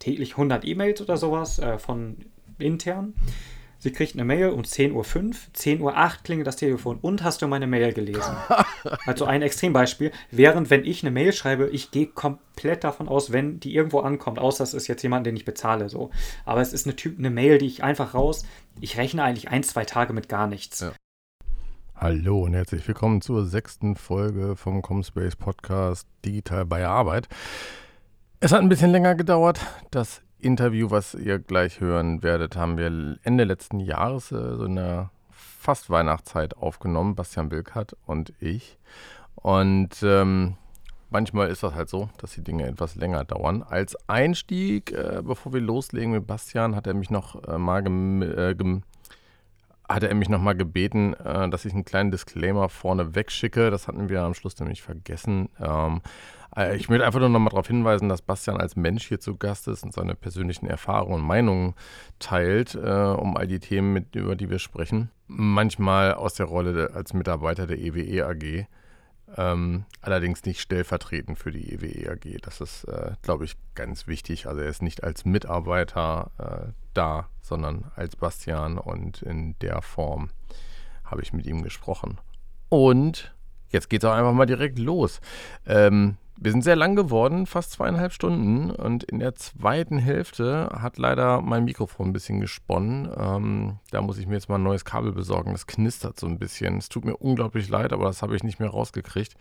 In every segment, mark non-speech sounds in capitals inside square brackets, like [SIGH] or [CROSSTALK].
täglich 100 E-Mails oder sowas äh, von intern. Sie kriegt eine Mail um 10.05 Uhr, 10.08 Uhr klingelt das Telefon und hast du meine Mail gelesen? [LAUGHS] also ein Extrembeispiel. Während, wenn ich eine Mail schreibe, ich gehe komplett davon aus, wenn die irgendwo ankommt, außer es ist jetzt jemand, den ich bezahle. so. Aber es ist eine, typ, eine Mail, die ich einfach raus. Ich rechne eigentlich ein, zwei Tage mit gar nichts. Ja. Hallo und herzlich willkommen zur sechsten Folge vom Comspace Podcast Digital bei Arbeit. Es hat ein bisschen länger gedauert. Das Interview, was ihr gleich hören werdet, haben wir Ende letzten Jahres, äh, so in der fast Weihnachtszeit aufgenommen, Bastian Wilkert und ich. Und ähm, manchmal ist das halt so, dass die Dinge etwas länger dauern. Als Einstieg, äh, bevor wir loslegen mit Bastian, hat er mich noch äh, mal gem, äh, gem hatte er mich nochmal gebeten, äh, dass ich einen kleinen Disclaimer vorne wegschicke. Das hatten wir am Schluss nämlich vergessen. Ähm, äh, ich möchte einfach nur noch mal darauf hinweisen, dass Bastian als Mensch hier zu Gast ist und seine persönlichen Erfahrungen und Meinungen teilt, äh, um all die Themen, mit, über die wir sprechen. Manchmal aus der Rolle als Mitarbeiter der EWE AG. Ähm, allerdings nicht stellvertretend für die EWE AG. Das ist, äh, glaube ich, ganz wichtig. Also er ist nicht als Mitarbeiter äh, da, sondern als Bastian und in der Form habe ich mit ihm gesprochen. Und jetzt geht es auch einfach mal direkt los. Ähm, wir sind sehr lang geworden, fast zweieinhalb Stunden. Und in der zweiten Hälfte hat leider mein Mikrofon ein bisschen gesponnen. Ähm, da muss ich mir jetzt mal ein neues Kabel besorgen. Das knistert so ein bisschen. Es tut mir unglaublich leid, aber das habe ich nicht mehr rausgekriegt.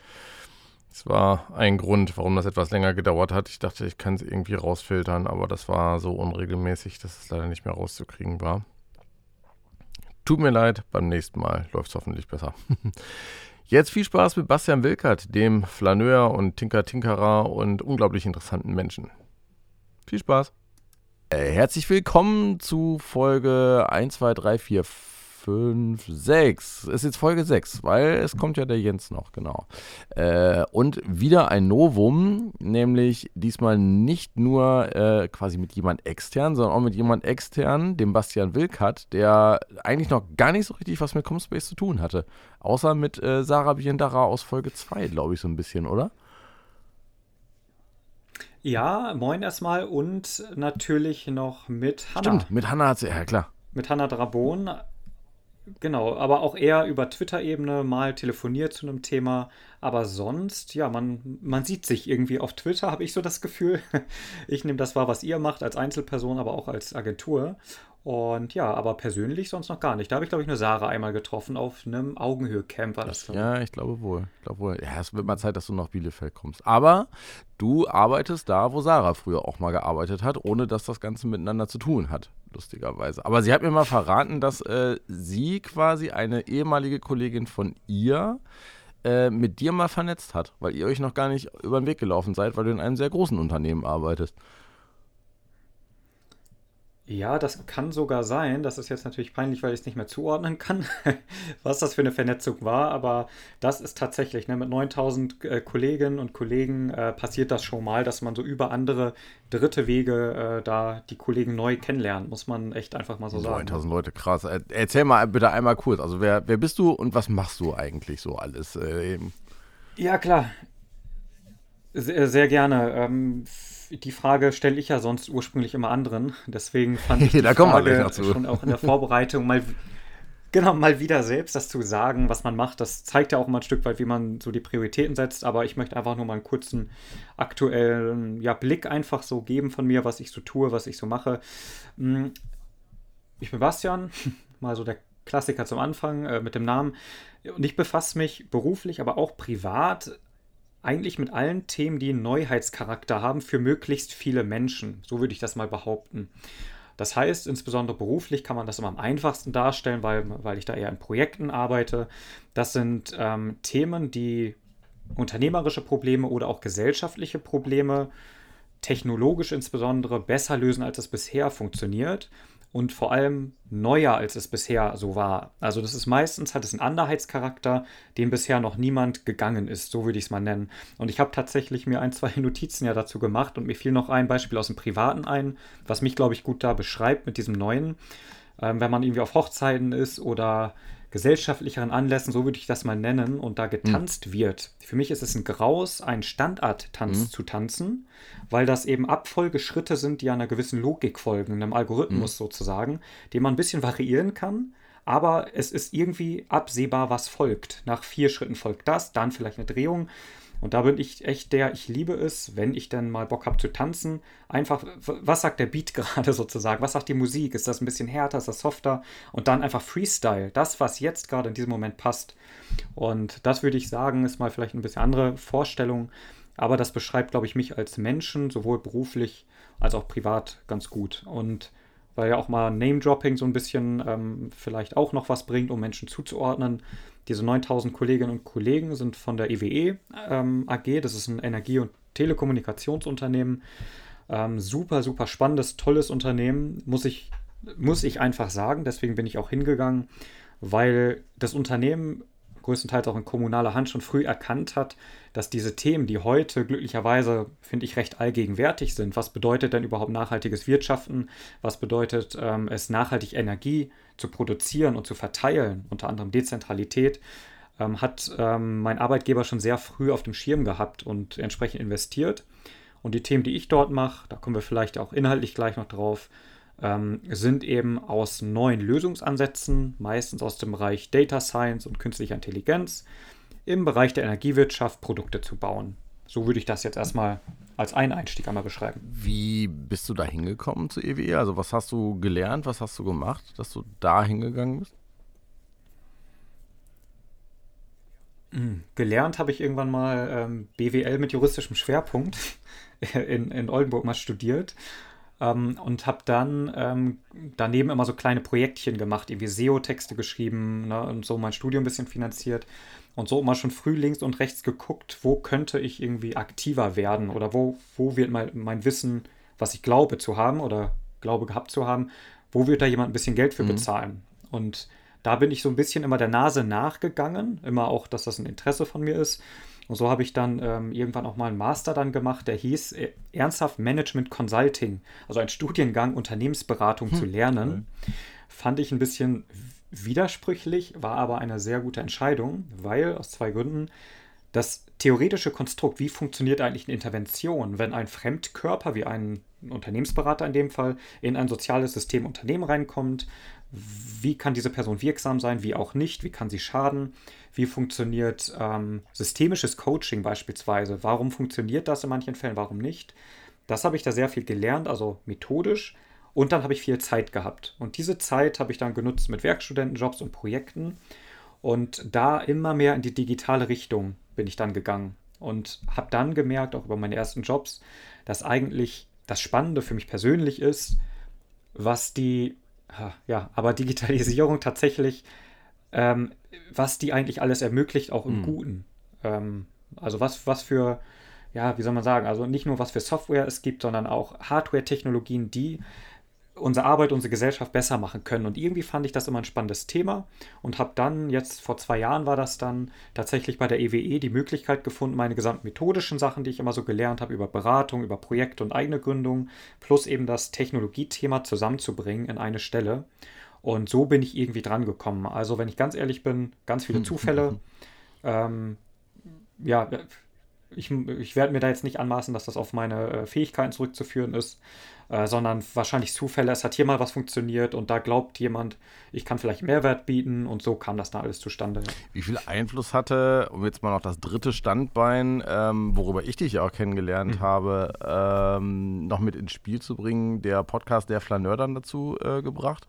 Das war ein Grund, warum das etwas länger gedauert hat. Ich dachte, ich kann es irgendwie rausfiltern, aber das war so unregelmäßig, dass es leider nicht mehr rauszukriegen war. Tut mir leid, beim nächsten Mal läuft es hoffentlich besser. [LAUGHS] Jetzt viel Spaß mit Bastian Wilkert, dem Flaneur und Tinker-Tinkerer und unglaublich interessanten Menschen. Viel Spaß. Äh, herzlich willkommen zu Folge 1, 2, 3, 4, 5, 6. Ist jetzt Folge 6, weil es kommt ja der Jens noch, genau. Äh, und wieder ein Novum, nämlich diesmal nicht nur äh, quasi mit jemand extern, sondern auch mit jemand extern, dem Bastian Wilkert, der eigentlich noch gar nicht so richtig was mit Comspace zu tun hatte. Außer mit äh, Sarah Biendara aus Folge 2, glaube ich, so ein bisschen, oder? Ja, moin erstmal und natürlich noch mit Hanna. Stimmt, mit Hanna hat sie, ja klar. Mit Hanna Drabon, Genau, aber auch eher über Twitter-Ebene mal telefoniert zu einem Thema. Aber sonst, ja, man, man sieht sich irgendwie auf Twitter, habe ich so das Gefühl. [LAUGHS] Ich nehme das wahr, was ihr macht als Einzelperson, aber auch als Agentur. Und ja, aber persönlich sonst noch gar nicht. Da habe ich, glaube ich, nur Sarah einmal getroffen auf einem Augenhöhe-Camp. War das, ja, ich glaube wohl. Ich glaube wohl. Ja, es wird mal Zeit, dass du nach Bielefeld kommst. Aber du arbeitest da, wo Sarah früher auch mal gearbeitet hat, ohne dass das Ganze miteinander zu tun hat, lustigerweise. Aber sie hat mir mal verraten, dass äh, sie quasi eine ehemalige Kollegin von ihr äh, mit dir mal vernetzt hat, weil ihr euch noch gar nicht über den Weg gelaufen seid, weil du in einem sehr großen Unternehmen arbeitest. Ja, das kann sogar sein. Das ist jetzt natürlich peinlich, weil ich es nicht mehr zuordnen kann, [LAUGHS] was das für eine Vernetzung war. Aber das ist tatsächlich, ne, mit 9000 äh, Kolleginnen und Kollegen äh, passiert das schon mal, dass man so über andere dritte Wege äh, da die Kollegen neu kennenlernt, muss man echt einfach mal so sagen. 9000 Leute, krass. Erzähl mal bitte einmal kurz. Also, wer, wer bist du und was machst du eigentlich so alles? Äh, ja, klar. Sehr, sehr gerne. Ähm, die Frage stelle ich ja sonst ursprünglich immer anderen. Deswegen fand ich [LAUGHS] die da Frage schon auch in der Vorbereitung mal, genau, mal wieder selbst das zu sagen, was man macht. Das zeigt ja auch mal ein Stück weit, wie man so die Prioritäten setzt. Aber ich möchte einfach nur mal einen kurzen aktuellen ja, Blick einfach so geben von mir, was ich so tue, was ich so mache. Hm, ich bin Bastian, [LAUGHS] mal so der Klassiker zum Anfang äh, mit dem Namen. Und ich befasse mich beruflich, aber auch privat eigentlich mit allen Themen, die einen Neuheitscharakter haben, für möglichst viele Menschen. So würde ich das mal behaupten. Das heißt, insbesondere beruflich kann man das immer am einfachsten darstellen, weil, weil ich da eher in Projekten arbeite. Das sind ähm, Themen, die unternehmerische Probleme oder auch gesellschaftliche Probleme technologisch insbesondere besser lösen, als es bisher funktioniert und vor allem neuer, als es bisher so war. Also das ist meistens, hat es einen Anderheitscharakter, den bisher noch niemand gegangen ist, so würde ich es mal nennen. Und ich habe tatsächlich mir ein, zwei [LAUGHS] Notizen ja dazu gemacht und mir fiel noch ein Beispiel aus dem Privaten ein, was mich, glaube ich, gut da beschreibt mit diesem Neuen. Ähm, wenn man irgendwie auf Hochzeiten ist oder gesellschaftlicheren Anlässen, so würde ich das mal nennen, und da getanzt mhm. wird. Für mich ist es ein Graus, einen Standardtanz mhm. zu tanzen, weil das eben Abfolgeschritte sind, die einer gewissen Logik folgen, einem Algorithmus mhm. sozusagen, den man ein bisschen variieren kann. Aber es ist irgendwie absehbar, was folgt. Nach vier Schritten folgt das, dann vielleicht eine Drehung, und da bin ich echt der, ich liebe es, wenn ich dann mal Bock habe zu tanzen. Einfach, was sagt der Beat [LAUGHS] gerade sozusagen? Was sagt die Musik? Ist das ein bisschen härter? Ist das softer? Und dann einfach Freestyle. Das, was jetzt gerade in diesem Moment passt. Und das würde ich sagen, ist mal vielleicht ein bisschen andere Vorstellung. Aber das beschreibt, glaube ich, mich als Menschen, sowohl beruflich als auch privat ganz gut. Und weil ja auch mal Name-Dropping so ein bisschen ähm, vielleicht auch noch was bringt, um Menschen zuzuordnen. Diese 9000 Kolleginnen und Kollegen sind von der EWE e, ähm, AG, das ist ein Energie- und Telekommunikationsunternehmen. Ähm, super, super spannendes, tolles Unternehmen, muss ich, muss ich einfach sagen. Deswegen bin ich auch hingegangen, weil das Unternehmen größtenteils auch in kommunaler Hand schon früh erkannt hat, dass diese Themen, die heute glücklicherweise, finde ich, recht allgegenwärtig sind, was bedeutet denn überhaupt nachhaltiges Wirtschaften, was bedeutet ähm, es, nachhaltig Energie zu produzieren und zu verteilen, unter anderem Dezentralität, ähm, hat ähm, mein Arbeitgeber schon sehr früh auf dem Schirm gehabt und entsprechend investiert. Und die Themen, die ich dort mache, da kommen wir vielleicht auch inhaltlich gleich noch drauf, ähm, sind eben aus neuen Lösungsansätzen, meistens aus dem Bereich Data Science und künstlicher Intelligenz, im Bereich der Energiewirtschaft Produkte zu bauen. So würde ich das jetzt erstmal als einen Einstieg einmal beschreiben. Wie bist du da hingekommen zu EWE? E? Also was hast du gelernt, was hast du gemacht, dass du da hingegangen bist? Hm, gelernt habe ich irgendwann mal ähm, BWL mit juristischem Schwerpunkt [LAUGHS] in, in Oldenburg mal studiert ähm, und habe dann ähm, daneben immer so kleine Projektchen gemacht, irgendwie SEO-Texte geschrieben ne, und so mein Studium ein bisschen finanziert und so immer schon früh links und rechts geguckt, wo könnte ich irgendwie aktiver werden oder wo, wo wird mein, mein Wissen, was ich glaube zu haben oder glaube gehabt zu haben, wo wird da jemand ein bisschen Geld für mhm. bezahlen? Und da bin ich so ein bisschen immer der Nase nachgegangen, immer auch, dass das ein Interesse von mir ist. Und so habe ich dann ähm, irgendwann auch mal einen Master dann gemacht, der hieß äh, Ernsthaft Management Consulting, also ein Studiengang Unternehmensberatung hm. zu lernen. Fand ich ein bisschen widersprüchlich, war aber eine sehr gute Entscheidung, weil aus zwei Gründen das theoretische Konstrukt, wie funktioniert eigentlich eine Intervention, wenn ein Fremdkörper, wie ein Unternehmensberater in dem Fall, in ein soziales System Unternehmen reinkommt, wie kann diese Person wirksam sein, wie auch nicht, wie kann sie schaden, wie funktioniert ähm, systemisches Coaching beispielsweise, warum funktioniert das in manchen Fällen, warum nicht. Das habe ich da sehr viel gelernt, also methodisch. Und dann habe ich viel Zeit gehabt. Und diese Zeit habe ich dann genutzt mit Werkstudentenjobs und Projekten. Und da immer mehr in die digitale Richtung bin ich dann gegangen. Und habe dann gemerkt, auch über meine ersten Jobs, dass eigentlich das Spannende für mich persönlich ist, was die ja, aber Digitalisierung [LAUGHS] tatsächlich, ähm, was die eigentlich alles ermöglicht, auch im mhm. Guten. Ähm, also was, was für, ja, wie soll man sagen, also nicht nur was für Software es gibt, sondern auch Hardware-Technologien, die unsere Arbeit, unsere Gesellschaft besser machen können. Und irgendwie fand ich das immer ein spannendes Thema und habe dann, jetzt vor zwei Jahren war das dann, tatsächlich bei der EWE e die Möglichkeit gefunden, meine gesamten methodischen Sachen, die ich immer so gelernt habe, über Beratung, über Projekte und eigene Gründung, plus eben das Technologiethema zusammenzubringen in eine Stelle. Und so bin ich irgendwie dran gekommen. Also, wenn ich ganz ehrlich bin, ganz viele Zufälle. [LAUGHS] ähm, ja, ich, ich werde mir da jetzt nicht anmaßen, dass das auf meine äh, Fähigkeiten zurückzuführen ist, äh, sondern wahrscheinlich Zufälle. Es hat hier mal was funktioniert und da glaubt jemand, ich kann vielleicht Mehrwert bieten und so kam das dann alles zustande. Wie viel Einfluss hatte, um jetzt mal noch das dritte Standbein, ähm, worüber ich dich auch kennengelernt mhm. habe, ähm, noch mit ins Spiel zu bringen, der Podcast der Flaneur dazu äh, gebracht?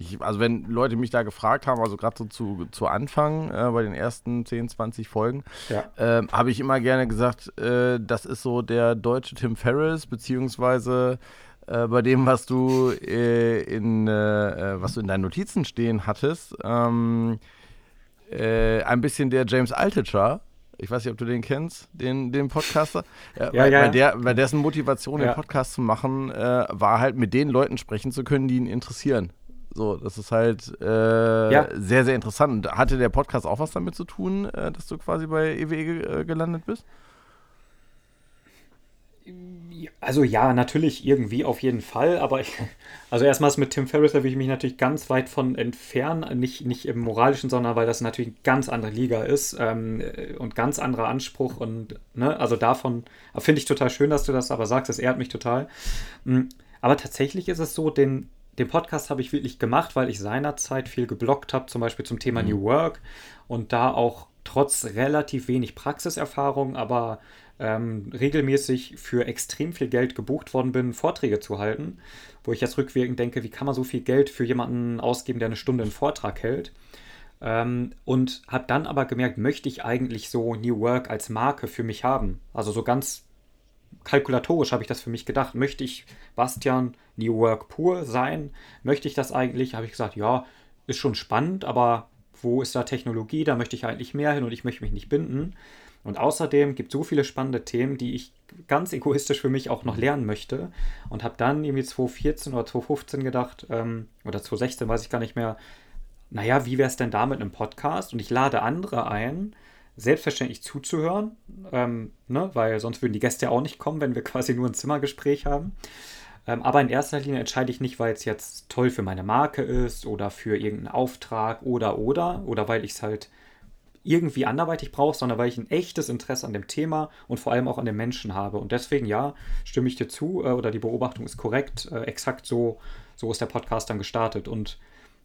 Ich, also wenn Leute mich da gefragt haben, also gerade so zu, zu Anfang, äh, bei den ersten 10, 20 Folgen, ja. äh, habe ich immer gerne gesagt, äh, das ist so der deutsche Tim Ferriss, beziehungsweise äh, bei dem, was du äh, in äh, was du in deinen Notizen stehen hattest, ähm, ein bisschen der James Altucher. Ich weiß nicht, ob du den kennst, den, den Podcaster. Ja, ja, ja. Bei, der, bei dessen Motivation, ja. den Podcast zu machen, war halt mit den Leuten sprechen zu können, die ihn interessieren. So, das ist halt äh, ja. sehr, sehr interessant. Hatte der Podcast auch was damit zu tun, äh, dass du quasi bei EWE e, äh, gelandet bist? Also ja, natürlich irgendwie auf jeden Fall, aber ich, [LAUGHS] also erstmals mit Tim Ferriss, will ich mich natürlich ganz weit von entfernen, nicht, nicht im moralischen, sondern weil das natürlich eine ganz andere Liga ist ähm, und ganz anderer Anspruch und ne, also davon finde ich total schön, dass du das aber sagst, das ehrt mich total. Mm, aber tatsächlich ist es so, den, den Podcast habe ich wirklich gemacht, weil ich seinerzeit viel geblockt habe, zum Beispiel zum Thema mhm. New Work und da auch trotz relativ wenig Praxiserfahrung, aber ähm, regelmäßig für extrem viel Geld gebucht worden bin, Vorträge zu halten, wo ich jetzt rückwirkend denke, wie kann man so viel Geld für jemanden ausgeben, der eine Stunde einen Vortrag hält. Ähm, und habe dann aber gemerkt, möchte ich eigentlich so New Work als Marke für mich haben? Also so ganz kalkulatorisch habe ich das für mich gedacht. Möchte ich Bastian New Work pur sein? Möchte ich das eigentlich? Habe ich gesagt, ja, ist schon spannend, aber wo ist da Technologie? Da möchte ich eigentlich mehr hin und ich möchte mich nicht binden. Und außerdem gibt es so viele spannende Themen, die ich ganz egoistisch für mich auch noch lernen möchte. Und habe dann irgendwie 2014 oder 2015 gedacht, ähm, oder 2016 weiß ich gar nicht mehr, naja, wie wäre es denn da mit einem Podcast? Und ich lade andere ein, selbstverständlich zuzuhören, ähm, ne, weil sonst würden die Gäste ja auch nicht kommen, wenn wir [LAUGHS] quasi nur ein Zimmergespräch haben. Ähm, aber in erster Linie entscheide ich nicht, weil es jetzt toll für meine Marke ist oder für irgendeinen Auftrag oder oder oder weil ich es halt irgendwie anderweitig brauche, sondern weil ich ein echtes Interesse an dem Thema und vor allem auch an den Menschen habe. Und deswegen, ja, stimme ich dir zu äh, oder die Beobachtung ist korrekt. Äh, exakt so, so ist der Podcast dann gestartet. Und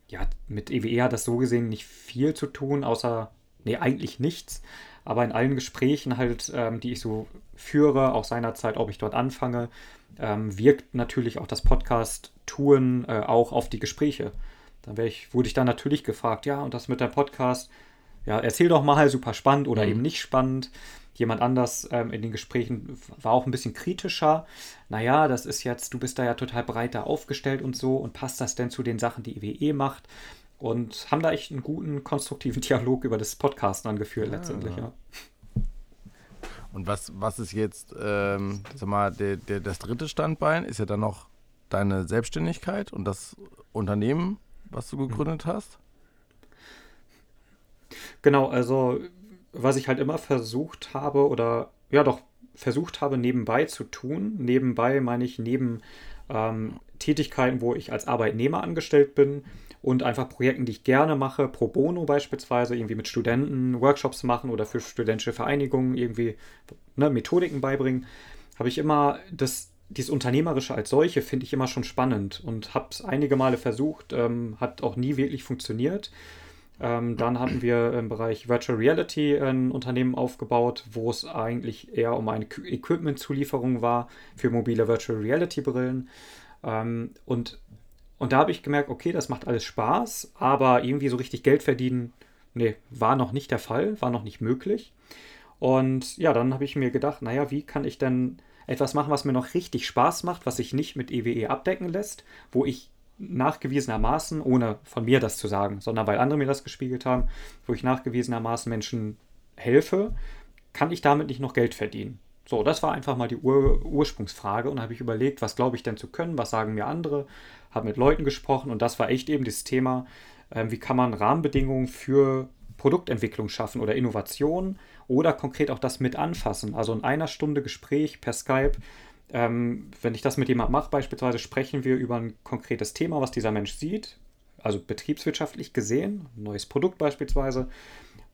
ja, mit EWE hat das so gesehen nicht viel zu tun, außer, nee, eigentlich nichts. Aber in allen Gesprächen halt, ähm, die ich so führe, auch seinerzeit, ob ich dort anfange, ähm, wirkt natürlich auch das Podcast-Touren äh, auch auf die Gespräche. Dann ich, wurde ich dann natürlich gefragt, ja, und das mit dem Podcast, ja, erzähl doch mal, super spannend oder mhm. eben nicht spannend. Jemand anders ähm, in den Gesprächen war auch ein bisschen kritischer. Naja, das ist jetzt, du bist da ja total breiter aufgestellt und so und passt das denn zu den Sachen, die IWE macht? Und haben da echt einen guten, konstruktiven [LAUGHS] Dialog über das Podcasten angeführt, ja. letztendlich, ja. Und was, was ist jetzt, ähm, sag mal, der, der, das dritte Standbein? Ist ja dann noch deine Selbstständigkeit und das Unternehmen, was du gegründet hast? Genau, also was ich halt immer versucht habe oder ja doch versucht habe nebenbei zu tun. Nebenbei meine ich neben ähm, Tätigkeiten, wo ich als Arbeitnehmer angestellt bin und einfach Projekten, die ich gerne mache, pro bono beispielsweise, irgendwie mit Studenten Workshops machen oder für studentische Vereinigungen irgendwie ne, Methodiken beibringen, habe ich immer das, dieses Unternehmerische als solche finde ich immer schon spannend und habe es einige Male versucht, ähm, hat auch nie wirklich funktioniert. Ähm, dann hatten wir im Bereich Virtual Reality ein Unternehmen aufgebaut, wo es eigentlich eher um eine Equipment-Zulieferung war für mobile Virtual Reality Brillen. Ähm, und, und da habe ich gemerkt, okay, das macht alles Spaß, aber irgendwie so richtig Geld verdienen, nee, war noch nicht der Fall, war noch nicht möglich. Und ja, dann habe ich mir gedacht, naja, wie kann ich denn etwas machen, was mir noch richtig Spaß macht, was sich nicht mit EWE e abdecken lässt, wo ich nachgewiesenermaßen, ohne von mir das zu sagen, sondern weil andere mir das gespiegelt haben, wo ich nachgewiesenermaßen Menschen helfe, kann ich damit nicht noch Geld verdienen? So, das war einfach mal die Ur Ursprungsfrage und habe ich überlegt, was glaube ich denn zu können, was sagen mir andere, habe mit Leuten gesprochen und das war echt eben das Thema, äh, wie kann man Rahmenbedingungen für Produktentwicklung schaffen oder Innovation oder konkret auch das mit anfassen. Also in einer Stunde Gespräch per Skype ähm, wenn ich das mit jemandem mache, beispielsweise sprechen wir über ein konkretes Thema, was dieser Mensch sieht, also betriebswirtschaftlich gesehen, ein neues Produkt beispielsweise.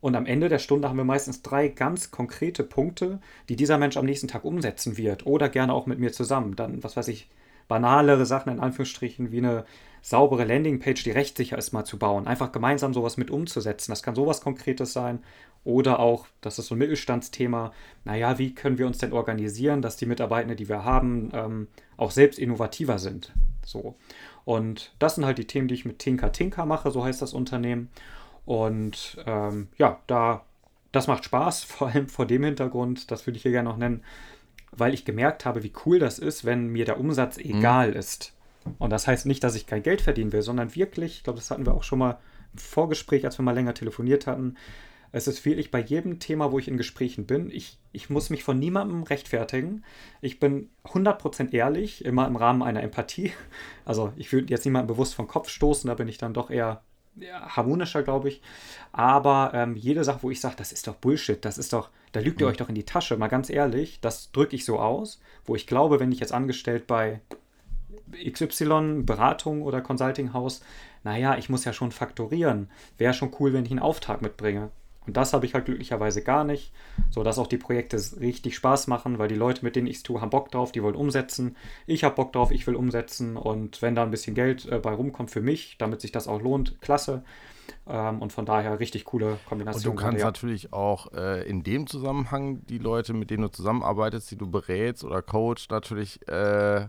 Und am Ende der Stunde haben wir meistens drei ganz konkrete Punkte, die dieser Mensch am nächsten Tag umsetzen wird oder gerne auch mit mir zusammen. Dann, was weiß ich, banalere Sachen in Anführungsstrichen wie eine saubere Landingpage, die rechtssicher ist, mal zu bauen. Einfach gemeinsam sowas mit umzusetzen. Das kann sowas Konkretes sein. Oder auch, das ist so ein Mittelstandsthema, naja, wie können wir uns denn organisieren, dass die Mitarbeitenden, die wir haben, ähm, auch selbst innovativer sind. So. Und das sind halt die Themen, die ich mit Tinker Tinker mache, so heißt das Unternehmen. Und ähm, ja, da, das macht Spaß, [LAUGHS] vor allem vor dem Hintergrund, das würde ich hier gerne noch nennen, weil ich gemerkt habe, wie cool das ist, wenn mir der Umsatz mhm. egal mhm. ist. Und das heißt nicht, dass ich kein Geld verdienen will, sondern wirklich, ich glaube, das hatten wir auch schon mal im Vorgespräch, als wir mal länger telefoniert hatten. Es ist wirklich bei jedem Thema, wo ich in Gesprächen bin, ich, ich muss mich von niemandem rechtfertigen. Ich bin 100% ehrlich, immer im Rahmen einer Empathie. [LAUGHS] Also ich würde jetzt niemanden bewusst vom Kopf stoßen, da bin ich dann doch eher harmonischer, glaube ich. Aber ähm, jede Sache, wo ich sage, das ist doch Bullshit, das ist doch, da lügt ihr mhm. euch doch in die Tasche, mal ganz ehrlich, das drücke ich so aus, wo ich glaube, wenn ich jetzt angestellt bei XY, Beratung oder Consulting-Haus, naja, ich muss ja schon faktorieren. Wäre schon cool, wenn ich einen Auftrag mitbringe. Und das habe ich halt glücklicherweise gar nicht, so dass auch die Projekte richtig Spaß machen, weil die Leute, mit denen ich es tue, haben Bock drauf, die wollen umsetzen. Ich habe Bock drauf, ich will umsetzen und wenn da ein bisschen Geld äh, bei rumkommt für mich, damit sich das auch lohnt, klasse. Ähm, und von daher richtig coole Kombination. Und du kannst ja. natürlich auch äh, in dem Zusammenhang die Leute, mit denen du zusammenarbeitest, die du berätst oder coachst, natürlich äh,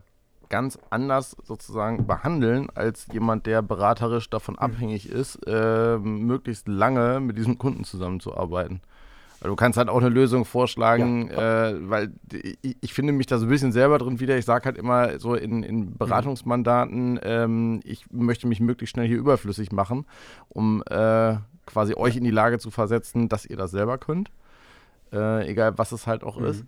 ganz anders sozusagen behandeln als jemand, der beraterisch davon mhm. abhängig ist, äh, möglichst lange mit diesem Kunden zusammenzuarbeiten. Du kannst halt auch eine Lösung vorschlagen, ja. äh, weil ich, ich, finde mich da so ein bisschen selber drin wieder. Ich sage halt immer so in, in mhm. Beratungsmandaten, ähm, ich möchte mich möglichst schnell hier überflüssig machen, um äh, quasi euch in die Lage zu versetzen, dass ihr das selber könnt. Äh, egal was es halt auch mhm. ist.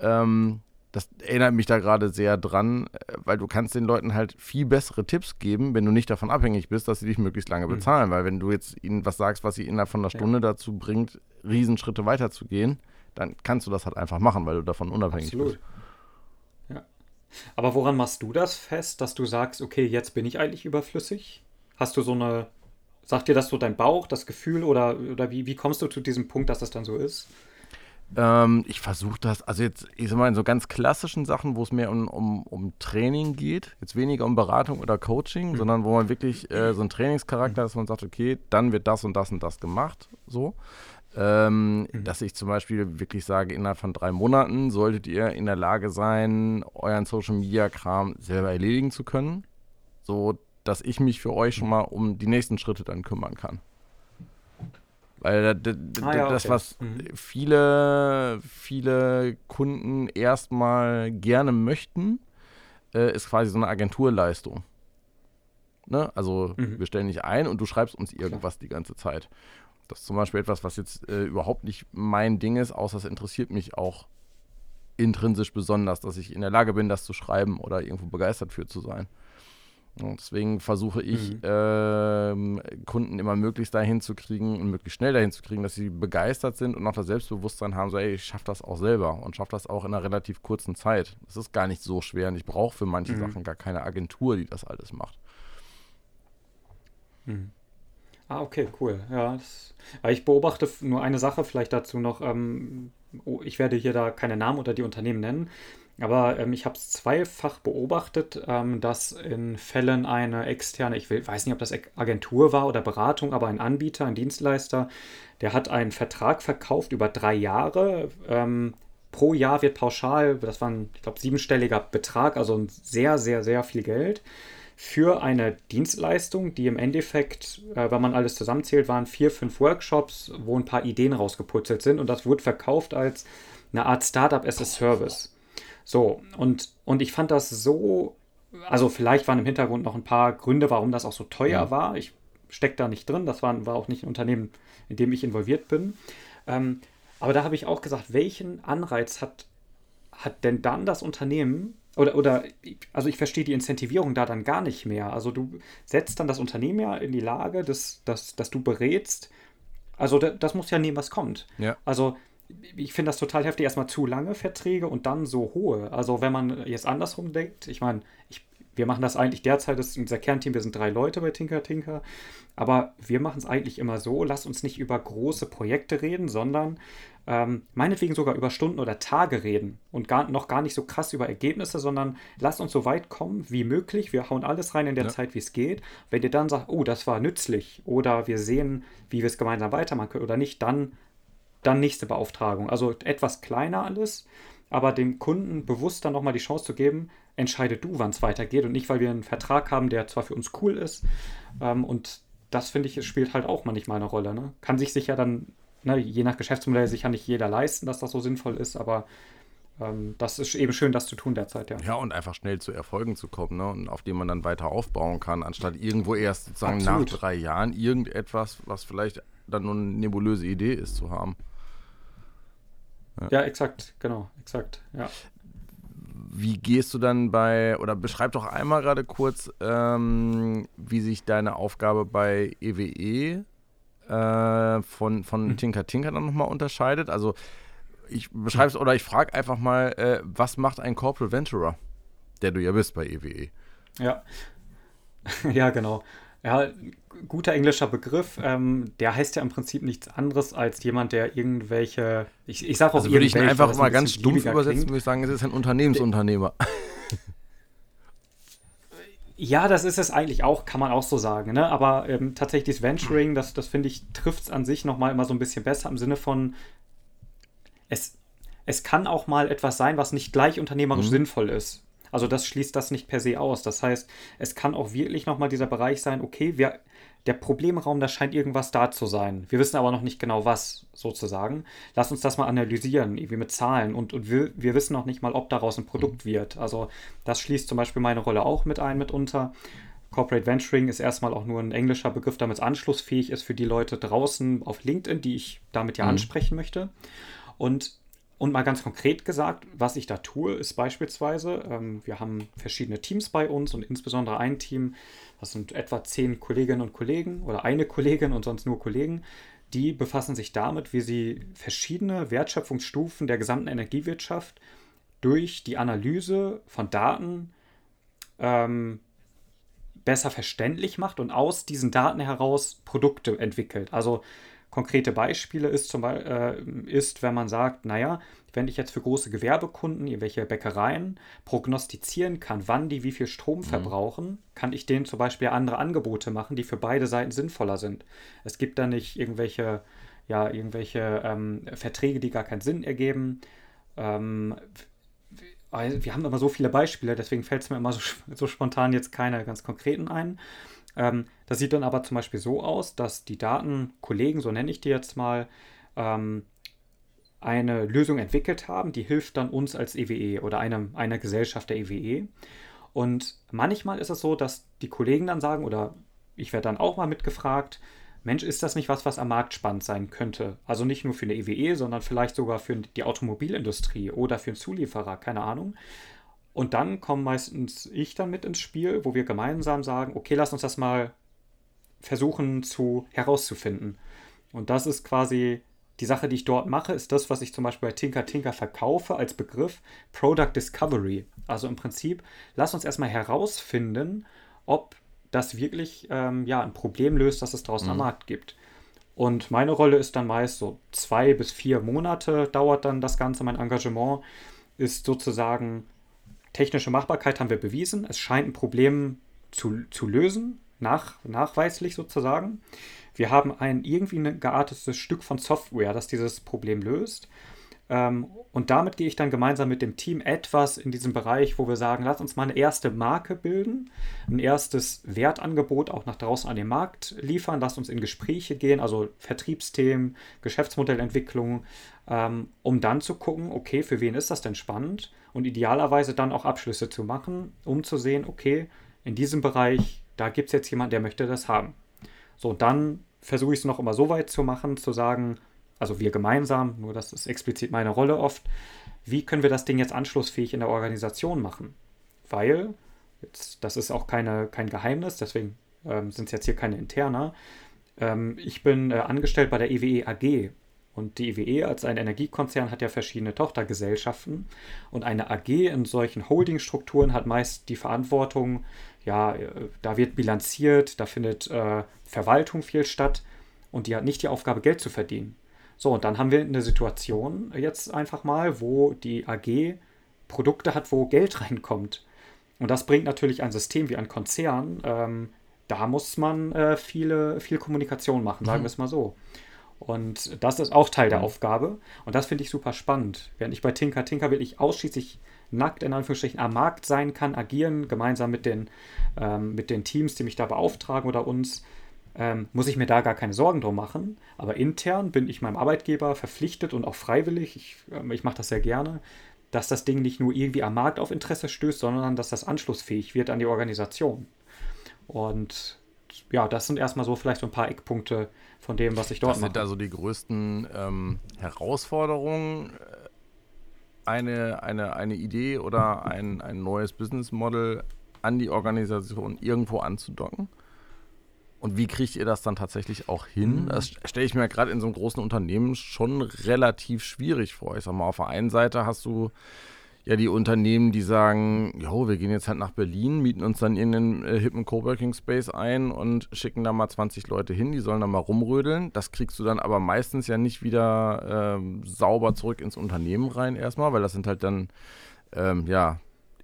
Ähm, das erinnert mich da gerade sehr dran, äh, weil du kannst den Leuten halt viel bessere Tipps geben, wenn du nicht davon abhängig bist, dass sie dich möglichst lange mhm. bezahlen. Mhm. Weil wenn du jetzt ihnen was sagst, was sie innerhalb von einer Stunde ja. dazu bringt, Riesenschritte weiterzugehen, dann kannst du das halt einfach machen, weil du davon unabhängig Absolut. bist. Ja. Aber woran machst du das fest, dass du sagst, okay, jetzt bin ich eigentlich überflüssig? Hast du so eine, sagt dir das so dein Bauch, das Gefühl oder, oder wie, wie kommst du zu diesem Punkt, dass das dann so ist? Ähm, ich versuche das, also jetzt, ich sag mal, in so ganz klassischen Sachen, wo es mehr um, um, um Training geht, jetzt weniger um Beratung oder Coaching, mhm. sondern wo man wirklich äh, so einen Trainingscharakter, hat, dass man sagt, okay, dann wird das und das und das gemacht, so. Ähm, mhm. Dass ich zum Beispiel wirklich sage, innerhalb von drei Monaten solltet ihr in der Lage sein, euren Social Media Kram selber erledigen zu können, so dass ich mich für euch schon mal um die nächsten Schritte dann kümmern kann. Weil ah, ja, das, okay. was mhm. viele, viele Kunden erstmal gerne möchten, äh, ist quasi so eine Agenturleistung. Ne? Also mhm. wir stellen nicht ein und du schreibst uns irgendwas Klar. die ganze Zeit. Das ist zum Beispiel etwas, was jetzt äh, überhaupt nicht mein Ding ist, außer es interessiert mich auch intrinsisch besonders, dass ich in der Lage bin, das zu schreiben oder irgendwo begeistert für zu sein. Und deswegen versuche ich, mhm. ähm, Kunden immer möglichst dahin zu kriegen und möglichst schnell dahin zu kriegen, dass sie begeistert sind und auch das Selbstbewusstsein haben, so, ey, ich schaffe das auch selber und schaffe das auch in einer relativ kurzen Zeit. Das ist gar nicht so schwer und ich brauche für manche mhm. Sachen gar keine Agentur, die das alles macht. Mhm. Ah, okay, cool. Ja, das, ich beobachte nur eine Sache vielleicht dazu noch. Ähm, oh, ich werde hier da keine Namen oder die Unternehmen nennen. Aber ähm, ich habe es zweifach beobachtet, ähm, dass in Fällen eine externe, ich will, weiß nicht, ob das Agentur war oder Beratung, aber ein Anbieter, ein Dienstleister, der hat einen Vertrag verkauft über drei Jahre. Ähm, pro Jahr wird pauschal, das war ein, ich glaube, siebenstelliger Betrag, also ein sehr, sehr, sehr viel Geld für eine Dienstleistung, die im Endeffekt, äh, wenn man alles zusammenzählt, waren vier, fünf Workshops, wo ein paar Ideen rausgeputzelt sind und das wurde verkauft als eine Art Startup as a Service. So, und, und ich fand das so, also vielleicht waren im Hintergrund noch ein paar Gründe, warum das auch so teuer ja. war. Ich stecke da nicht drin, das war, war auch nicht ein Unternehmen, in dem ich involviert bin. Ähm, aber da habe ich auch gesagt, welchen Anreiz hat, hat denn dann das Unternehmen, oder, oder, also ich verstehe die Incentivierung da dann gar nicht mehr. Also du setzt dann das Unternehmen ja in die Lage, dass, dass, dass du berätst. Also das, das muss ja nehmen, was kommt. Ja. Also ich finde das total heftig, erstmal zu lange Verträge und dann so hohe. Also wenn man jetzt andersrum denkt, ich meine, wir machen das eigentlich derzeit, das ist unser Kernteam, wir sind drei Leute bei Tinker Tinker, aber wir machen es eigentlich immer so, lass uns nicht über große Projekte reden, sondern ähm, meinetwegen sogar über Stunden oder Tage reden und gar, noch gar nicht so krass über Ergebnisse, sondern lasst uns so weit kommen wie möglich. Wir hauen alles rein in der ja. Zeit, wie es geht. Wenn ihr dann sagt, oh, das war nützlich oder wir sehen, wie wir es gemeinsam weitermachen können oder nicht, dann dann nächste Beauftragung. Also etwas kleiner alles, aber dem Kunden bewusst dann nochmal die Chance zu geben, entscheide du, wann es weitergeht und nicht, weil wir einen Vertrag haben, der zwar für uns cool ist ähm, und das finde ich, spielt halt auch manchmal eine Rolle. Ne? Kann sich sicher dann, ne, je nach Geschäftsmodell, sicher nicht jeder leisten, dass das so sinnvoll ist, aber ähm, das ist eben schön, das zu tun derzeit, ja. Ja, und einfach schnell zu Erfolgen zu kommen, ne? Und auf dem man dann weiter aufbauen kann, anstatt irgendwo erst sozusagen Absolut. nach drei Jahren irgendetwas, was vielleicht dann nur eine nebulöse Idee ist, zu haben. Ja. ja, exakt, genau, exakt, ja. wie gehst du dann bei, oder beschreib doch einmal gerade kurz, ähm, wie sich deine Aufgabe bei EWE äh, von, von mhm. Tinker Tinker dann nochmal unterscheidet? Also ich beschreibe es oder ich frage einfach mal, äh, was macht ein Corporate Venturer, der du ja bist bei EWE? Ja, [LAUGHS] ja genau. Ja, guter englischer Begriff. Ähm, der heißt ja im Prinzip nichts anderes als jemand, der irgendwelche. Ich, ich sage auch also würde ich ihn einfach mal ganz stumpf übersetzen, würde ich sagen, es ist ein Unternehmensunternehmer. [LAUGHS] Ja, das ist es eigentlich auch, kann man auch so sagen. Ne? Aber ähm, tatsächlich das Venturing, das, das finde ich, trifft es an sich nochmal immer so ein bisschen besser im Sinne von, es, es kann auch mal etwas sein, was nicht gleich unternehmerisch mhm. sinnvoll ist. Also das schließt das nicht per se aus. Das heißt, es kann auch wirklich nochmal dieser Bereich sein, okay, wir, der Problemraum, da scheint irgendwas da zu sein. Wir wissen aber noch nicht genau was, sozusagen. Lass uns das mal analysieren, irgendwie mit Zahlen. Und, und wir, wir wissen noch nicht mal, ob daraus ein Produkt wird. Also das schließt zum Beispiel meine Rolle auch mit ein mitunter. Corporate Venturing ist erstmal auch nur ein englischer Begriff, damit es anschlussfähig ist für die Leute draußen auf LinkedIn, die ich damit ja mhm. ansprechen möchte. Und und mal ganz konkret gesagt, was ich da tue, ist beispielsweise, ähm, wir haben verschiedene Teams bei uns und insbesondere ein Team, das sind etwa zehn Kolleginnen und Kollegen oder eine Kollegin und sonst nur Kollegen, die befassen sich damit, wie sie verschiedene Wertschöpfungsstufen der gesamten Energiewirtschaft durch die Analyse von Daten ähm, besser verständlich macht und aus diesen Daten heraus Produkte entwickelt. Also Konkrete Beispiele ist, zum Beispiel, äh, ist, wenn man sagt, naja, wenn ich jetzt für große Gewerbekunden, irgendwelche Bäckereien, prognostizieren kann, wann die wie viel Strom mhm. verbrauchen, kann ich denen zum Beispiel andere Angebote machen, die für beide Seiten sinnvoller sind. Es gibt da nicht irgendwelche, ja, irgendwelche ähm, Verträge, die gar keinen Sinn ergeben. Ähm, wir haben immer so viele Beispiele, deswegen fällt es mir immer so, [LAUGHS] so spontan jetzt keine ganz konkreten ein. Ähm, das sieht dann aber zum Beispiel so aus, dass die Datenkollegen, so nenne ich die jetzt mal, ähm, eine Lösung entwickelt haben, die hilft dann uns als EWE e oder einer, einer Gesellschaft der EWE. E. Und manchmal ist es so, dass die Kollegen dann sagen, oder ich werde dann auch mal mitgefragt, Mensch, ist das nicht was, was am Markt spannend sein könnte? Also nicht nur für eine EWE, e, sondern vielleicht sogar für die Automobilindustrie oder für einen Zulieferer, keine Ahnung. Und dann kommen meistens ich dann mit ins Spiel, wo wir gemeinsam sagen, okay, lass uns das mal versuchen zu herauszufinden. Und das ist quasi die Sache, die ich dort mache, ist das, was ich zum Beispiel bei Tinker Tinker verkaufe als Begriff Product Discovery. Also im Prinzip, lass uns erstmal herausfinden, ob das wirklich ähm, ja, ein Problem löst, das es draußen mhm. am Markt gibt. Und meine Rolle ist dann meist so zwei bis vier Monate dauert dann das Ganze. Mein Engagement ist sozusagen technische Machbarkeit haben wir bewiesen. Es scheint ein Problem zu, zu lösen, nach, nachweislich sozusagen. Wir haben ein irgendwie ein geartetes Stück von Software, das dieses Problem löst. Ähm, und damit gehe ich dann gemeinsam mit dem Team etwas in diesem Bereich, wo wir sagen, lass uns mal eine erste Marke bilden, ein erstes Wertangebot auch nach draußen an den Markt liefern, lass uns in Gespräche gehen, also Vertriebsthemen, Geschäftsmodellentwicklung, ähm, um dann zu gucken, okay, für wen ist das denn spannend und idealerweise dann auch Abschlüsse zu machen, um zu sehen, okay, in diesem Bereich, da gibt es jetzt jemanden, der möchte das haben. So, dann versuche ich es noch immer so weit zu machen, zu sagen, also wir gemeinsam, nur das ist explizit meine Rolle oft, wie können wir das Ding jetzt anschlussfähig in der Organisation machen? Weil, jetzt, das ist auch keine, kein Geheimnis, deswegen ähm, sind es jetzt hier keine Interner. Ähm, ich bin äh, angestellt bei der EWE AG und die EWE e als ein Energiekonzern hat ja verschiedene Tochtergesellschaften und eine AG in solchen Holdingstrukturen hat meist die Verantwortung, ja, äh, da wird bilanziert, da findet äh, Verwaltung viel statt und die hat nicht die Aufgabe, Geld zu verdienen. So, und dann haben wir eine Situation jetzt einfach mal, wo die AG Produkte hat, wo Geld [LAUGHS] reinkommt. Und das bringt natürlich ein System wie ein Konzern. Ähm, da muss man äh, viele, viel Kommunikation machen, sagen mhm. wir es mal so. Und das ist auch Teil der mhm. Aufgabe. Und das finde ich super spannend. Während ich bei Tinker Tinker wirklich ausschließlich nackt in Anführungsstrichen am Markt sein kann, agieren, gemeinsam mit den, ähm, mit den Teams, die mich da beauftragen oder uns, ähm, muss ich mir da gar keine Sorgen drum machen. Aber intern bin ich meinem Arbeitgeber verpflichtet und auch freiwillig, ich, äh, ich mache das sehr gerne, dass das Ding nicht nur irgendwie am Markt auf Interesse stößt, sondern dass das anschlussfähig wird an die Organisation. Und ja, das sind erstmal so vielleicht so ein paar Eckpunkte von dem, was ich dort mache. Was sind da so die größten ähm, Herausforderungen? eine, eine, eine Idee oder ein, ein neues Business Model an die Organisation irgendwo anzudocken? Und wie kriegt ihr das dann tatsächlich auch hin? Mhm. Das stelle ich mir gerade in so einem großen Unternehmen schon relativ schwierig vor. Ich sag mal, auf der einen Seite hast du ja die Unternehmen, die sagen, jo, wir gehen jetzt halt nach Berlin, mieten uns dann in den äh, hippen Coworking Space ein und schicken da mal 20 Leute hin, die sollen da mal rumrödeln. Das kriegst du dann aber meistens ja nicht wieder ähm, sauber zurück ins Unternehmen rein erstmal, weil das sind halt dann, ähm, ja,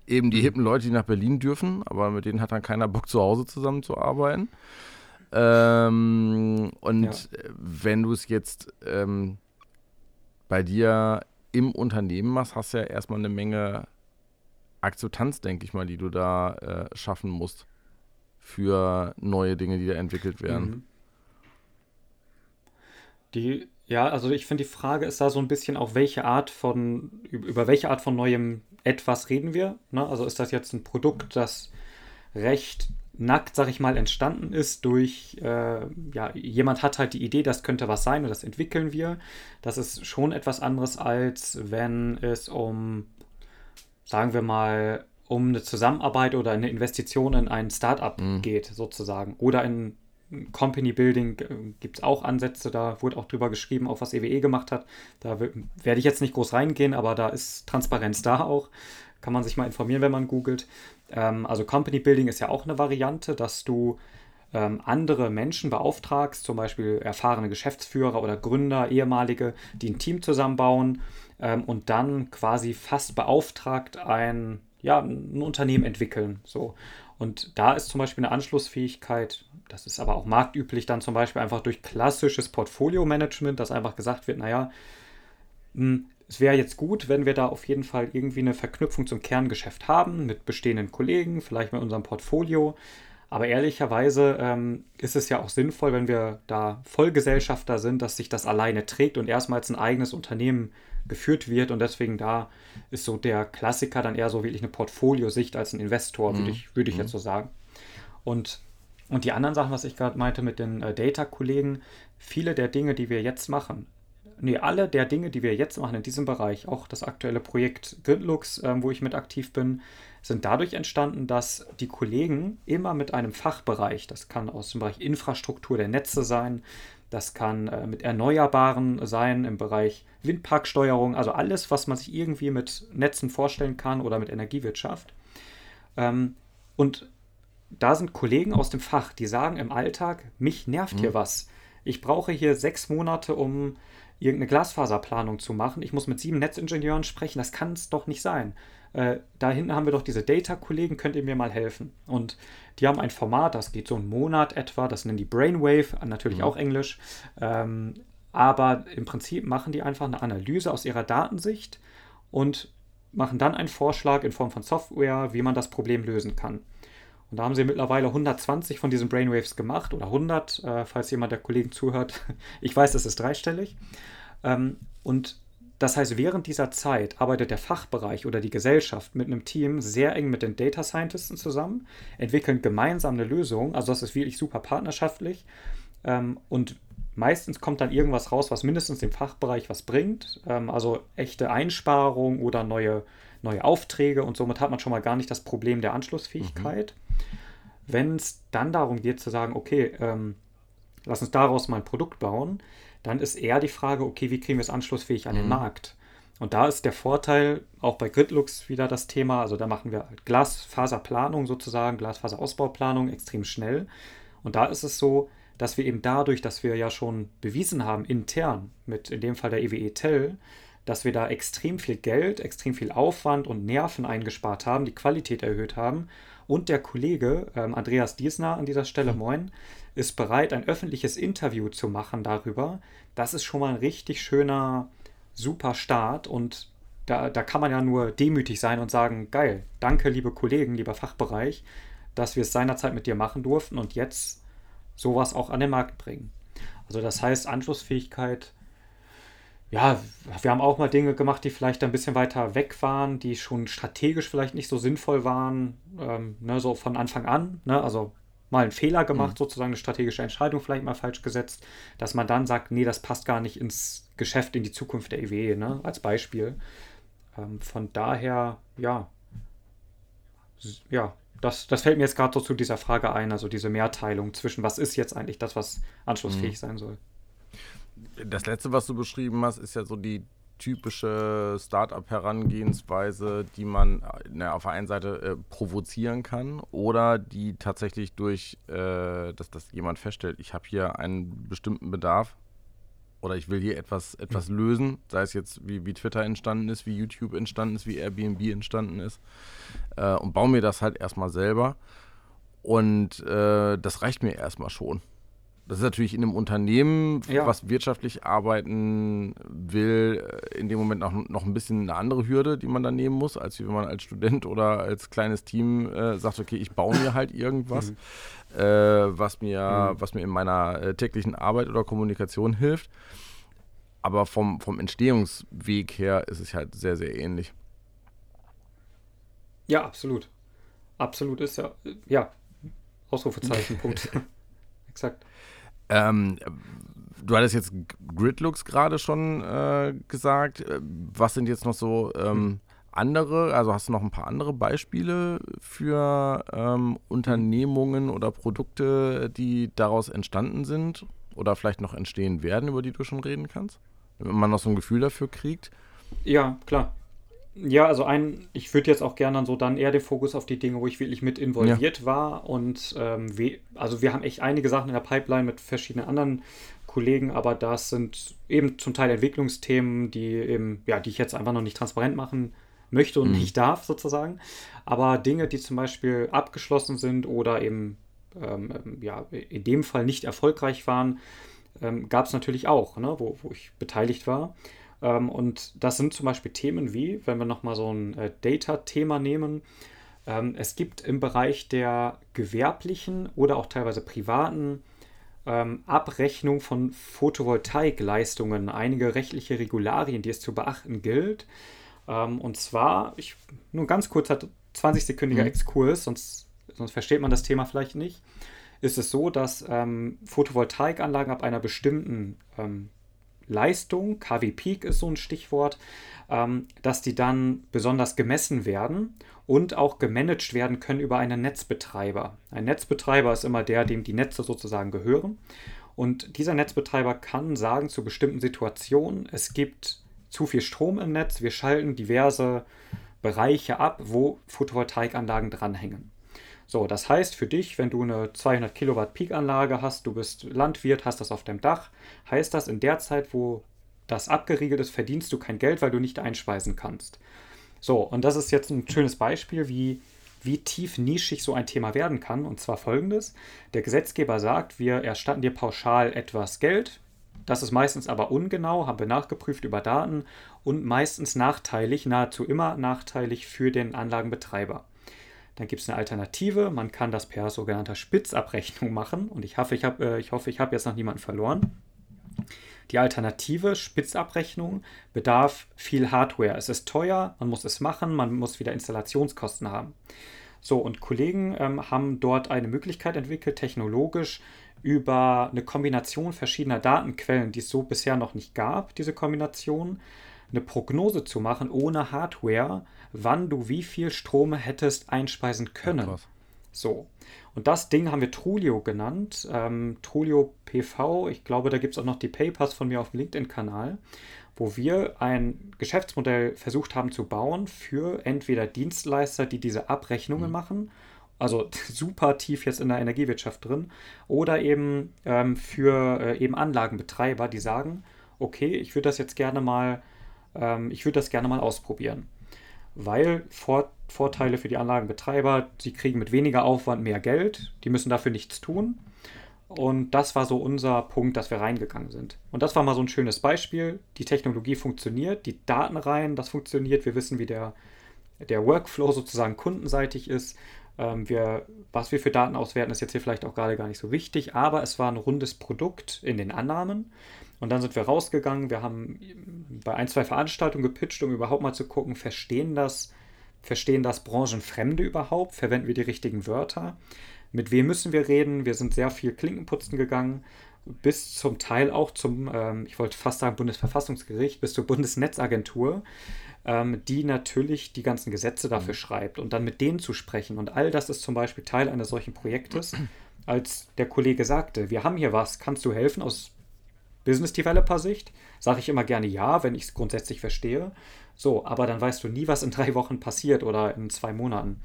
eben die mhm. hippen Leute, die nach Berlin dürfen, aber mit denen hat dann keiner Bock zu Hause zusammenzuarbeiten. Ähm, und ja. wenn du es jetzt ähm, bei dir im Unternehmen machst, hast du ja erstmal eine Menge Akzeptanz, denke ich mal, die du da äh, schaffen musst für neue Dinge, die da entwickelt werden. Mhm. Die, ja, also ich finde, die Frage ist da so ein bisschen auch, welche Art von, über welche Art von neuem etwas reden wir? Ne? Also ist das jetzt ein Produkt, das recht nackt, sag ich mal, entstanden ist durch, äh, ja, jemand hat halt die Idee, das könnte was sein und das entwickeln wir. Das ist schon etwas anderes, als wenn es um, sagen wir mal, um eine Zusammenarbeit oder eine Investition in ein Startup mhm. geht, sozusagen. Oder in Company Building äh, gibt es auch Ansätze, da wurde auch drüber geschrieben, auch was EWE e gemacht hat. Da werde ich jetzt nicht groß reingehen, aber da ist Transparenz da auch. Kann man sich mal informieren, wenn man googelt. Ähm, also Company Building ist ja auch eine Variante, dass du ähm, andere Menschen beauftragst, zum Beispiel erfahrene Geschäftsführer oder Gründer, ehemalige, die ein Team zusammenbauen ähm, und dann quasi fast beauftragt ein, ja, ein Unternehmen entwickeln. So. Und da ist zum Beispiel eine Anschlussfähigkeit, das ist aber auch marktüblich, dann zum Beispiel einfach durch klassisches Portfolio-Management, dass einfach gesagt wird, naja, hm, es wäre jetzt gut, wenn wir da auf jeden Fall irgendwie eine Verknüpfung zum Kerngeschäft haben, mit bestehenden Kollegen, vielleicht mit unserem Portfolio. Aber ehrlicherweise ähm, ist es ja auch sinnvoll, wenn wir da Vollgesellschafter sind, dass sich das alleine trägt und erstmals ein eigenes Unternehmen geführt wird. Und deswegen da ist so der Klassiker dann eher so wirklich eine Portfoliosicht als ein Investor, mhm. würde ich, würd ich mhm. jetzt so sagen. Und, und die anderen Sachen, was ich gerade meinte mit den äh, Data-Kollegen, viele der Dinge, die wir jetzt machen, nee, alle der Dinge, die wir jetzt machen in diesem Bereich, auch das aktuelle Projekt Gridlux, äh, wo ich mit aktiv bin, sind dadurch entstanden, dass die Kollegen immer mit einem Fachbereich, das kann aus dem Bereich Infrastruktur der Netze sein, das kann äh, mit Erneuerbaren sein im Bereich Windparksteuerung, also alles, was man sich irgendwie mit Netzen vorstellen kann oder mit Energiewirtschaft. Ähm, und da sind Kollegen aus dem Fach, die sagen im Alltag, mich nervt mhm. hier was. Ich brauche hier sechs Monate, um irgendeine Glasfaserplanung zu machen. Ich muss mit sieben Netzingenieuren sprechen. Das kann es doch nicht sein. Äh, da hinten haben wir doch diese Data-Kollegen, könnt ihr mir mal helfen? Und die haben ein Format, das geht so einen Monat etwa, das nennen die Brainwave, natürlich mhm. auch Englisch. Ähm, aber im Prinzip machen die einfach eine Analyse aus ihrer Datensicht und machen dann einen Vorschlag in Form von Software, wie man das Problem lösen kann. Und da haben sie mittlerweile 120 von diesen Brainwaves gemacht oder 100, äh, falls jemand der Kollegen zuhört. [LAUGHS] Ich weiß, das ist dreistellig. Ähm, und das heißt, während dieser Zeit arbeitet der Fachbereich oder die Gesellschaft mit einem Team sehr eng mit den Data Scientists zusammen, entwickeln gemeinsam eine Lösung. Also das ist wirklich super partnerschaftlich. Ähm, und meistens kommt dann irgendwas raus, was mindestens dem Fachbereich was bringt. Ähm, also echte Einsparungen oder neue, neue Aufträge. Und somit hat man schon mal gar nicht das Problem der Anschlussfähigkeit. Mhm. Wenn es dann darum geht zu sagen, okay, ähm, lass uns daraus mal ein Produkt bauen, dann ist eher die Frage, okay, wie kriegen wir es anschlussfähig an den mhm. Markt? Und da ist der Vorteil, auch bei Gridlux wieder das Thema, also da machen wir Glasfaserplanung sozusagen, Glasfaserausbauplanung extrem schnell. Und da ist es so, dass wir eben dadurch, dass wir ja schon bewiesen haben, intern, mit in dem Fall der EWE Tell, dass wir da extrem viel Geld, extrem viel Aufwand und Nerven eingespart haben, die Qualität erhöht haben und der Kollege, ähm, Andreas Diesner an dieser Stelle, moin, ist bereit, ein öffentliches Interview zu machen darüber. Das ist schon mal ein richtig schöner, super Start. Und da, da kann man ja nur demütig sein und sagen, geil, danke, liebe Kollegen, lieber Fachbereich, dass wir es seinerzeit mit dir machen durften und jetzt sowas auch an den Markt bringen. Also das heißt, Anschlussfähigkeit ja, wir haben auch mal Dinge gemacht, die vielleicht ein bisschen weiter weg waren, die schon strategisch vielleicht nicht so sinnvoll waren, ähm, ne, so von Anfang an. Ne, also mal einen Fehler gemacht, mhm. sozusagen eine strategische Entscheidung vielleicht mal falsch gesetzt, dass man dann sagt, nee, das passt gar nicht ins Geschäft, in die Zukunft der EWE, ne, als Beispiel. Ähm, von daher, ja, ja, das, das fällt mir jetzt gerade so zu dieser Frage ein, also diese Mehrteilung zwischen, was ist jetzt eigentlich das, was anschlussfähig mhm. sein soll. Das letzte, was du beschrieben hast, ist ja so die typische Startup-Herangehensweise, die man na, auf der einen Seite äh, provozieren kann oder die tatsächlich durch, äh, dass das jemand feststellt, ich habe hier einen bestimmten Bedarf oder ich will hier etwas, etwas mhm. lösen, sei es jetzt wie, wie Twitter entstanden ist, wie YouTube entstanden ist, wie Airbnb entstanden ist äh, und baue mir das halt erstmal selber und äh, das reicht mir erstmal schon. Das ist natürlich in einem Unternehmen, ja. was wirtschaftlich arbeiten will, äh, in dem Moment noch, noch ein bisschen eine andere Hürde, die man da nehmen muss, als wenn man als Student oder als kleines Team äh, sagt, okay, ich baue mir halt irgendwas, mhm. äh, was, mir, mhm. was mir in meiner äh, täglichen Arbeit oder Kommunikation hilft. Aber vom, vom Entstehungsweg her ist es halt sehr, sehr ähnlich. Ja, absolut. Absolut ist ja, ja, Ausrufezeichen, Punkt. [LAUGHS] Exakt. Ähm, du hattest jetzt Gridlooks gerade schon äh, gesagt. Äh, was sind jetzt noch so ähm, andere, also hast du noch ein paar andere Beispiele für ähm, Unternehmungen oder Produkte, die daraus entstanden sind oder vielleicht noch entstehen werden, über die du schon reden kannst? Wenn man noch so ein Gefühl dafür kriegt. Ja, klar. Ja, also ein, ich würde jetzt auch gerne dann so dann eher den Fokus auf die Dinge, wo ich wirklich mit involviert ja. war. Und ähm, we, also wir haben echt einige Sachen in der Pipeline mit verschiedenen anderen Kollegen, aber das sind eben zum Teil Entwicklungsthemen, die eben, ja, die ich jetzt einfach noch nicht transparent machen möchte und mhm. nicht darf, sozusagen. Aber Dinge, die zum Beispiel abgeschlossen sind oder eben ähm, ja, in dem Fall nicht erfolgreich waren, ähm, gab es natürlich auch, ne, wo, wo ich beteiligt war. Ähm, und das sind zum Beispiel Themen wie, wenn wir nochmal so ein äh, Data-Thema nehmen, ähm, es gibt im Bereich der gewerblichen oder auch teilweise privaten ähm, Abrechnung von Photovoltaikleistungen einige rechtliche Regularien, die es zu beachten gilt. Und zwar, ich, nur ein ganz kurzer 20-sekündiger mhm. Exkurs, sonst, sonst versteht man das Thema vielleicht nicht ist es so, dass ähm, Photovoltaikanlagen ab einer bestimmten ähm, Leistung, KW Peak ist so ein Stichwort, ähm, dass die dann besonders gemessen werden und auch gemanagt werden können über einen Netzbetreiber. Ein Netzbetreiber ist immer der, dem die Netze sozusagen gehören. Und dieser Netzbetreiber kann sagen zu bestimmten Situationen, es gibt zu viel Strom im Netz, wir schalten diverse Bereiche ab, wo Photovoltaikanlagen dranhängen. So, das heißt für dich, wenn du eine 200 Kilowatt Peak-Anlage hast, du bist Landwirt, hast das auf dem Dach, heißt das in der Zeit, wo das abgeriegelt ist, verdienst du kein Geld, weil du nicht einspeisen kannst. So, und das ist jetzt ein schönes Beispiel, wie, wie tief nischig so ein Thema werden kann. Und zwar folgendes: Der Gesetzgeber sagt, wir erstatten dir pauschal etwas Geld. Das ist meistens aber ungenau, haben wir nachgeprüft über Daten und meistens nachteilig, nahezu immer nachteilig für den Anlagenbetreiber. Dann gibt es eine Alternative. Man kann das per sogenannter Spitzabrechnung machen. Und ich hoffe, ich habe äh, ich ich habe jetzt noch niemanden verloren. Die Alternative Spitzabrechnung bedarf viel Hardware. Es ist teuer, man muss es machen, man muss wieder Installationskosten haben. So, und Kollegen ähm, haben dort eine Möglichkeit entwickelt, technologisch über eine Kombination verschiedener Datenquellen, die es so bisher noch nicht gab, diese Kombination, eine Prognose zu machen ohne Hardware, wann du wie viel Strom hättest einspeisen können. Ja, so. Und das Ding haben wir Trulio genannt. Ähm, Trulio PV. Ich glaube, da gibt es auch noch die Papers von mir auf dem LinkedIn-Kanal, wo wir ein Geschäftsmodell versucht haben zu bauen für entweder Dienstleister, die diese Abrechnungen mhm. machen, also [LAUGHS] super tief jetzt in der Energiewirtschaft drin, oder eben ähm, für äh, eben Anlagenbetreiber, die sagen, okay, ich würde das jetzt gerne mal, ähm, ich würde das gerne mal ausprobieren weil Vor Vorteile für die Anlagenbetreiber, sie kriegen mit weniger Aufwand mehr Geld, die müssen dafür nichts tun. Und das war so unser Punkt, dass wir reingegangen sind. Und das war mal so ein schönes Beispiel. Die Technologie funktioniert, die Datenreihen, das funktioniert. Wir wissen, wie der, der Workflow sozusagen kundenseitig ist. Ähm, wir, was wir für Daten auswerten, ist jetzt hier vielleicht auch gerade gar nicht so wichtig, aber es war ein rundes Produkt in den Annahmen. Und dann sind wir rausgegangen, wir haben bei ein, zwei Veranstaltungen gepitcht, um überhaupt mal zu gucken, verstehen das, verstehen das Branchenfremde überhaupt, verwenden wir die richtigen Wörter, mit wem müssen wir reden, wir sind sehr viel Klinkenputzen gegangen. Bis zum Teil auch zum, ähm, ich wollte fast sagen Bundesverfassungsgericht, bis zur Bundesnetzagentur, ähm, die natürlich die ganzen Gesetze dafür mhm. schreibt. Und dann mit denen zu sprechen. Und all das ist zum Beispiel Teil eines solchen Projektes. [CLEARS THROAT] Als der Kollege sagte, wir haben hier was, kannst du helfen? Aus Business Developer Sicht? Sage ich immer gerne ja, wenn ich es grundsätzlich verstehe. So, aber dann weißt du nie, was in [LAUGHS] drei Wochen passiert oder in zwei Monaten.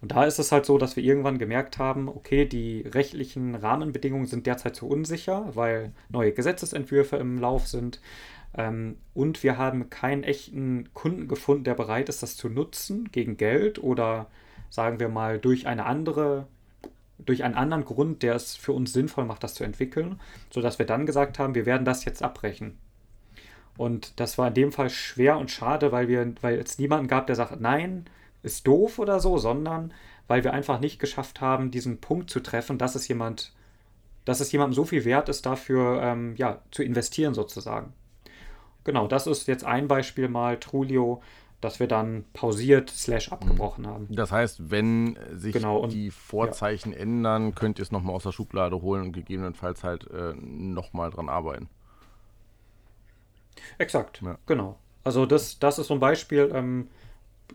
Und da ist es halt so, dass wir irgendwann gemerkt haben, okay, die rechtlichen Rahmenbedingungen sind derzeit zu unsicher, weil neue Gesetzesentwürfe im Lauf sind. Ähm, und wir haben keinen echten Kunden gefunden, der bereit ist, das zu nutzen gegen Geld oder sagen wir mal durch eine andere durch einen anderen Grund, der es für uns sinnvoll macht, das zu entwickeln, sodass wir dann gesagt haben, wir werden das jetzt abbrechen. Und das war in dem Fall schwer und schade, weil, wir, weil es niemanden gab, der sagt, nein, ist doof oder so, sondern weil wir einfach nicht geschafft haben, diesen Punkt zu treffen, dass es jemand, dass es jemandem so viel wert ist, dafür ähm, ja, zu investieren sozusagen. Genau, das ist jetzt ein Beispiel mal, Trulio, dass wir dann pausiert slash abgebrochen haben. Das heißt, wenn sich genau, und, die Vorzeichen ja. ändern, könnt ihr es nochmal aus der Schublade holen und gegebenenfalls halt äh, nochmal dran arbeiten. Exakt, ja. genau. Also das, das ist so ein Beispiel, ähm,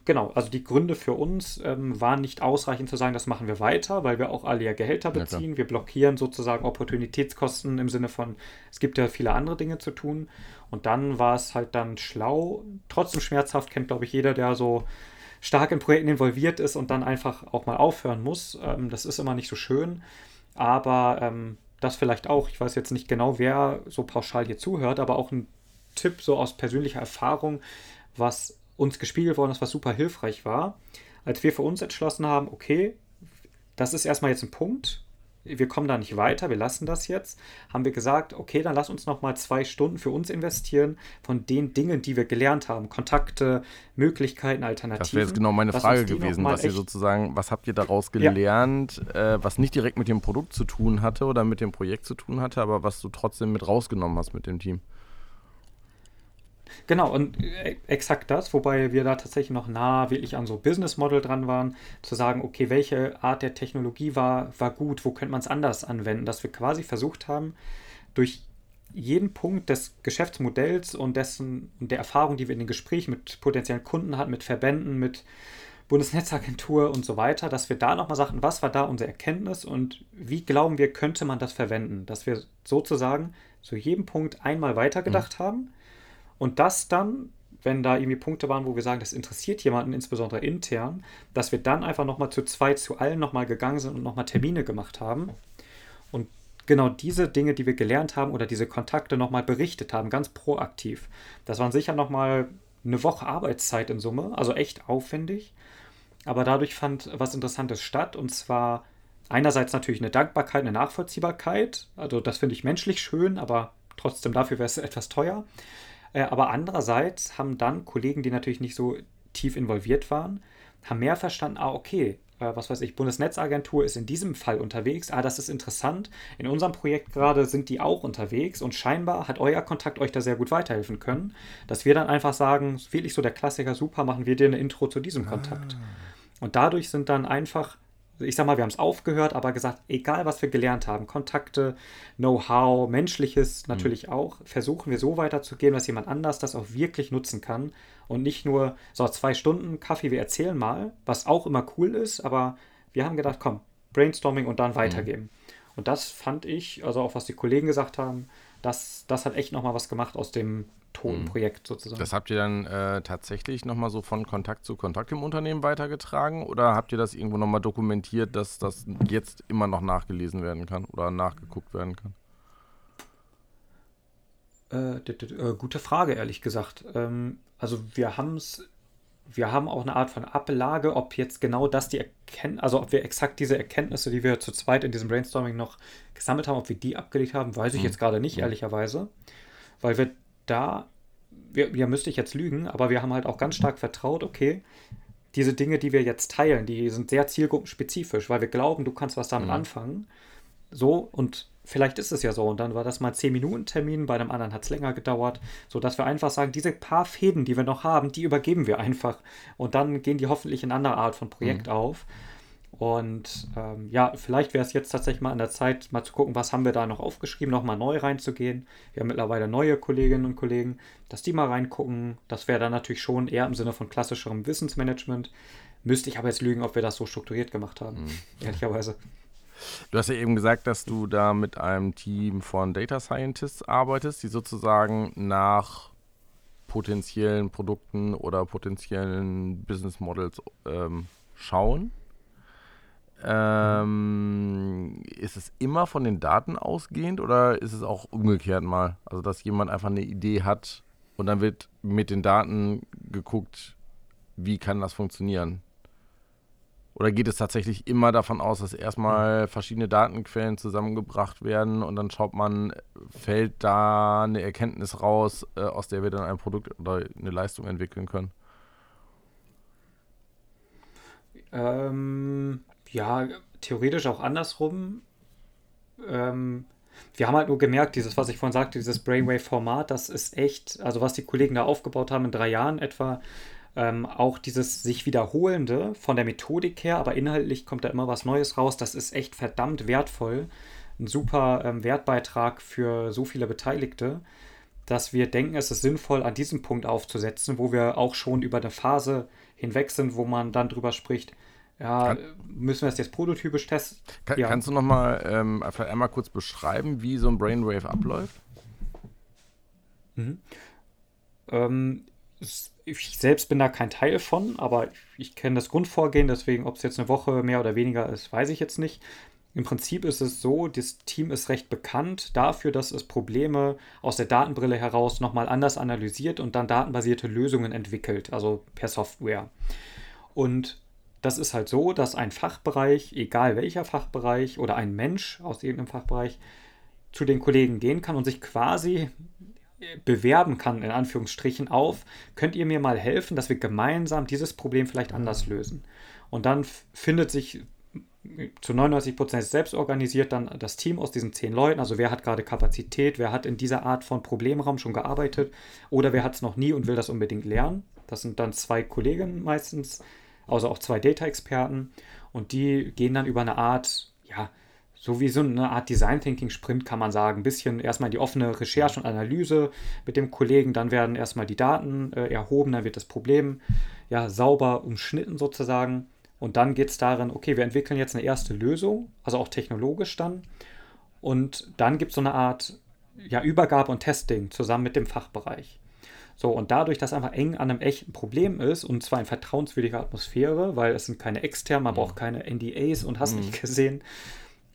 genau, also die Gründe für uns ähm, waren nicht ausreichend zu sagen, das machen wir weiter, weil wir auch alle ja Gehälter beziehen. Ja, wir blockieren sozusagen Opportunitätskosten im Sinne von, es gibt ja viele andere Dinge zu tun. Und dann war es halt dann schlau, trotzdem schmerzhaft, kennt glaube ich jeder, der so stark in Projekten involviert ist und dann einfach auch mal aufhören muss. Ähm, das ist immer nicht so schön. Aber ähm, das vielleicht auch, ich weiß jetzt nicht genau, wer so pauschal hier zuhört, aber auch ein Tipp so aus persönlicher Erfahrung, was uns gespiegelt worden ist, was super hilfreich war, als wir für uns entschlossen haben, okay, das ist erstmal jetzt ein Punkt, wir kommen da nicht weiter, wir lassen das jetzt, haben wir gesagt, okay, dann lass uns noch mal zwei Stunden für uns investieren von den Dingen, die wir gelernt haben, Kontakte, Möglichkeiten, Alternativen. Das wäre jetzt genau meine Frage gewesen, was ihr sozusagen, was habt ihr daraus gelernt, ja. äh, was nicht direkt mit dem Produkt zu tun hatte oder mit dem Projekt zu tun hatte, aber was du trotzdem mit rausgenommen hast mit dem Team? Genau, und äh, exakt das, wobei wir da tatsächlich noch nah wirklich an so Business Model dran waren, zu sagen, okay, welche Art der Technologie war, war gut, wo könnte man es anders anwenden, dass wir quasi versucht haben, durch jeden Punkt des Geschäftsmodells und dessen und der Erfahrung, die wir in den Gesprächen mit potenziellen Kunden hatten, mit Verbänden, mit Bundesnetzagentur und so weiter, dass wir da nochmal sagten, was war da unsere Erkenntnis und wie glauben wir, könnte man das verwenden, dass wir sozusagen zu jedem Punkt einmal weitergedacht mhm. haben und das dann, wenn da irgendwie Punkte waren, wo wir sagen, das interessiert jemanden, insbesondere intern, dass wir dann einfach nochmal zu zweit zu allen nochmal gegangen sind und nochmal Termine gemacht haben. Und genau diese Dinge, die wir gelernt haben oder diese Kontakte nochmal berichtet haben, ganz proaktiv. Das waren sicher nochmal eine Woche Arbeitszeit in Summe, also echt aufwendig. Aber dadurch fand was Interessantes statt und zwar einerseits natürlich eine Dankbarkeit, eine Nachvollziehbarkeit. Also das finde ich menschlich schön, aber trotzdem dafür wäre es etwas teuer. Äh, aber andererseits haben dann Kollegen, die natürlich nicht so tief involviert waren, haben mehr verstanden, ah, okay, äh, was weiß ich, Bundesnetzagentur ist in diesem Fall unterwegs, ah, das ist interessant. In unserem Projekt gerade sind die auch unterwegs und scheinbar hat euer Kontakt euch da sehr gut weiterhelfen können, dass wir dann einfach sagen, wirklich so der Klassiker, super, machen wir dir eine Intro zu diesem Kontakt. Ah. Und dadurch sind dann einfach ich sag mal, wir haben es aufgehört, aber gesagt, egal was wir gelernt haben, Kontakte, Know-how, Menschliches natürlich mhm. auch, versuchen wir so weiterzugehen, dass jemand anders das auch wirklich nutzen kann und nicht nur so zwei Stunden Kaffee, wir erzählen mal, was auch immer cool ist, aber wir haben gedacht, komm, Brainstorming und dann mhm. weitergeben. Mhm. Und das fand ich, also auch was die Kollegen gesagt haben, das, das hat echt nochmal was gemacht aus dem Tonprojekt mhm. sozusagen. Das habt ihr dann äh, tatsächlich nochmal so von Kontakt zu Kontakt im Unternehmen weitergetragen oder habt ihr das irgendwo nochmal dokumentiert, dass das jetzt immer noch nachgelesen werden kann oder nachgeguckt werden kann? Äh, äh, gute Frage, ehrlich gesagt. Ähm, also wir haben es wir haben auch eine Art von Ablage, ob jetzt genau das die Erkenntnisse, also ob wir exakt diese Erkenntnisse, die wir zu zweit in diesem Brainstorming noch gesammelt haben, ob wir die abgelegt haben, weiß ich mhm. jetzt gerade nicht, mhm. ehrlicherweise. Weil wir da, wir, ja, müsste ich jetzt lügen, aber wir haben halt auch ganz stark vertraut, okay, diese Dinge, die wir jetzt teilen, die sind sehr zielgruppenspezifisch, weil wir glauben, du kannst was damit mhm. anfangen. So, und vielleicht ist es ja so. Und dann war das mal 10-Minuten-Termin, bei einem anderen hat es länger gedauert, sodass wir einfach sagen, diese paar Fäden, die wir noch haben, die übergeben wir einfach. Und dann gehen die hoffentlich in anderer Art von Projekt mhm. auf. Und ähm, ja, vielleicht wäre es jetzt tatsächlich mal an der Zeit, mal zu gucken, was haben wir da noch aufgeschrieben, nochmal neu reinzugehen. Wir haben mittlerweile neue Kolleginnen und Kollegen, dass die mal reingucken. Das wäre dann natürlich schon eher im Sinne von klassischerem Wissensmanagement. Müsste ich aber jetzt lügen, ob wir das so strukturiert gemacht haben, mhm. [LAUGHS] ehrlicherweise. Du hast ja eben gesagt, dass du da mit einem Team von Data Scientists arbeitest, die sozusagen nach potenziellen Produkten oder potenziellen Business Models ähm, schauen. Ähm, ist es immer von den Daten ausgehend oder ist es auch umgekehrt mal? Also, dass jemand einfach eine Idee hat und dann wird mit den Daten geguckt, wie kann das funktionieren? Oder geht es tatsächlich immer davon aus, dass erstmal verschiedene Datenquellen zusammengebracht werden und dann schaut man, fällt da eine Erkenntnis raus, äh, aus der wir dann ein Produkt oder eine Leistung entwickeln können? Ähm, ja, theoretisch auch andersrum. Ähm, wir haben halt nur gemerkt, dieses, was ich vorhin sagte, dieses Brainwave-Format, das ist echt, also was die Kollegen da aufgebaut haben in drei Jahren etwa, ähm, auch dieses sich wiederholende von der Methodik her, aber inhaltlich kommt da immer was Neues raus. Das ist echt verdammt wertvoll. Ein super ähm, Wertbeitrag für so viele Beteiligte, dass wir denken, es ist sinnvoll, an diesem Punkt aufzusetzen, wo wir auch schon über eine Phase hinweg sind, wo man dann drüber spricht, ja, kann, müssen wir das jetzt prototypisch testen? Kann, ja. Kannst du noch mal ähm, einmal kurz beschreiben, wie so ein Brainwave abläuft? Mhm. Ähm, ich selbst bin da kein Teil von, aber ich kenne das Grundvorgehen, deswegen, ob es jetzt eine Woche mehr oder weniger ist, weiß ich jetzt nicht. Im Prinzip ist es so, das Team ist recht bekannt dafür, dass es Probleme aus der Datenbrille heraus nochmal anders analysiert und dann datenbasierte Lösungen entwickelt, also per Software. Und das ist halt so, dass ein Fachbereich, egal welcher Fachbereich oder ein Mensch aus irgendeinem Fachbereich, zu den Kollegen gehen kann und sich quasi bewerben kann, in Anführungsstrichen, auf, könnt ihr mir mal helfen, dass wir gemeinsam dieses Problem vielleicht anders lösen. Und dann findet sich zu 99 Prozent selbst organisiert dann das Team aus diesen zehn Leuten. Also wer hat gerade Kapazität, wer hat in dieser Art von Problemraum schon gearbeitet oder wer hat es noch nie und will das unbedingt lernen. Das sind dann zwei Kollegen meistens, also auch zwei Data-Experten und die gehen dann über eine Art, ja, so wie so eine Art Design Thinking Sprint kann man sagen. Ein bisschen erstmal die offene Recherche und Analyse mit dem Kollegen, dann werden erstmal die Daten äh, erhoben, dann wird das Problem ja sauber umschnitten sozusagen. Und dann geht es darin, okay, wir entwickeln jetzt eine erste Lösung, also auch technologisch dann. Und dann gibt es so eine Art ja, Übergabe und Testing zusammen mit dem Fachbereich. So, und dadurch, dass einfach eng an einem echten Problem ist, und zwar in vertrauenswürdiger Atmosphäre, weil es sind keine externen, man braucht keine NDAs und hast mhm. nicht gesehen,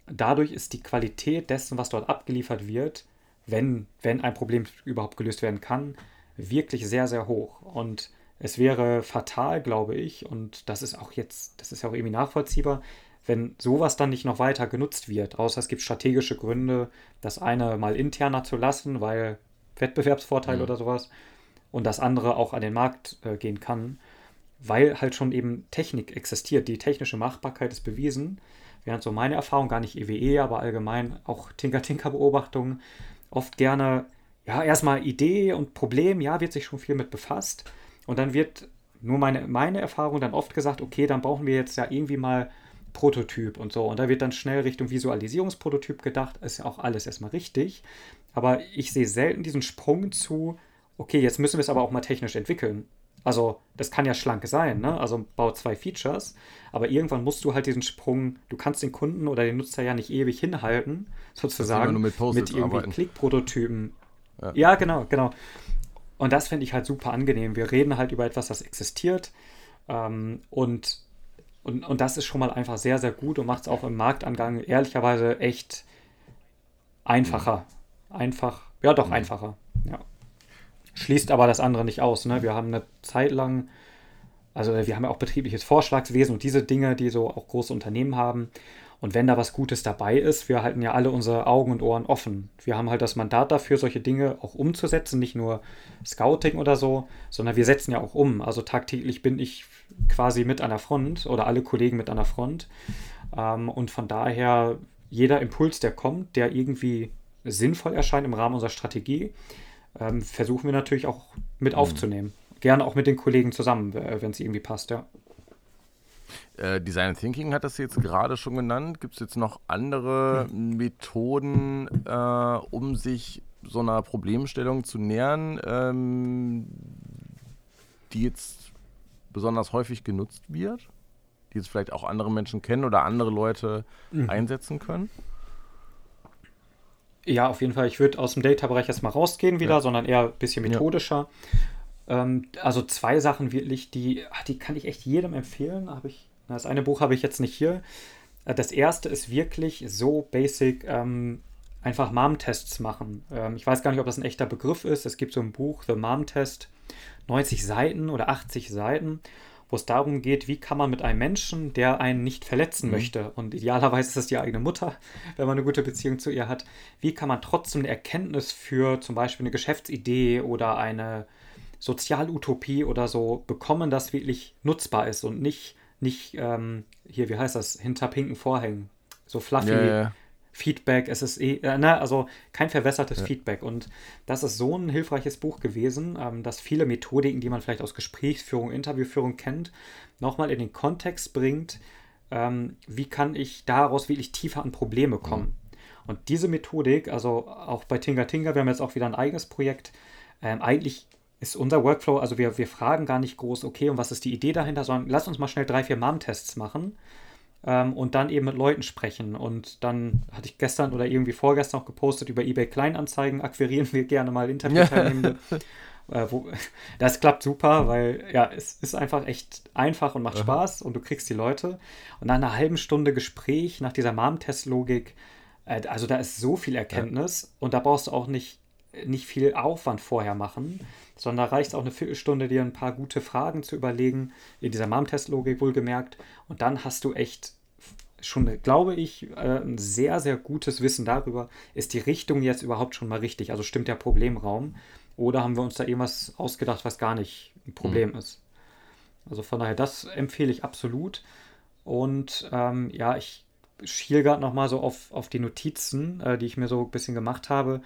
dadurch ist die Qualität dessen, was dort abgeliefert wird, wenn, wenn ein Problem überhaupt gelöst werden kann, wirklich sehr, sehr hoch. Und es wäre fatal, glaube ich, und das ist auch jetzt, das ist ja auch irgendwie nachvollziehbar, wenn sowas dann nicht noch weiter genutzt wird, außer es gibt strategische Gründe, das eine mal interner zu lassen, weil Wettbewerbsvorteil mhm. oder sowas, und das andere auch an den Markt äh, gehen kann, weil halt schon eben Technik existiert. Die technische Machbarkeit ist bewiesen während so meine Erfahrung, gar nicht EWE, e, aber allgemein auch Tinker-Tinker-Beobachtungen, oft gerne, ja, erstmal Idee und Problem, ja, wird sich schon viel mit befasst. Und dann wird nur meine, meine Erfahrung dann oft gesagt, okay, dann brauchen wir jetzt ja irgendwie mal Prototyp und so. Und da wird dann schnell Richtung Visualisierungsprototyp gedacht, ist ja auch alles erstmal richtig. Aber ich sehe selten diesen Sprung zu, okay, jetzt müssen wir es aber auch mal technisch entwickeln. Also, das kann ja schlank sein, ne? Also bau zwei Features, aber irgendwann musst du halt diesen Sprung, du kannst den Kunden oder den Nutzer ja nicht ewig hinhalten, sozusagen, mit, mit irgendwie Klickprototypen. Ja. ja, genau, genau. Und das finde ich halt super angenehm. Wir reden halt über etwas, das existiert. Ähm, und, und, und das ist schon mal einfach sehr, sehr gut und macht es auch im Marktangang ehrlicherweise echt einfacher. Mhm. Einfach, ja doch, mhm. einfacher. Ja. Schließt aber das andere nicht aus. Ne? Wir haben eine Zeit lang, also wir haben ja auch betriebliches Vorschlagswesen und diese Dinge, die so auch große Unternehmen haben. Und wenn da was Gutes dabei ist, wir halten ja alle unsere Augen und Ohren offen. Wir haben halt das Mandat dafür, solche Dinge auch umzusetzen, nicht nur Scouting oder so, sondern wir setzen ja auch um. Also tagtäglich bin ich quasi mit an der Front oder alle Kollegen mit an der Front. Ähm, und von daher, jeder Impuls, der kommt, der irgendwie sinnvoll erscheint im Rahmen unserer Strategie, ähm, versuchen wir natürlich auch mit mhm. aufzunehmen. Gerne auch mit den Kollegen zusammen, wenn es irgendwie passt, ja. Äh, Design Thinking hat das jetzt gerade schon genannt. Gibt es jetzt noch andere hm. Methoden, äh, um sich so einer Problemstellung zu nähern, ähm, die jetzt besonders häufig genutzt wird? Die jetzt vielleicht auch andere Menschen kennen oder andere Leute mhm. einsetzen können? Ja, auf jeden Fall. Ich würde aus dem Data-Bereich erstmal rausgehen wieder, ja. sondern eher ein bisschen methodischer. Ja. Ähm, also zwei Sachen wirklich, die, ach, die kann ich echt jedem empfehlen. Hab ich, das eine Buch habe ich jetzt nicht hier. Äh, das erste ist wirklich so basic, ähm, einfach Mom-Tests machen. Ähm, ich weiß gar nicht, ob das ein echter Begriff ist. Es gibt so ein Buch, The Mom-Test, 90 Seiten oder 80 Seiten wo es darum geht, wie kann man mit einem Menschen, der einen nicht verletzen mhm. möchte, und idealerweise ist es die eigene Mutter, [LAUGHS] wenn man eine gute Beziehung zu ihr hat, wie kann man trotzdem eine Erkenntnis für zum Beispiel eine Geschäftsidee oder eine Sozialutopie oder so bekommen, das wirklich nutzbar ist und nicht, nicht ähm, hier, wie heißt das, hinter pinken Vorhängen. So fluffy, ja, ja. Feedback, es ist eh, äh, ne, also kein verwässertes ja. Feedback. Und das ist so ein hilfreiches Buch gewesen, ähm, dass viele Methodiken, die man vielleicht aus Gesprächsführung, Interviewführung kennt, nochmal in den Kontext bringt, ähm, wie kann ich daraus wirklich tiefer an Probleme mhm. kommen. Mhm. Und diese Methodik, also auch bei Tinga Tinga, wir haben jetzt auch wieder ein eigenes Projekt, ähm, eigentlich ist unser Workflow, also wir, wir fragen gar nicht groß, okay, und was ist die Idee dahinter, sondern lass uns mal schnell drei, vier Mom-Tests machen ähm, und dann eben mit Leuten sprechen. Und dann hatte ich gestern oder irgendwie vorgestern auch gepostet über eBay Kleinanzeigen, akquirieren wir gerne mal Interviewteilnehmende. [LAUGHS] äh, wo, das klappt super, weil ja, es ist einfach echt einfach und macht Aha. Spaß und du kriegst die Leute. Und nach einer halben Stunde Gespräch, nach dieser Mom-Test-Logik, äh, also da ist so viel Erkenntnis ja. und da brauchst du auch nicht, nicht viel Aufwand vorher machen sondern da reicht auch eine Viertelstunde, dir ein paar gute Fragen zu überlegen, in dieser Mom-Test-Logik wohlgemerkt. Und dann hast du echt schon, glaube ich, äh, ein sehr, sehr gutes Wissen darüber, ist die Richtung jetzt überhaupt schon mal richtig? Also stimmt der Problemraum? Oder haben wir uns da irgendwas ausgedacht, was gar nicht ein Problem mhm. ist? Also von daher, das empfehle ich absolut. Und ähm, ja, ich schiel gerade nochmal so auf, auf die Notizen, äh, die ich mir so ein bisschen gemacht habe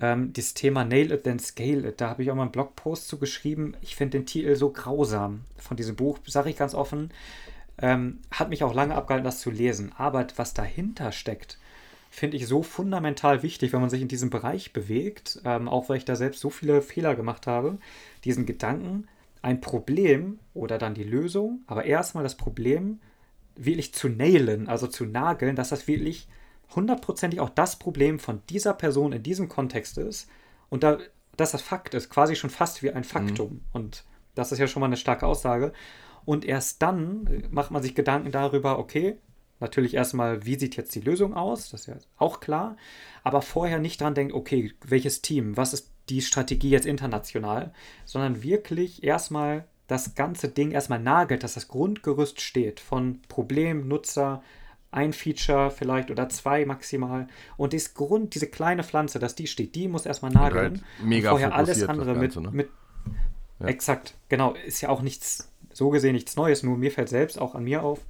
ähm, das Thema Nail It, Then Scale It. Da habe ich auch mal einen Blogpost zu geschrieben. Ich finde den Titel so grausam von diesem Buch, sage ich ganz offen. Ähm, hat mich auch lange abgehalten, das zu lesen. Aber was dahinter steckt, finde ich so fundamental wichtig, wenn man sich in diesem Bereich bewegt, ähm, auch weil ich da selbst so viele Fehler gemacht habe, diesen Gedanken, ein Problem oder dann die Lösung, aber erstmal das Problem wirklich zu nailen, also zu nageln, dass das wirklich hundertprozentig auch das Problem von dieser Person in diesem Kontext ist und da, dass das Fakt ist, quasi schon fast wie ein Faktum. Mhm. Und das ist ja schon mal eine starke Aussage. Und erst dann macht man sich Gedanken darüber, okay, natürlich erstmal, wie sieht jetzt die Lösung aus, das ist ja auch klar, aber vorher nicht dran denkt, okay, welches Team, was ist die Strategie jetzt international, sondern wirklich erstmal das ganze Ding erstmal nagelt, dass das Grundgerüst steht von Problem, Nutzer, ein Feature vielleicht oder zwei maximal. Und das Grund, diese kleine Pflanze, dass die steht, die muss erstmal nageln. Halt mega vorher alles andere Ganze, mit, ne? mit ja. exakt, genau, ist ja auch nichts, so gesehen nichts Neues, nur mir fällt selbst auch an mir auf,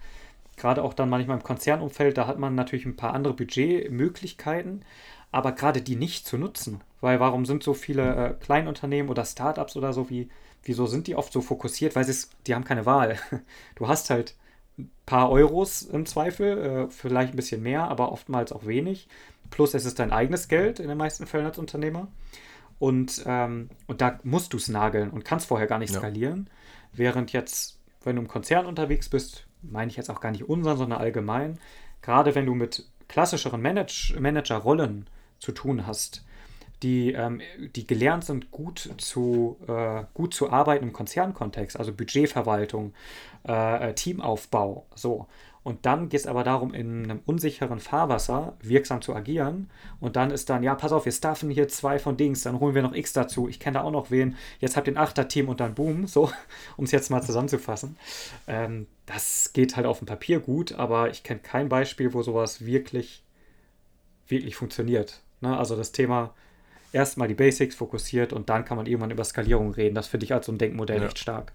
gerade auch dann manchmal im Konzernumfeld, da hat man natürlich ein paar andere Budgetmöglichkeiten, aber gerade die nicht zu nutzen. Weil warum sind so viele äh, Kleinunternehmen oder Startups oder so, wie, wieso sind die oft so fokussiert? Weil sie die haben keine Wahl. [LAUGHS] Du hast halt paar Euros im Zweifel, äh, vielleicht ein bisschen mehr, aber oftmals auch wenig. Plus es ist dein eigenes Geld in den meisten Fällen als Unternehmer. Und, ähm, und da musst du es nageln und kannst vorher gar nicht ja. skalieren. Während jetzt, wenn du im Konzern unterwegs bist, meine ich jetzt auch gar nicht unseren, sondern allgemein, gerade wenn du mit klassischeren Manage Manager-Rollen zu tun hast, die, ähm, die gelernt sind, gut zu, äh, gut zu arbeiten im Konzernkontext, also Budgetverwaltung, äh, äh, Teamaufbau, so. Und dann geht es aber darum, in einem unsicheren Fahrwasser wirksam zu agieren. Und dann ist dann, ja, pass auf, wir staffen hier zwei von Dings, dann holen wir noch X dazu. Ich kenne da auch noch wen. Jetzt habt ihr ein Achter-Team und dann boom, so, [LAUGHS] um es jetzt mal zusammenzufassen. Ähm, das geht halt auf dem Papier gut, aber ich kenne kein Beispiel, wo sowas wirklich, wirklich funktioniert. Ne? Also das Thema erstmal die Basics fokussiert und dann kann man irgendwann über Skalierung reden. Das finde ich als so ein Denkmodell ja. echt stark.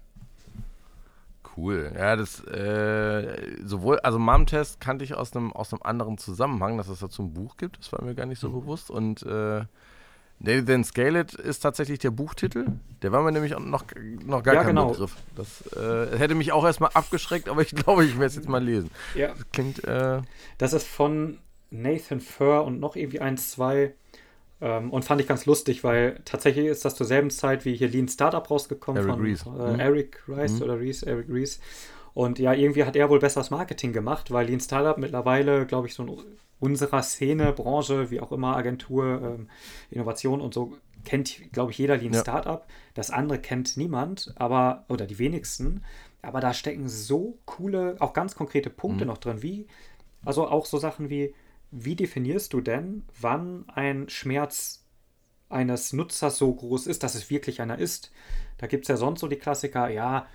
Cool. Ja, das äh, sowohl, also Mom-Test kannte ich aus einem aus einem anderen Zusammenhang, dass es dazu ein Buch gibt, das war mir gar nicht so mhm. bewusst. Und äh, Then Scale It ist tatsächlich der Buchtitel. Der war mir nämlich noch, noch gar ja, kein genau. Begriff. Das äh, hätte mich auch erstmal abgeschreckt, aber ich [LAUGHS] glaube, ich werde es jetzt mal lesen. Ja. Das klingt. Äh, das ist von Nathan Furr und noch irgendwie ein, zwei. Ähm, und fand ich ganz lustig, weil tatsächlich ist das zur selben Zeit wie hier Lean Startup rausgekommen Eric von Rees. Äh, mhm. Eric Rice mhm. oder Rees, Eric Rees. Und ja, irgendwie hat er wohl besseres Marketing gemacht, weil Lean Startup mittlerweile, glaube ich, so ein unserer Szene, Branche, wie auch immer, Agentur, ähm, Innovation und so, kennt, glaube ich, jeder Lean ja. Startup. Das andere kennt niemand, aber, oder die wenigsten. Aber da stecken so coole, auch ganz konkrete Punkte mhm. noch drin, wie, also auch so Sachen wie, wie definierst du denn, wann ein Schmerz eines Nutzers so groß ist, dass es wirklich einer ist? Da gibt es ja sonst so die Klassiker, ja,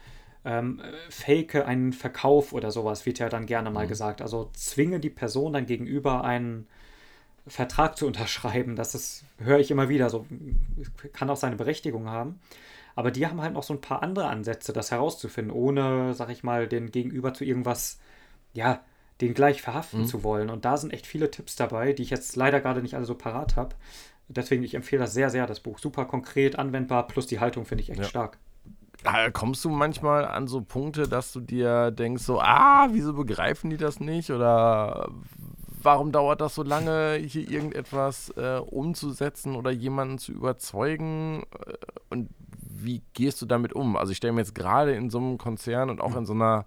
ähm, fake einen Verkauf oder sowas, wird ja dann gerne mal mhm. gesagt. Also zwinge die Person dann gegenüber einen Vertrag zu unterschreiben. Das ist, höre ich immer wieder, so kann auch seine Berechtigung haben. Aber die haben halt noch so ein paar andere Ansätze, das herauszufinden, ohne, sag ich mal, den Gegenüber zu irgendwas, ja, den gleich verhaften mhm. zu wollen. Und da sind echt viele Tipps dabei, die ich jetzt leider gerade nicht alle so parat habe. Deswegen, ich empfehle das sehr, sehr, das Buch. Super konkret, anwendbar, plus die Haltung finde ich echt ja. stark kommst du manchmal an so Punkte, dass du dir denkst, so, ah, wieso begreifen die das nicht? Oder warum dauert das so lange, hier irgendetwas äh, umzusetzen oder jemanden zu überzeugen? Äh, und wie gehst du damit um? Also ich stelle mir jetzt gerade in so einem Konzern und auch in so einer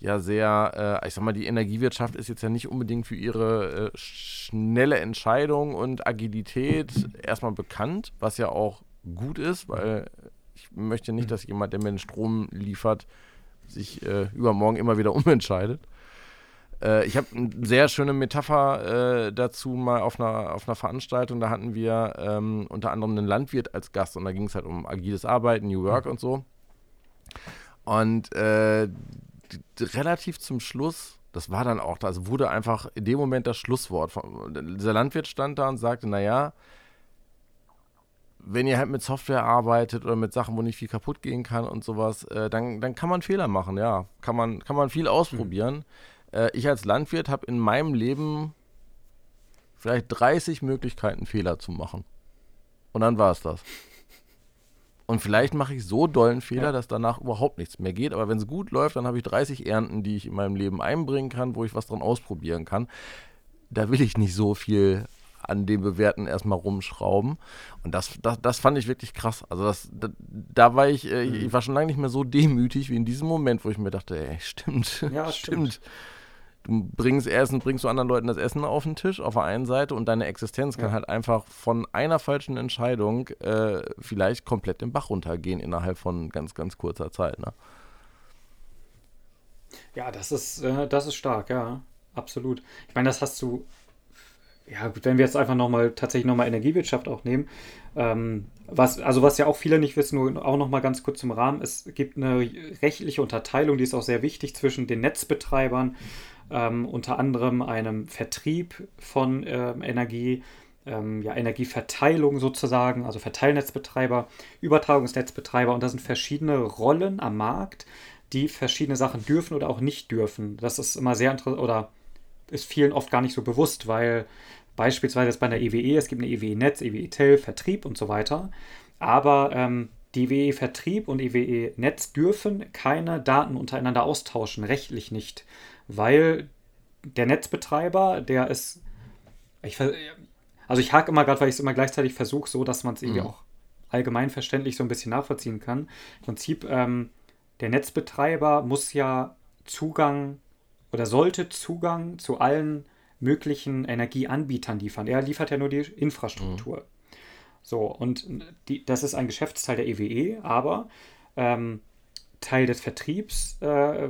ja sehr, äh, ich sag mal, die Energiewirtschaft ist jetzt ja nicht unbedingt für ihre äh, schnelle Entscheidung und Agilität erstmal bekannt, was ja auch gut ist, weil ich möchte nicht, mhm. dass jemand, der mir den Strom liefert, sich äh, übermorgen immer wieder [LAUGHS] umentscheidet. Äh, ich habe eine sehr schöne Metapher äh, dazu mal auf einer, auf einer Veranstaltung. Da hatten wir ähm, unter anderem einen Landwirt als Gast und da ging es halt um agiles Arbeiten, New Work mhm. und so. Und äh, relativ zum Schluss das war dann auch, also wurde einfach in dem Moment das Schlusswort. Dieser Landwirt stand da und sagte, naja, wenn ihr halt mit Software arbeitet oder mit Sachen, wo nicht viel kaputt gehen kann und sowas, äh, dann, dann kann man Fehler machen, ja. Kann man, kann man viel ausprobieren. Mhm. Äh, ich als Landwirt habe in meinem Leben vielleicht 30 Möglichkeiten, Fehler zu machen. Und dann war es das. Und vielleicht mache ich so dollen Fehler, ja. dass danach überhaupt nichts mehr geht. Aber wenn es gut läuft, dann habe ich 30 Ernten, die ich in meinem Leben einbringen kann, wo ich was dran ausprobieren kann. Da will ich nicht so viel an dem Bewerten erstmal rumschrauben. Und das, das, das fand ich wirklich krass. Also das, da, da war ich, äh, ich mhm. war schon lange nicht mehr so demütig wie in diesem Moment, wo ich mir dachte, ey, stimmt, ja, [LAUGHS] stimmt. stimmt. Du bringst Essen, bringst du anderen Leuten das Essen auf den Tisch auf der einen Seite und deine Existenz kann ja. halt einfach von einer falschen Entscheidung äh, vielleicht komplett den Bach runtergehen innerhalb von ganz, ganz kurzer Zeit. Ne? Ja, das ist, äh, das ist stark, ja, absolut. Ich meine, das hast du ja, wenn wir jetzt einfach nochmal tatsächlich nochmal Energiewirtschaft auch nehmen, ähm, was, also was ja auch viele nicht wissen, nur auch nochmal ganz kurz zum Rahmen, es gibt eine rechtliche Unterteilung, die ist auch sehr wichtig zwischen den Netzbetreibern, ähm, unter anderem einem Vertrieb von ähm, Energie, ähm, ja, Energieverteilung sozusagen, also Verteilnetzbetreiber, Übertragungsnetzbetreiber und da sind verschiedene Rollen am Markt, die verschiedene Sachen dürfen oder auch nicht dürfen. Das ist immer sehr interessant oder ist vielen oft gar nicht so bewusst, weil Beispielsweise jetzt bei einer EWE, es gibt eine EWE-Netz, EWE-Tel, Vertrieb und so weiter. Aber ähm, die EWE-Vertrieb und EWE-Netz dürfen keine Daten untereinander austauschen, rechtlich nicht. Weil der Netzbetreiber, der ist. Ich, also ich hake immer gerade, weil ich es immer gleichzeitig versuche, so dass man es irgendwie mhm. auch allgemein verständlich so ein bisschen nachvollziehen kann. Im Prinzip, ähm, der Netzbetreiber muss ja Zugang oder sollte Zugang zu allen möglichen Energieanbietern liefern. Er liefert ja nur die Infrastruktur. Mhm. So, und die, das ist ein Geschäftsteil der EWE, e, aber ähm, Teil des Vertriebs äh,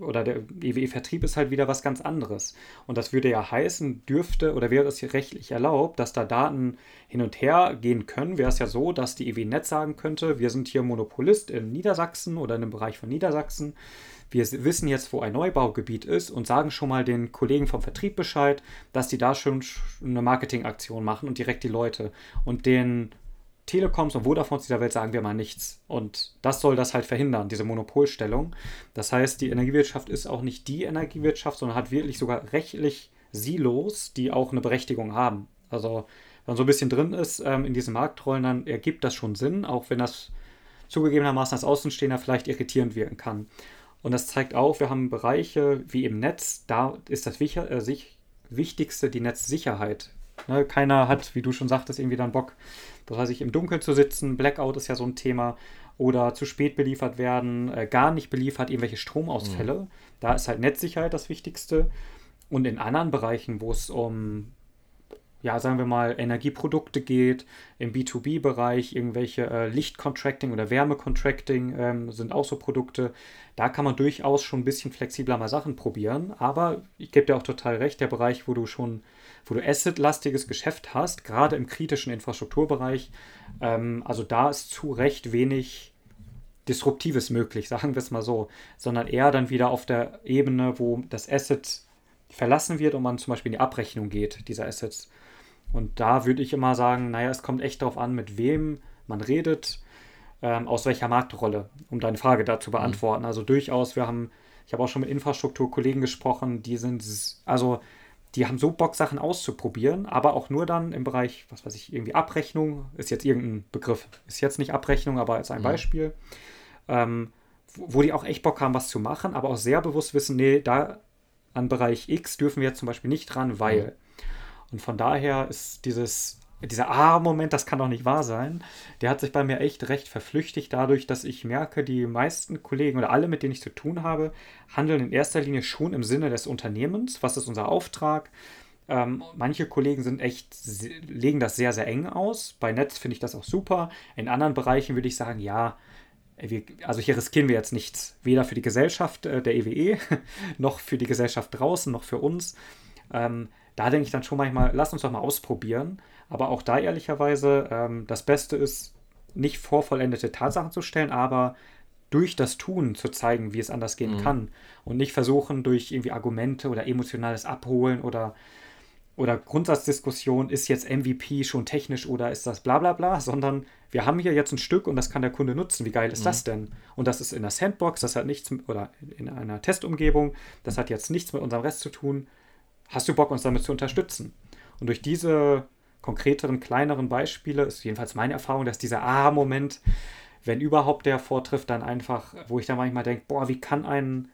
oder der EWE-Vertrieb ist halt wieder was ganz anderes. Und das würde ja heißen, dürfte oder wäre es rechtlich erlaubt, dass da Daten hin und her gehen können, wäre es ja so, dass die EWE-Netz sagen könnte, wir sind hier Monopolist in Niedersachsen oder in einem Bereich von Niedersachsen wir wissen jetzt, wo ein Neubaugebiet ist und sagen schon mal den Kollegen vom Vertrieb Bescheid, dass die da schon eine Marketingaktion machen und direkt die Leute. Und den Telekoms und Vodafons dieser Welt sagen wir mal nichts. Und das soll das halt verhindern, diese Monopolstellung. Das heißt, die Energiewirtschaft ist auch nicht die Energiewirtschaft, sondern hat wirklich sogar rechtlich Silos, die auch eine Berechtigung haben. Also man so ein bisschen drin ist ähm, in diesen Marktrollen, dann ergibt das schon Sinn, auch wenn das zugegebenermaßen als Außenstehender vielleicht irritierend wirken kann. Und das zeigt auch, wir haben Bereiche wie im Netz, da ist das äh, Wichtigste die Netzsicherheit. Ne, keiner hat, wie du schon sagtest, irgendwie dann Bock, das heißt, im Dunkeln zu sitzen. Blackout ist ja so ein Thema. Oder zu spät beliefert werden, äh, gar nicht beliefert, irgendwelche Stromausfälle. Mhm. Da ist halt Netzsicherheit das Wichtigste. Und in anderen Bereichen, wo es um ja, sagen wir mal, Energieprodukte geht, im B2B-Bereich, irgendwelche äh, Lichtcontracting oder Wärmecontracting ähm, sind auch so Produkte. Da kann man durchaus schon ein bisschen flexibler mal Sachen probieren. Aber ich gebe dir auch total recht, der Bereich, wo du schon, wo du asset-lastiges Geschäft hast, gerade im kritischen Infrastrukturbereich, ähm, also da ist zu Recht wenig Disruptives möglich, [LAUGHS] sagen wir es mal so, sondern eher dann wieder auf der Ebene, wo das Asset verlassen wird und man zum Beispiel in die Abrechnung geht, dieser Assets. Und da würde ich immer sagen, naja, es kommt echt darauf an, mit wem man redet, ähm, aus welcher Marktrolle, um deine Frage da zu beantworten. Mhm. Also durchaus, wir haben, ich habe auch schon mit Infrastrukturkollegen gesprochen, die sind, also die haben so Bock, Sachen auszuprobieren, aber auch nur dann im Bereich, was weiß ich, irgendwie Abrechnung, ist jetzt irgendein Begriff, ist jetzt nicht Abrechnung, aber als ein mhm. Beispiel, ähm, wo die auch echt Bock haben, was zu machen, aber auch sehr bewusst wissen, nee, da an Bereich X dürfen wir jetzt zum Beispiel nicht dran, weil. Mhm. Und von daher ist dieses, dieser Ah-Moment, das kann doch nicht wahr sein, der hat sich bei mir echt recht verflüchtigt, dadurch, dass ich merke, die meisten Kollegen oder alle, mit denen ich zu tun habe, handeln in erster Linie schon im Sinne des Unternehmens. Was ist unser Auftrag? Ähm, manche Kollegen sind echt, legen das sehr, sehr eng aus. Bei Netz finde ich das auch super. In anderen Bereichen würde ich sagen, ja, wir, also hier riskieren wir jetzt nichts, weder für die Gesellschaft äh, der EWE, e, [LAUGHS] noch für die Gesellschaft draußen, noch für uns. Ähm, da denke ich dann schon manchmal, lass uns doch mal ausprobieren. Aber auch da ehrlicherweise, ähm, das Beste ist, nicht vorvollendete Tatsachen zu stellen, aber durch das Tun zu zeigen, wie es anders gehen mhm. kann. Und nicht versuchen, durch irgendwie Argumente oder emotionales Abholen oder, oder Grundsatzdiskussion, ist jetzt MVP schon technisch oder ist das bla bla bla, sondern wir haben hier jetzt ein Stück und das kann der Kunde nutzen. Wie geil ist mhm. das denn? Und das ist in der Sandbox, das hat nichts, oder in einer Testumgebung, das hat jetzt nichts mit unserem Rest zu tun hast du Bock, uns damit zu unterstützen? Und durch diese konkreteren, kleineren Beispiele ist jedenfalls meine Erfahrung, dass dieser Ah-Moment, wenn überhaupt der vortrifft, dann einfach, wo ich dann manchmal denke, boah, wie kann ein,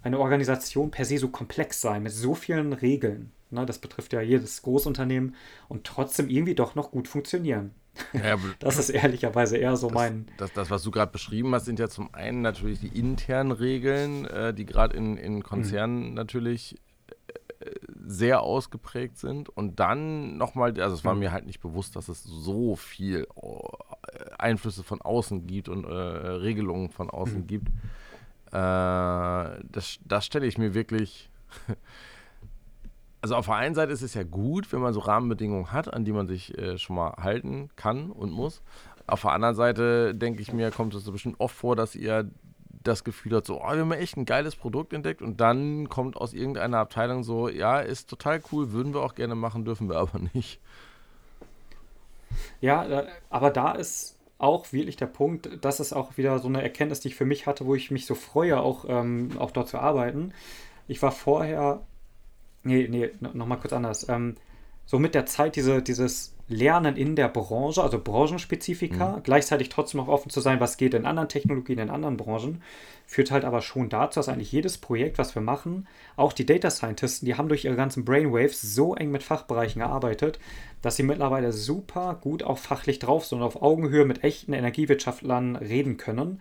eine Organisation per se so komplex sein, mit so vielen Regeln? Ne, das betrifft ja jedes Großunternehmen und trotzdem irgendwie doch noch gut funktionieren. Ja, [LAUGHS] das ist ehrlicherweise eher so das, mein. Das, das, was du gerade beschrieben hast, sind ja zum einen natürlich die internen Regeln, äh, die gerade in, in Konzernen mhm. natürlich sehr ausgeprägt sind und dann nochmal, also es war mhm. mir halt nicht bewusst, dass es so viel äh, Einflüsse von außen gibt und äh, Regelungen von außen mhm. gibt. Äh, das, das stelle ich mir wirklich. [LAUGHS] also auf der einen Seite ist es ja gut, wenn man so Rahmenbedingungen hat, an die man sich äh, schon mal halten kann und muss. Auf der anderen Seite denke ich mir, kommt es so bestimmt oft vor, dass ihr das Gefühl hat, so, oh, wir haben echt ein geiles Produkt entdeckt und dann kommt aus irgendeiner Abteilung so, ja, ist total cool, würden wir auch gerne machen, dürfen wir [LAUGHS] aber nicht. Ja, aber da ist auch wirklich der Punkt, das ist auch wieder so eine Erkenntnis, die ich für mich hatte, wo ich mich so freue, auch, ähm, auch dort zu arbeiten. Ich war vorher, nee, nee, nochmal kurz anders. Ähm, so mit der Zeit diese, dieses Lernen in der Branche, also Branchenspezifika, mhm. gleichzeitig trotzdem auch offen zu sein, was geht in anderen Technologien, in anderen Branchen, führt halt aber schon dazu, dass eigentlich jedes Projekt, was wir machen, auch die Data Scientisten, die haben durch ihre ganzen Brainwaves so eng mit Fachbereichen gearbeitet, dass sie mittlerweile super gut auch fachlich drauf sind und auf Augenhöhe mit echten Energiewirtschaftlern reden können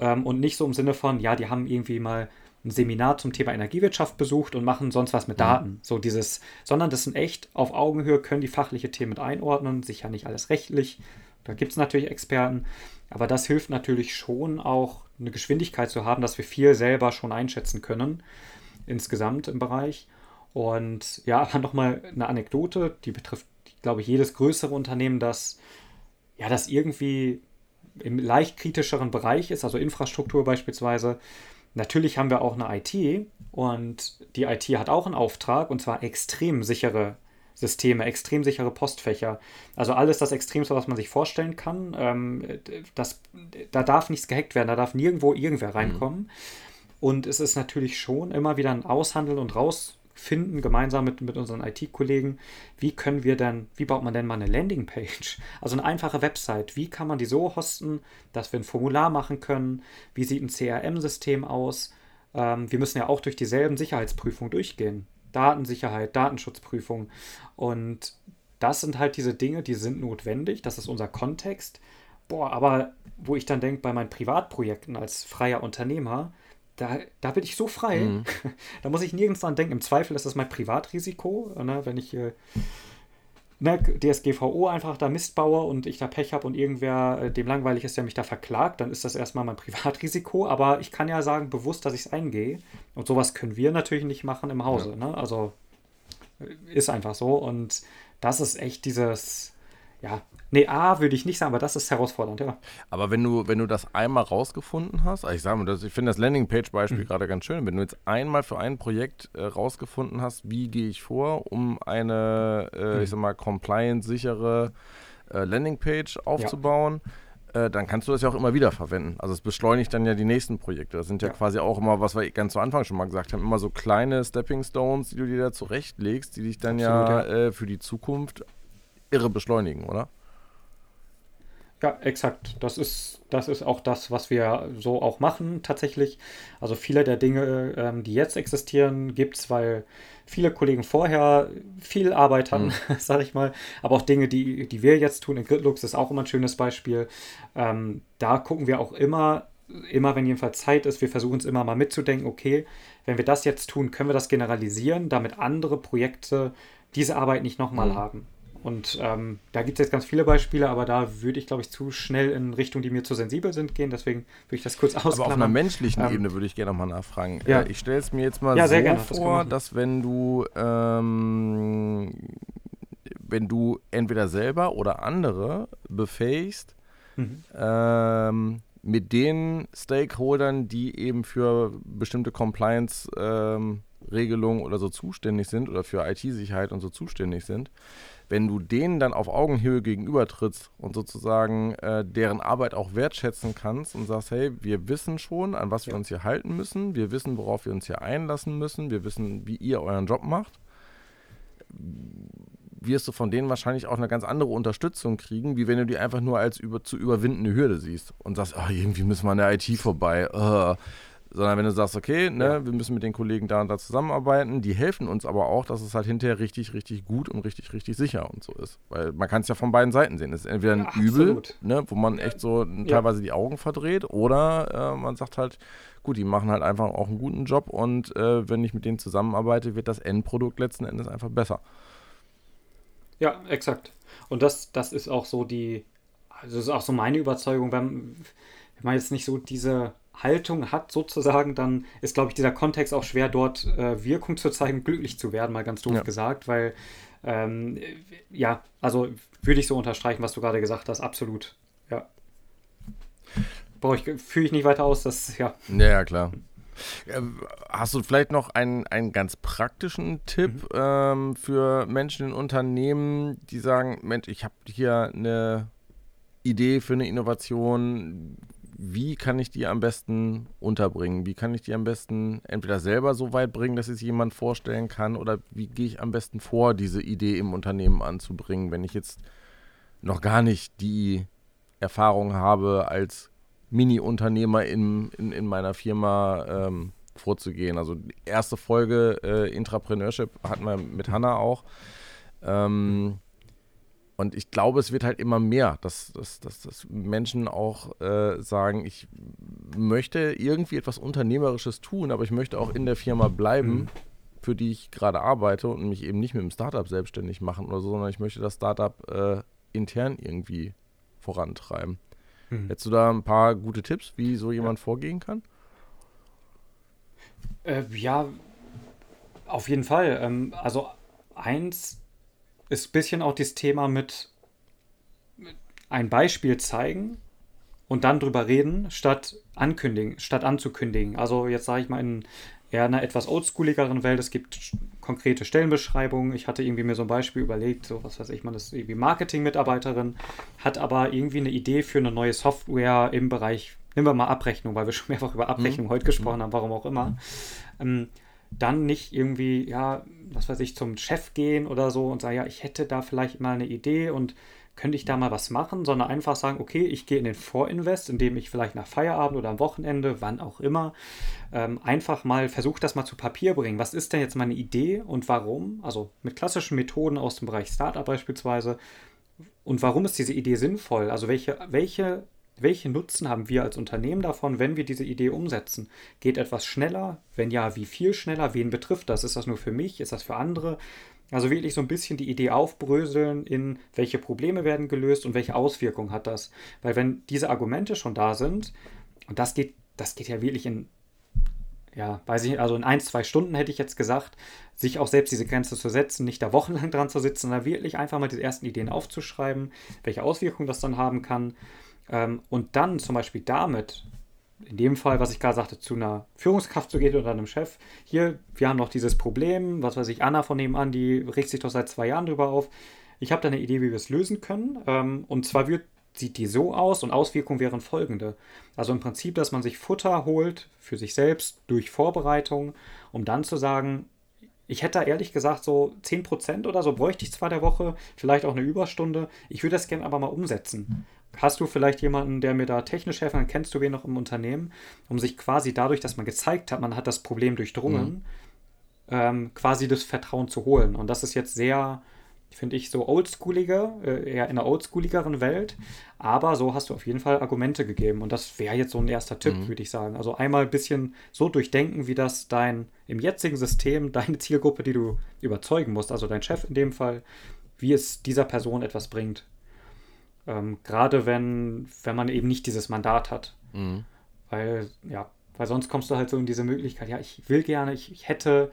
ähm, und nicht so im Sinne von, ja, die haben irgendwie mal ein Seminar zum Thema Energiewirtschaft besucht und machen sonst was mit mhm. Daten. So dieses, sondern das sind echt auf Augenhöhe, können die fachliche Themen mit einordnen, sicher nicht alles rechtlich. Da gibt es natürlich Experten, aber das hilft natürlich schon auch eine Geschwindigkeit zu haben, dass wir viel selber schon einschätzen können, insgesamt im Bereich. Und ja, [LAUGHS] aber nochmal eine Anekdote, die betrifft, glaube ich, jedes größere Unternehmen, das ja, das irgendwie im leicht kritischeren Bereich ist, also Infrastruktur beispielsweise, Natürlich haben wir auch eine IT und die IT hat auch einen Auftrag und zwar extrem sichere Systeme, extrem sichere Postfächer. Also alles das Extremste, was man sich vorstellen kann. Ähm, das, da darf nichts gehackt werden, da darf nirgendwo irgendwer mhm. reinkommen. Mhm. Und es ist natürlich schon immer wieder ein Aushandeln und raus finden, gemeinsam mit, mit unseren IT-Kollegen, wie können wir denn, wie baut man denn mal eine Landingpage? [LAUGHS] Also eine einfache Website, wie kann man die so hosten, dass wir ein Formular machen können? Wie sieht ein CRM-System aus? Ähm, wir müssen ja auch durch dieselben Sicherheitsprüfungen durchgehen. Datensicherheit, Datenschutzprüfung. Und das sind halt diese Dinge, die sind notwendig, das ist unser Kontext. Boah, aber wo ich dann denke, bei meinen Privatprojekten als freier Unternehmer, da, da bin ich so frei, mhm. [LAUGHS] da muss ich nirgends dran denken. Im Zweifel ist das mein Privatrisiko, ne, wenn ich äh, ne, DSGVO einfach da Mist baue und ich da Pech habe und irgendwer äh, dem langweilig ist, der mich da verklagt, dann ist das erstmal mein [LAUGHS] Privatrisiko. Aber ich kann ja sagen, bewusst, dass ich es eingehe. Und sowas können wir natürlich nicht machen im Hause. Ja. Ne? Also äh, ist einfach so. Und das ist echt dieses, ja, Nee, A würde ich nicht sagen, aber das ist herausfordernd, ja. Aber wenn du, wenn du das einmal rausgefunden hast, also ich sage mal, das, ich finde das Landingpage-Beispiel mhm. gerade ganz schön, wenn du jetzt einmal für ein Projekt äh, rausgefunden hast, wie gehe ich vor, um eine, äh, mhm. ich sag mal, compliance-sichere äh, Landingpage aufzubauen, ja. Äh, dann kannst du das ja auch immer wieder verwenden. Also es beschleunigt dann ja die nächsten Projekte. Das sind ja, ja, quasi auch immer, was wir ganz zu Anfang schon mal gesagt haben, immer so kleine Stepping Stones, die du dir da zurechtlegst, die dich dann Absolut, ja, ja. Äh, für die Zukunft irre beschleunigen, oder? Ja, exakt. Das ist, das ist auch das, was wir so auch machen tatsächlich. Also viele der Dinge, ähm, die jetzt existieren, gibt es, weil viele Kollegen vorher viel Arbeit hatten, mhm. [LAUGHS] sage ich mal. Aber auch Dinge, die, die wir jetzt tun, in Gridlux ist auch immer ein schönes Beispiel. Ähm, da gucken wir auch immer, immer wenn jedenfalls Zeit ist, wir versuchen es immer mal mitzudenken, okay, wenn wir das jetzt tun, können wir das generalisieren, damit andere Projekte diese Arbeit nicht nochmal mhm. haben. Und ähm, da gibt es jetzt ganz viele Beispiele, aber da würde ich, glaube ich, zu schnell in Richtungen, die mir zu sensibel sind, gehen. Deswegen würde ich das kurz ausklammern. Aber auf einer menschlichen ähm, Ebene würde ich gerne nochmal nachfragen. Ja. Äh, ich stelle es mir jetzt mal ja, so gerne, vor, das dass wenn du, ähm, wenn du entweder selber oder andere befähigst, mhm. ähm, mit den Stakeholdern, die eben für bestimmte Compliance-Regelungen ähm, oder so zuständig sind oder für IT-Sicherheit und so zuständig sind, wenn du denen dann auf Augenhöhe gegenübertrittst und sozusagen äh, deren Arbeit auch wertschätzen kannst und sagst, hey, wir wissen schon, an was wir uns hier halten müssen, wir wissen, worauf wir uns hier einlassen müssen, wir wissen, wie ihr euren Job macht, wirst du von denen wahrscheinlich auch eine ganz andere Unterstützung kriegen, wie wenn du die einfach nur als über, zu überwindende Hürde siehst und sagst, oh, irgendwie müssen wir an der IT vorbei. Uh sondern wenn du sagst, okay, ne, ja. wir müssen mit den Kollegen da und da zusammenarbeiten, die helfen uns aber auch, dass es halt hinterher richtig, richtig gut und richtig, richtig sicher und so ist. Weil man kann es ja von beiden Seiten sehen. Es ist entweder ein ja, Übel, ne, wo man echt so teilweise die Augen verdreht, oder äh, man sagt halt, gut, die machen halt einfach auch einen guten Job und äh, wenn ich mit denen zusammenarbeite, wird das Endprodukt letzten Endes einfach besser. Ja, exakt. Und das, das ist auch so die, also das ist auch so meine Überzeugung, wenn, wenn man jetzt nicht so diese Haltung hat, sozusagen, dann ist, glaube ich, dieser Kontext auch schwer, dort äh, Wirkung zu zeigen, glücklich zu werden, mal ganz doof ja. gesagt, weil, ähm, ja, also würde ich so unterstreichen, was du gerade gesagt hast, absolut, ja. Brauche ich, fühle ich nicht weiter aus, das, ja. Ja, klar. Ähm, hast du vielleicht noch einen, einen ganz praktischen Tipp mhm. ähm, für Menschen in Unternehmen, die sagen, Mensch, ich habe hier eine Idee für eine Innovation, wie kann ich die am besten unterbringen? Wie kann ich die am besten entweder selber so weit bringen, dass es jemand vorstellen kann, oder wie gehe ich am besten vor, diese Idee im Unternehmen anzubringen, wenn ich jetzt noch gar nicht die Erfahrung habe, als Mini-Unternehmer in, in, in, meiner Firma ähm, vorzugehen. Also die erste Folge äh, Intrapreneurship hatten wir mit Hanna auch. Ähm, und ich glaube, es wird halt immer mehr, dass, dass, dass, dass Menschen auch äh, sagen, ich möchte irgendwie etwas Unternehmerisches tun, aber ich möchte auch in der Firma bleiben, mhm. für die ich gerade arbeite und mich eben nicht mit dem Startup selbstständig machen oder so, sondern ich möchte das Startup äh, intern irgendwie vorantreiben. Mhm. Hättest du da ein paar gute Tipps, wie so jemand ja. vorgehen kann? Äh, ja, auf jeden Fall. Ähm, also eins ist ein bisschen auch das Thema mit ein Beispiel zeigen und dann drüber reden, statt ankündigen, statt anzukündigen. Also jetzt sage ich mal in eher einer etwas oldschooligeren Welt, es gibt konkrete Stellenbeschreibungen. Ich hatte irgendwie mir so ein Beispiel überlegt, so was weiß ich, man ist irgendwie Marketing-Mitarbeiterin, hat aber irgendwie eine Idee für eine neue Software im Bereich, nehmen wir mal Abrechnung, weil wir schon mehrfach über Abrechnung mhm. heute gesprochen haben, warum auch immer. Ähm, dann nicht irgendwie, ja, was weiß ich, zum Chef gehen oder so und sagen, ja, ich hätte da vielleicht mal eine Idee und könnte ich da mal was machen, sondern einfach sagen, okay, ich gehe in den Vorinvest, indem ich vielleicht nach Feierabend oder am Wochenende, wann auch immer, ähm, einfach mal versuche, das mal zu Papier bringen. Was ist denn jetzt meine Idee und warum? Also mit klassischen Methoden aus dem Bereich Startup beispielsweise. Und warum ist diese Idee sinnvoll? Also welche, welche, welche Nutzen haben wir als Unternehmen davon, wenn wir diese Idee umsetzen? Geht etwas schneller? Wenn ja, wie viel schneller? Wen betrifft das? Ist das nur für mich? Ist das für andere? Also wirklich so ein bisschen die Idee aufbröseln in welche Probleme werden gelöst und welche Auswirkungen hat das. Weil wenn diese Argumente schon da sind, und das geht, das geht ja wirklich in, ja, weiß ich also in ein, zwei Stunden hätte ich jetzt gesagt, sich auch selbst diese Grenze zu setzen, nicht da wochenlang [LAUGHS] dran zu sitzen, sondern wirklich einfach mal diese ersten Ideen aufzuschreiben, welche Auswirkungen das dann haben kann. Ähm, und dann zum Beispiel damit in dem Fall, was ich gerade sagte, zu einer Führungskraft zu gehen oder einem Chef. Hier, wir haben noch dieses Problem, was weiß ich, Anna von nebenan, die regt sich doch seit zwei Jahren drüber auf. Ich habe da eine Idee, wie wir es lösen können. Ähm, und zwar wird, sieht die so aus und Auswirkungen wären folgende. Also im Prinzip, dass man sich Futter holt für sich selbst durch Vorbereitung, um dann zu sagen, ich hätte da ehrlich gesagt so 10% oder so bräuchte ich zwar der Woche, vielleicht auch eine Überstunde. Ich würde das gerne aber mal umsetzen. Hast du vielleicht jemanden, der mir da technisch helfen kann? Kennst du wen noch im Unternehmen? Um sich quasi dadurch, dass man gezeigt hat, man hat das Problem durchdrungen, mhm. ähm, quasi das Vertrauen zu holen. Und das ist jetzt sehr, finde ich, so oldschooliger, äh, eher in einer oldschooligeren Welt. Aber so hast du auf jeden Fall Argumente gegeben. Und das wäre jetzt so ein erster Tipp, mhm. würde ich sagen. Also einmal ein bisschen so durchdenken, wie das dein, im jetzigen System, deine Zielgruppe, die du überzeugen musst, also dein Chef in dem Fall, wie es dieser Person etwas bringt. Ähm, Gerade wenn, wenn man eben nicht dieses Mandat hat. Mhm. Weil, ja, weil sonst kommst du halt so in diese Möglichkeit, ja, ich will gerne, ich, ich hätte,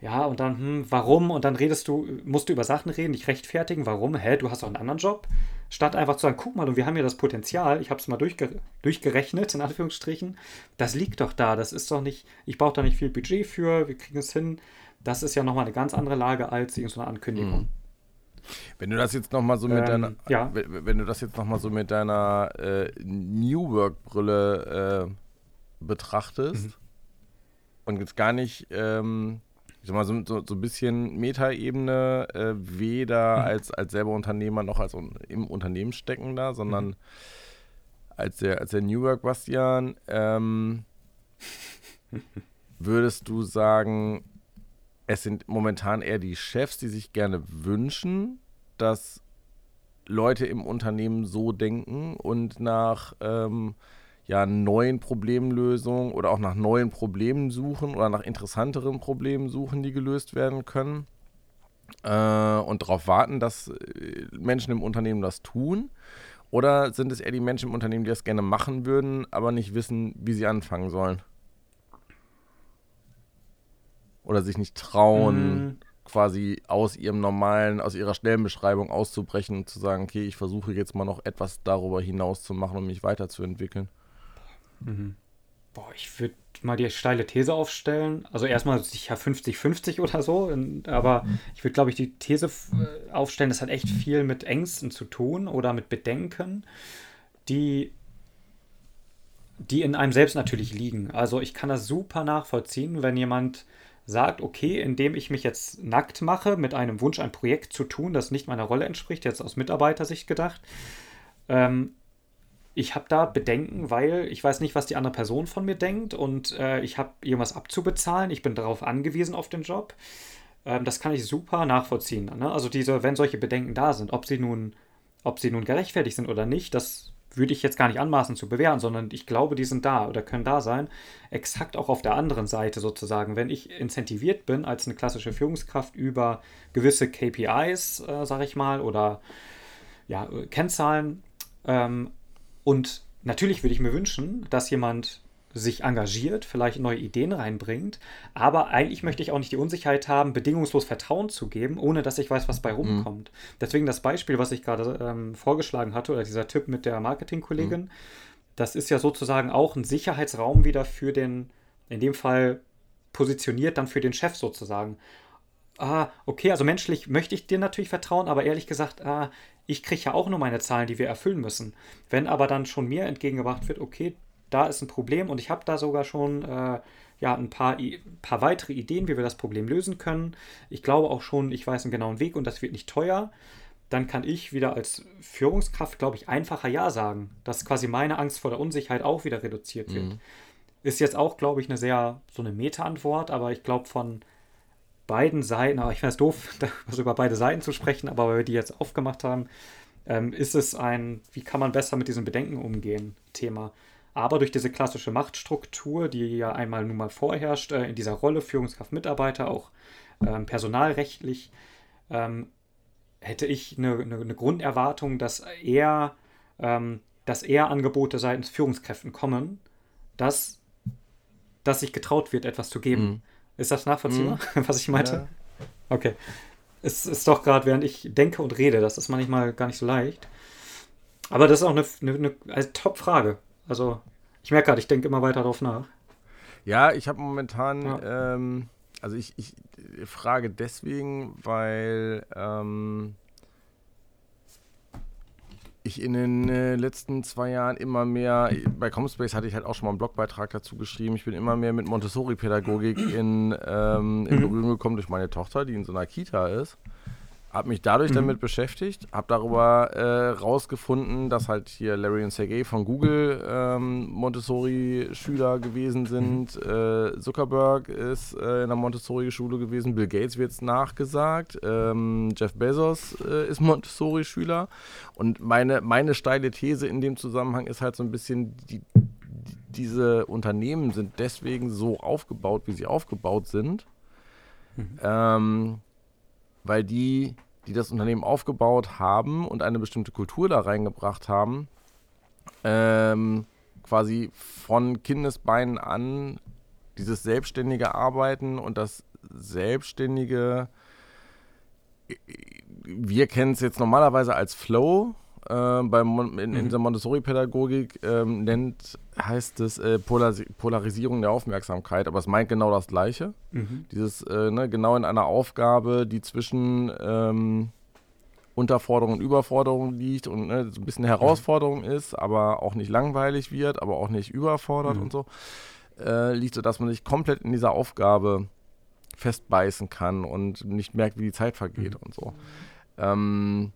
ja, und dann, hm, warum? Und dann redest du, musst du über Sachen reden, dich rechtfertigen, warum? Hä, du hast doch einen anderen Job? Statt einfach zu sagen, guck mal, und wir haben ja das Potenzial, ich habe es mal durchge durchgerechnet, in Anführungsstrichen, das liegt doch da, das ist doch nicht, ich brauche da nicht viel Budget für, wir kriegen es hin. Das ist ja nochmal eine ganz andere Lage als irgendeine Ankündigung. Mhm. Wenn du das jetzt noch mal so mit ähm, deiner, ja. wenn du das jetzt noch mal so mit deiner äh, New Work Brille äh, betrachtest mhm. und jetzt gar nicht, ähm, ich sag mal so, so, so ein bisschen Metaebene, äh, weder mhm. als als selber Unternehmer noch als un, im Unternehmen steckender, sondern mhm. als der als der New Work Bastian, ähm, [LAUGHS] würdest du sagen, es sind momentan eher die Chefs, die sich gerne wünschen, dass Leute im Unternehmen so denken und nach ähm, ja, neuen Problemlösungen oder auch nach neuen Problemen suchen oder nach interessanteren Problemen suchen, die gelöst werden können. Äh, und darauf warten, dass äh, Menschen im Unternehmen das tun. Oder sind es eher die Menschen im Unternehmen, die das gerne machen würden, aber nicht wissen, wie sie anfangen sollen? Oder sich nicht trauen, mhm. quasi aus ihrem normalen, aus ihrer Stellenbeschreibung auszubrechen und zu sagen, okay, ich versuche jetzt mal noch etwas darüber hinaus zu machen, um mich weiterzuentwickeln. Mhm. Boah, ich würde mal die steile These aufstellen. Also erstmal sicher 50-50 oder so, aber ich würde, glaube ich, die These äh, aufstellen, das hat echt viel mit Ängsten zu tun oder mit Bedenken, die die in einem selbst natürlich liegen. Also ich kann das super nachvollziehen, wenn jemand sagt, okay, indem ich mich jetzt nackt mache, mit einem Wunsch, ein Projekt zu tun, das nicht meiner Rolle entspricht, jetzt aus Mitarbeitersicht gedacht, ähm, ich habe da Bedenken, weil ich weiß nicht, was die andere Person von mir denkt und äh, ich habe irgendwas abzubezahlen, ich bin darauf angewiesen auf den Job. Ähm, das kann ich super nachvollziehen. Ne? Also diese, wenn solche Bedenken da sind, ob sie nun, ob sie nun gerechtfertigt sind oder nicht, das würde ich jetzt gar nicht anmaßen zu bewerten, sondern ich glaube, die sind da oder können da sein. Exakt auch auf der anderen Seite sozusagen. Wenn ich incentiviert bin als eine klassische Führungskraft über gewisse KPIs, äh, sage ich mal, oder ja, Kennzahlen. Ähm, und natürlich würde ich mir wünschen, dass jemand sich engagiert, vielleicht neue Ideen reinbringt. Aber eigentlich möchte ich auch nicht die Unsicherheit haben, bedingungslos Vertrauen zu geben, ohne dass ich weiß, was bei rumkommt. Mhm. Deswegen das Beispiel, was ich gerade ähm, vorgeschlagen hatte, oder dieser Tipp mit der Marketingkollegin, mhm. das ist ja sozusagen auch ein Sicherheitsraum wieder für den, in dem Fall positioniert dann für den Chef sozusagen. Ah, okay, also menschlich möchte ich dir natürlich vertrauen, aber ehrlich gesagt, ah, ich kriege ja auch nur meine Zahlen, die wir erfüllen müssen. Wenn aber dann schon mir entgegengebracht wird, okay, da ist ein Problem und ich habe da sogar schon äh, ja, ein paar, paar weitere Ideen, wie wir das Problem lösen können. Ich glaube auch schon, ich weiß einen genauen Weg und das wird nicht teuer. Dann kann ich wieder als Führungskraft, glaube ich, einfacher Ja sagen, dass quasi meine Angst vor der Unsicherheit auch wieder reduziert wird. Mhm. Ist jetzt auch, glaube ich, eine sehr, so eine Meta-Antwort, aber ich glaube von beiden Seiten, aber ich finde es doof, [LAUGHS] also über beide Seiten zu sprechen, aber weil wir die jetzt aufgemacht haben, ähm, ist es ein, wie kann man besser mit diesen Bedenken umgehen, Thema. Aber durch diese klassische Machtstruktur, die ja einmal nun mal vorherrscht, äh, in dieser Rolle Führungskraft, Mitarbeiter, auch ähm, personalrechtlich, ähm, hätte ich eine, eine, eine, Grunderwartung, dass eher, ähm, dass eher Angebote seitens Führungskräften kommen, dass, dass sich getraut wird, etwas zu geben. Mhm. Ist das nachvollziehbar, mhm. [LAUGHS] was ich meinte? Ja. Okay. Es ist doch gerade, während ich denke und rede, das ist manchmal gar nicht so leicht. Aber das ist auch eine, eine, eine also Top-Frage. Also, ich merke gerade, ich denke immer weiter darauf nach. Ja, ich habe momentan, ja. ähm, also ich, ich frage deswegen, weil ähm, ich in den äh, letzten zwei Jahren immer mehr, bei Comspace hatte ich halt auch schon mal einen Blogbeitrag dazu geschrieben, ich bin immer mehr mit Montessori-Pädagogik in, ähm, in mhm. Berührung gekommen durch meine Tochter, die in so einer Kita ist habe mich dadurch mhm. damit beschäftigt, habe darüber äh, rausgefunden, dass halt hier Larry und Sergey von Google ähm, Montessori-Schüler gewesen sind. Mhm. Äh, Zuckerberg ist äh, in der Montessori-Schule gewesen. Bill Gates wird es nachgesagt. Ähm, Jeff Bezos äh, ist Montessori-Schüler. Und meine, meine steile These in dem Zusammenhang ist halt so ein bisschen, die, diese Unternehmen sind deswegen so aufgebaut, wie sie aufgebaut sind. Mhm. Ähm, weil die, die das Unternehmen aufgebaut haben und eine bestimmte Kultur da reingebracht haben, ähm, quasi von Kindesbeinen an dieses selbstständige Arbeiten und das selbstständige, wir kennen es jetzt normalerweise als Flow, äh, beim, in, in mhm. der Montessori-Pädagogik ähm, nennt, heißt es äh, Polaris Polarisierung der Aufmerksamkeit, aber es meint genau das Gleiche. Mhm. Dieses, äh, ne, genau in einer Aufgabe, die zwischen ähm, Unterforderung und Überforderung liegt und ne, so ein bisschen Herausforderung mhm. ist, aber auch nicht langweilig wird, aber auch nicht überfordert mhm. und so, äh, liegt so, dass man sich komplett in dieser Aufgabe festbeißen kann und nicht merkt, wie die Zeit vergeht mhm. und so. Ähm,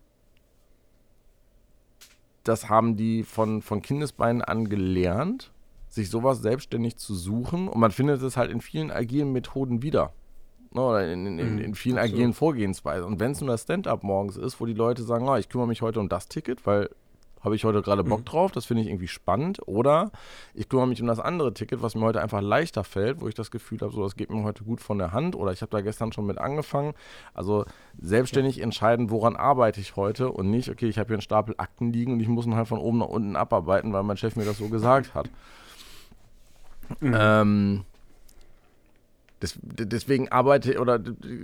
das haben die von, von Kindesbeinen an gelernt, sich sowas selbstständig zu suchen. Und man findet es halt in vielen agilen Methoden wieder. Ne, oder in, in, in, mhm, in vielen Absolut. agilen Vorgehensweisen. Und wenn es nur das Stand-up morgens ist, wo die Leute sagen, oh, ich kümmere mich heute um das Ticket, weil habe ich heute gerade Bock mhm. drauf, das finde ich irgendwie spannend. Oder ich kümmere mich um das andere Ticket, was mir heute einfach leichter fällt, wo ich das Gefühl habe, so das geht mir heute gut von der Hand. Oder ich habe da gestern schon mit angefangen. Also selbstständig ja. entscheiden, woran arbeite ich heute und nicht, okay, ich habe hier einen Stapel Akten liegen und ich muss ihn halt von oben nach unten abarbeiten, weil mein Chef mir das so gesagt hat. Mhm. Ähm, des, deswegen arbeite oder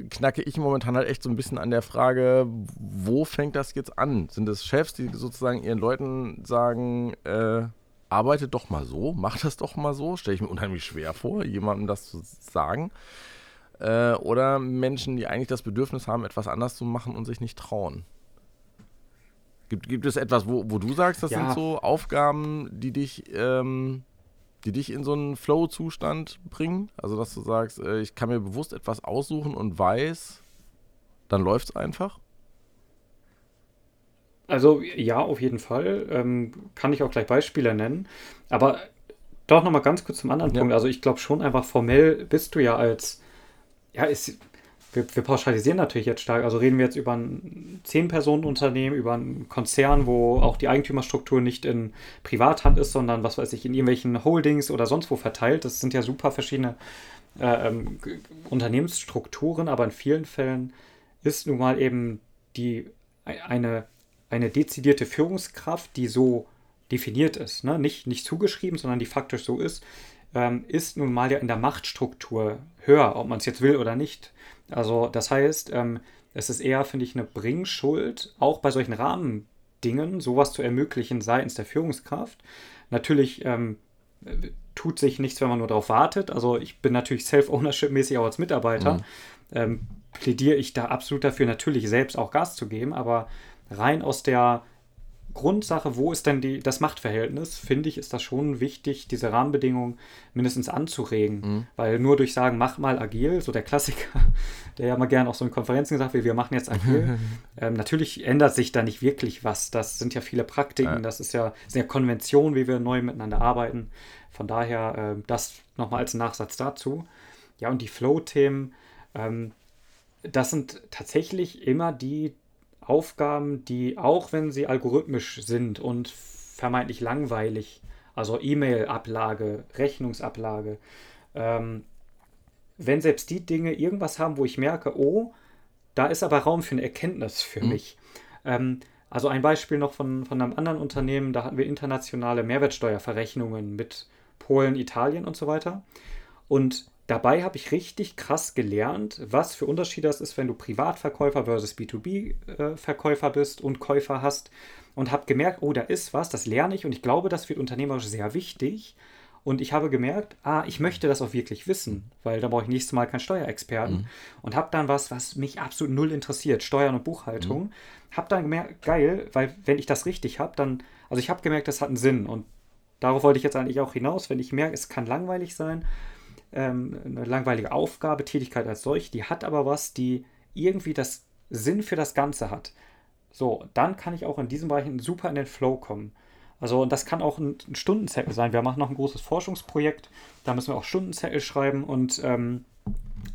knacke ich momentan halt echt so ein bisschen an der Frage, wo fängt das jetzt an? Sind es Chefs, die sozusagen ihren Leuten sagen, äh, arbeitet doch mal so, macht das doch mal so? Stelle ich mir unheimlich schwer vor, jemandem das zu sagen. Äh, oder Menschen, die eigentlich das Bedürfnis haben, etwas anders zu machen und sich nicht trauen. Gibt, gibt es etwas, wo, wo du sagst, das ja. sind so Aufgaben, die dich ähm, die dich in so einen Flow-Zustand bringen? Also, dass du sagst, äh, ich kann mir bewusst etwas aussuchen und weiß, dann läuft es einfach? Also, ja, auf jeden Fall. Ähm, kann ich auch gleich Beispiele nennen. Aber doch nochmal ganz kurz zum anderen ja. Punkt. Also, ich glaube schon einfach formell bist du ja als, ja, ist, wir, wir, pauschalisieren natürlich jetzt stark. Also reden wir jetzt über ein Zehn-Personen-Unternehmen, über einen Konzern, wo auch die Eigentümerstruktur nicht in Privathand ist, sondern was weiß ich, in irgendwelchen Holdings oder sonst wo verteilt. Das sind ja super verschiedene äh, ähm, Unternehmensstrukturen, aber in vielen Fällen ist nun mal eben die eine, eine dezidierte Führungskraft, die so definiert ist, ne? nicht, nicht zugeschrieben, sondern die faktisch so ist, ähm, ist nun mal ja in der Machtstruktur höher, ob man es jetzt will oder nicht. Also das heißt, ähm, es ist eher, finde ich, eine Bringschuld, auch bei solchen Rahmendingen sowas zu ermöglichen seitens der Führungskraft. Natürlich ähm, tut sich nichts, wenn man nur darauf wartet. Also ich bin natürlich Self-Ownership-mäßig auch als Mitarbeiter. Mhm. Ähm, plädiere ich da absolut dafür, natürlich selbst auch Gas zu geben, aber rein aus der Grundsache, wo ist denn die, das Machtverhältnis, finde ich, ist das schon wichtig, diese Rahmenbedingungen mindestens anzuregen. Mhm. Weil nur durch sagen, mach mal agil, so der Klassiker, [LAUGHS] der ja mal gerne auch so in Konferenzen gesagt wird, wir machen jetzt agil. [LAUGHS] ähm, natürlich ändert sich da nicht wirklich was. Das sind ja viele Praktiken, ja. das ist ja, sind ja Konventionen, wie wir neu miteinander arbeiten. Von daher äh, das nochmal als Nachsatz dazu. Ja, und die Flow-Themen, ähm, das sind tatsächlich immer die Aufgaben, die auch wenn sie algorithmisch sind und vermeintlich langweilig, also E-Mail-Ablage, Rechnungsablage, ähm, wenn selbst die Dinge irgendwas haben, wo ich merke, oh, da ist aber Raum für eine Erkenntnis für mhm. mich. Ähm, also ein Beispiel noch von, von einem anderen Unternehmen, da hatten wir internationale Mehrwertsteuerverrechnungen mit Polen, Italien und so weiter. Und Dabei habe ich richtig krass gelernt, was für Unterschiede das ist, wenn du Privatverkäufer versus B2B-Verkäufer äh, bist und Käufer hast. Und habe gemerkt, oh, da ist was, das lerne ich und ich glaube, das wird unternehmerisch sehr wichtig. Und ich habe gemerkt, ah, ich möchte das auch wirklich wissen, weil da brauche ich nächstes Mal keinen Steuerexperten. Mhm. Und habe dann was, was mich absolut null interessiert, Steuern und Buchhaltung. Mhm. Habe dann gemerkt, geil, weil wenn ich das richtig habe, dann, also ich habe gemerkt, das hat einen Sinn. Und darauf wollte ich jetzt eigentlich auch hinaus, wenn ich merke, es kann langweilig sein ähm, eine langweilige Aufgabe, Tätigkeit als solch, die hat aber was, die irgendwie das Sinn für das Ganze hat. So, dann kann ich auch in diesem Bereich super in den Flow kommen. Also, und das kann auch ein, ein Stundenzettel sein. Wir machen noch ein großes Forschungsprojekt, da müssen wir auch Stundenzettel schreiben und ähm,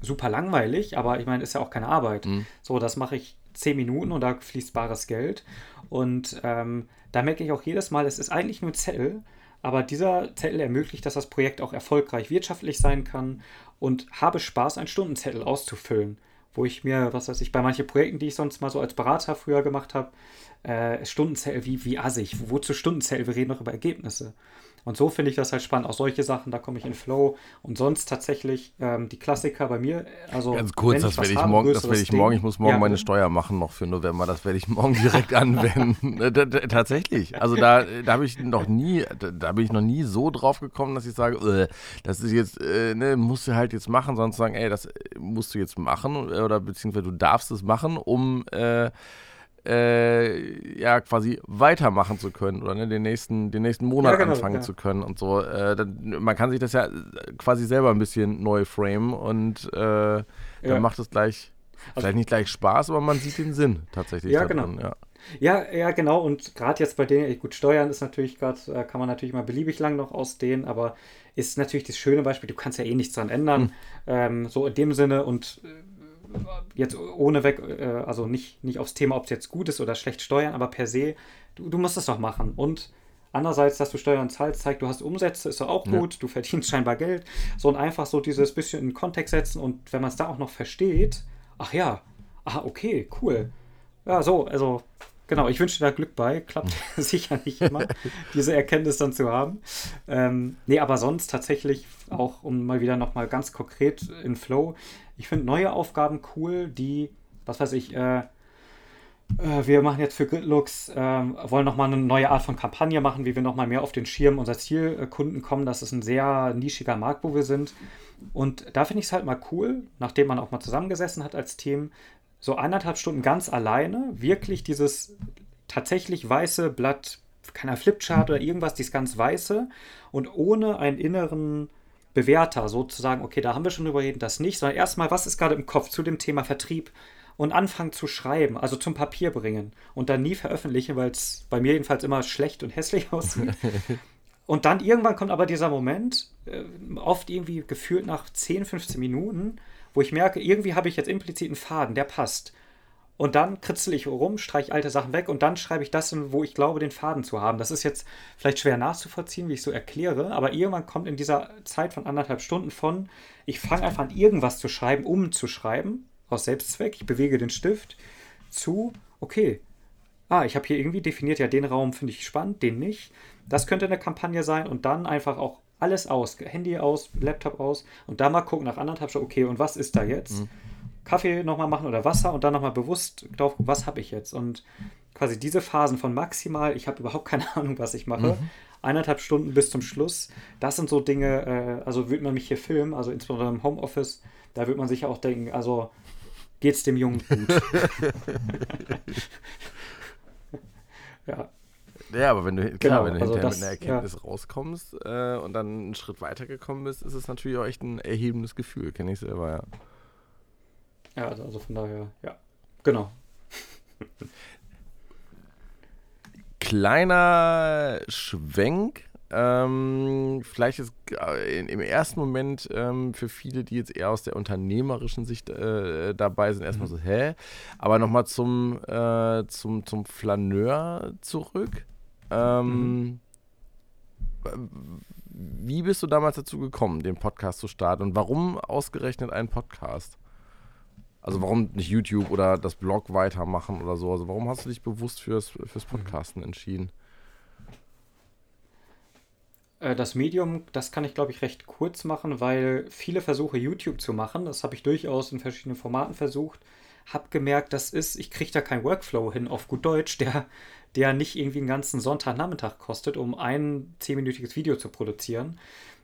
super langweilig, aber ich meine, ist ja auch keine Arbeit. Mhm. So, das mache ich zehn Minuten und da fließt bares Geld. Und ähm, da merke ich auch jedes Mal, es ist eigentlich nur ein Zettel, aber dieser Zettel ermöglicht, dass das Projekt auch erfolgreich wirtschaftlich sein kann und habe Spaß, einen Stundenzettel auszufüllen, wo ich mir, was weiß ich, bei manchen Projekten, die ich sonst mal so als Berater früher gemacht habe, äh, Stundenzettel wie, wie assig, wozu Stundenzettel, wir reden noch über Ergebnisse. Und so finde ich das halt spannend. Auch solche Sachen, da komme ich in Flow. Und sonst tatsächlich ähm, die Klassiker bei mir. Also ganz kurz, das werde ich morgen. Das werde ich morgen. Ich muss morgen ja, meine Steuer machen noch für November. Das werde ich morgen direkt [LAUGHS] anwenden. Äh, tatsächlich. Also da, da habe ich noch nie, da, da, bin ich noch nie so drauf gekommen, dass ich sage, äh, das ist jetzt, äh, ne, musst du halt jetzt machen, sonst sagen, ey, das musst du jetzt machen oder beziehungsweise du darfst es machen, um äh, äh, ja quasi weitermachen zu können oder ne, den nächsten, den nächsten Monat ja, genau, anfangen ja. zu können und so. Äh, dann, man kann sich das ja quasi selber ein bisschen neu framen und äh, dann ja. macht es gleich, also, vielleicht nicht gleich Spaß, aber man sieht den Sinn tatsächlich. Ja, genau. ja. Ja, ja, genau. Und gerade jetzt bei denen, gut, Steuern ist natürlich gerade, äh, kann man natürlich mal beliebig lang noch ausdehnen, aber ist natürlich das schöne Beispiel, du kannst ja eh nichts dran ändern. Hm. Ähm, so in dem Sinne und äh, jetzt ohne weg, äh, also nicht, nicht aufs Thema, ob es jetzt gut ist oder schlecht steuern, aber per se, du, du musst es doch machen. Und andererseits, dass du Steuern zahlst, zeigt, du hast Umsätze, ist doch auch gut, ja. du verdienst [LAUGHS] scheinbar Geld. So und einfach so dieses bisschen in Kontext setzen und wenn man es da auch noch versteht, ach ja, ah, okay, cool. Ja, so, also Genau, ich wünsche dir da Glück bei. Klappt [LAUGHS] sicher nicht immer, diese Erkenntnis dann zu haben. Ähm, nee, aber sonst tatsächlich auch, um mal wieder nochmal ganz konkret in Flow. Ich finde neue Aufgaben cool, die, was weiß ich, äh, äh, wir machen jetzt für Gridlooks, äh, wollen nochmal eine neue Art von Kampagne machen, wie wir nochmal mehr auf den Schirm unserer Zielkunden kommen. Das ist ein sehr nischiger Markt, wo wir sind. Und da finde ich es halt mal cool, nachdem man auch mal zusammengesessen hat als Team, so eineinhalb Stunden ganz alleine wirklich dieses tatsächlich weiße Blatt, keiner Flipchart oder irgendwas, dieses ganz weiße und ohne einen inneren Bewerter sozusagen, okay, da haben wir schon drüber reden, das nicht, sondern erstmal, was ist gerade im Kopf zu dem Thema Vertrieb und anfangen zu schreiben, also zum Papier bringen und dann nie veröffentlichen, weil es bei mir jedenfalls immer schlecht und hässlich [LAUGHS] aussieht. und dann irgendwann kommt aber dieser Moment, äh, oft irgendwie gefühlt nach 10, 15 Minuten, wo ich merke, irgendwie habe ich jetzt implizit einen Faden, der passt. Und dann kritzel ich rum, streiche alte Sachen weg und dann schreibe ich das, wo ich glaube, den Faden zu haben. Das ist jetzt vielleicht schwer nachzuvollziehen, wie ich so erkläre, aber irgendwann kommt in dieser Zeit von anderthalb Stunden von, ich fange einfach an, irgendwas zu schreiben, um zu schreiben, aus Selbstzweck, ich bewege den Stift, zu, okay, ah, ich habe hier irgendwie definiert, ja, den Raum finde ich spannend, den nicht. Das könnte eine Kampagne sein und dann einfach auch alles aus. Handy aus, Laptop aus und da mal gucken nach anderthalb Stunden, okay, und was ist da jetzt? Mhm. Kaffee nochmal machen oder Wasser und dann nochmal bewusst drauf, was habe ich jetzt? Und quasi diese Phasen von maximal, ich habe überhaupt keine [LAUGHS] Ahnung, was ich mache, mhm. eineinhalb Stunden bis zum Schluss, das sind so Dinge, äh, also würde man mich hier filmen, also insbesondere im Homeoffice, da würde man sich auch denken, also geht's dem Jungen gut? [LAUGHS] [LAUGHS] ja. Ja, aber wenn du, klar, Genau, wenn du also hinterher das- mit einer Erkenntnis rauskommst äh, und dann einen Schritt weitergekommen bist, ist es natürlich auch echt ein erhebendes Gefühl, kenne ich selber, ja. Ja, also also von daher, ja. Genau. [LAUGHS] Kleiner Schwenk. Ähm, vielleicht ist äh, in- im ersten Moment ähm, für viele, die jetzt eher aus der unternehmerischen Sicht äh, dabei sind, erstmal so, hä? Aber nochmal zum, äh, zum, zum Flaneur zurück. Ähm, Wie bist du damals dazu gekommen, den Podcast zu starten? Und warum ausgerechnet einen Podcast? Also warum nicht YouTube oder das Blog weitermachen oder so? Also warum hast du dich bewusst fürs, fürs Podcasten entschieden? Äh, Das Medium, das kann ich glaube ich recht kurz machen, weil viele Versuche YouTube zu machen, das habe ich durchaus in verschiedenen Formaten versucht, habe gemerkt, das ist, ich kriege da keinen Workflow hin auf gut Deutsch, der, der nicht irgendwie einen ganzen Sonntagnachmittag kostet, um ein zehnminütiges Video zu produzieren.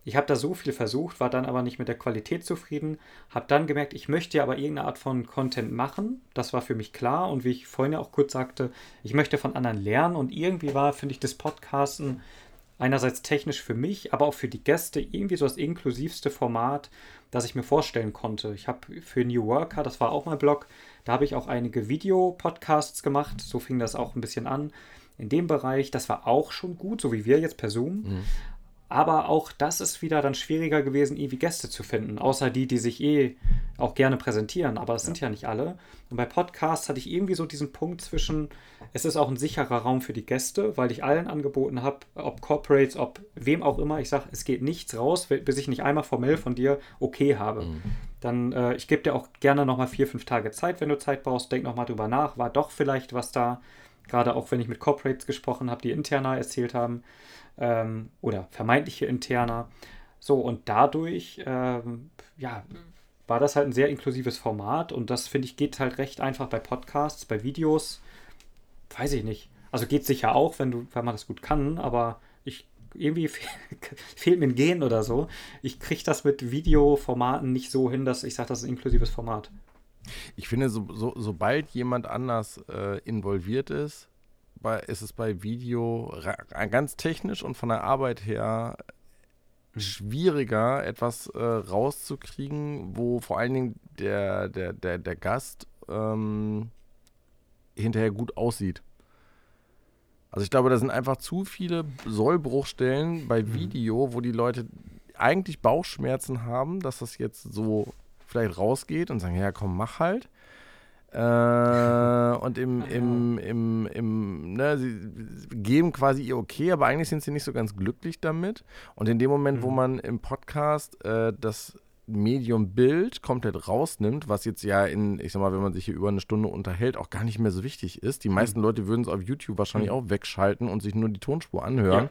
Ich habe da so viel versucht, war dann aber nicht mit der Qualität zufrieden, habe dann gemerkt, ich möchte aber irgendeine Art von Content machen. Das war für mich klar und wie ich vorhin ja auch kurz sagte, ich möchte von anderen lernen und irgendwie war, finde ich, das Podcasten einerseits technisch für mich, aber auch für die Gäste irgendwie so das inklusivste Format, das ich mir vorstellen konnte. Ich habe für New Worker, das war auch mein Blog, da habe ich auch einige Videopodcasts gemacht. So fing das auch ein bisschen an. In dem Bereich, das war auch schon gut, so wie wir jetzt per Zoom. Aber auch das ist wieder dann schwieriger gewesen, irgendwie Gäste zu finden, außer die, die sich eh auch gerne präsentieren. Aber das sind ja nicht alle. Und bei Podcasts hatte ich irgendwie so diesen Punkt zwischen, es ist auch ein sicherer Raum für die Gäste, weil ich allen angeboten habe, ob Corporates, ob wem auch immer, ich sage, es geht nichts raus, bis ich nicht einmal formell von dir okay habe. Dann, äh, ich gebe dir auch gerne nochmal vier, fünf Tage Zeit, wenn du Zeit brauchst, denk nochmal drüber nach, war doch vielleicht was da, gerade auch wenn ich mit Corporates gesprochen habe, die interner erzählt haben, ähm, oder vermeintliche interner. So, und dadurch, ähm, ja, war das halt ein sehr inklusives Format. Und das, finde ich, geht halt recht einfach bei Podcasts, bei Videos, weiß ich nicht. Also geht sicher auch, wenn du, wenn man das gut kann, aber ich irgendwie fe [LAUGHS] fehlt mir ein Gen oder so. Ich kriege das mit Videoformaten nicht so hin, dass ich sage, das ist ein inklusives Format. Ich finde, so, so, sobald jemand anders äh, involviert ist, bei, ist es bei Video ganz technisch und von der Arbeit her schwieriger, etwas äh, rauszukriegen, wo vor allen Dingen der, der, der, der Gast ähm, hinterher gut aussieht. Also ich glaube, da sind einfach zu viele Sollbruchstellen bei Video, wo die Leute eigentlich Bauchschmerzen haben, dass das jetzt so vielleicht rausgeht und sagen, ja komm, mach halt. Äh, und im, im, im, im, ne, sie geben quasi ihr okay, aber eigentlich sind sie nicht so ganz glücklich damit. Und in dem Moment, wo man im Podcast äh, das Medium Bild komplett rausnimmt, was jetzt ja in, ich sag mal, wenn man sich hier über eine Stunde unterhält, auch gar nicht mehr so wichtig ist. Die meisten Leute würden es auf YouTube wahrscheinlich auch wegschalten und sich nur die Tonspur anhören.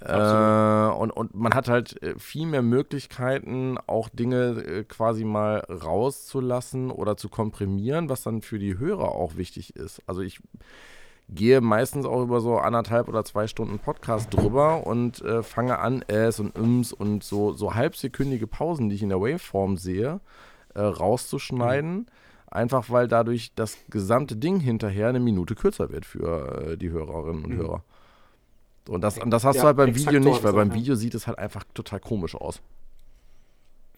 Äh, und, und man hat halt äh, viel mehr Möglichkeiten, auch Dinge äh, quasi mal rauszulassen oder zu komprimieren, was dann für die Hörer auch wichtig ist. Also ich gehe meistens auch über so anderthalb oder zwei Stunden Podcast drüber und äh, fange an, es und ims und so, so halbsekündige Pausen, die ich in der Waveform sehe, äh, rauszuschneiden. Einfach weil dadurch das gesamte Ding hinterher eine Minute kürzer wird für äh, die Hörerinnen und Hörer. Und das, und das hast Ja, du halt beim Video nicht, weil beim ja. Video sieht es halt einfach total komisch aus.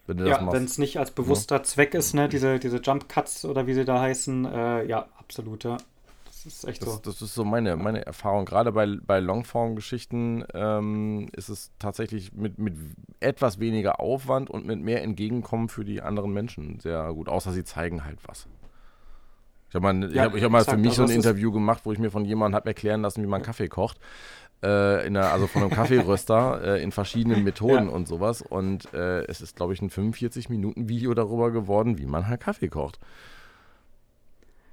Wenn du das Ja, wenn es nicht als bewusster Zweck ist, ne, diese, diese Jump Cuts oder wie sie da heißen, äh, ja, absolut, ja. Das ist echt so. Das, das ist so meine, meine Erfahrung. Gerade bei, bei Longform-Geschichten ähm, ist es tatsächlich mit, mit etwas weniger Aufwand und mit mehr Entgegenkommen für die anderen Menschen sehr gut. Außer sie zeigen halt was. Ich habe mal, ich Ja, hab, hab mal für mich so Also ein das ist- Interview gemacht, wo ich mir von jemandem habe erklären lassen, wie man Kaffee kocht. Äh, in der, also von einem Kaffeeröster [LAUGHS] äh, in verschiedenen Methoden Ja. und sowas. Und äh, es ist, glaube ich, ein 45-Minuten-Video darüber geworden, wie man halt Kaffee kocht.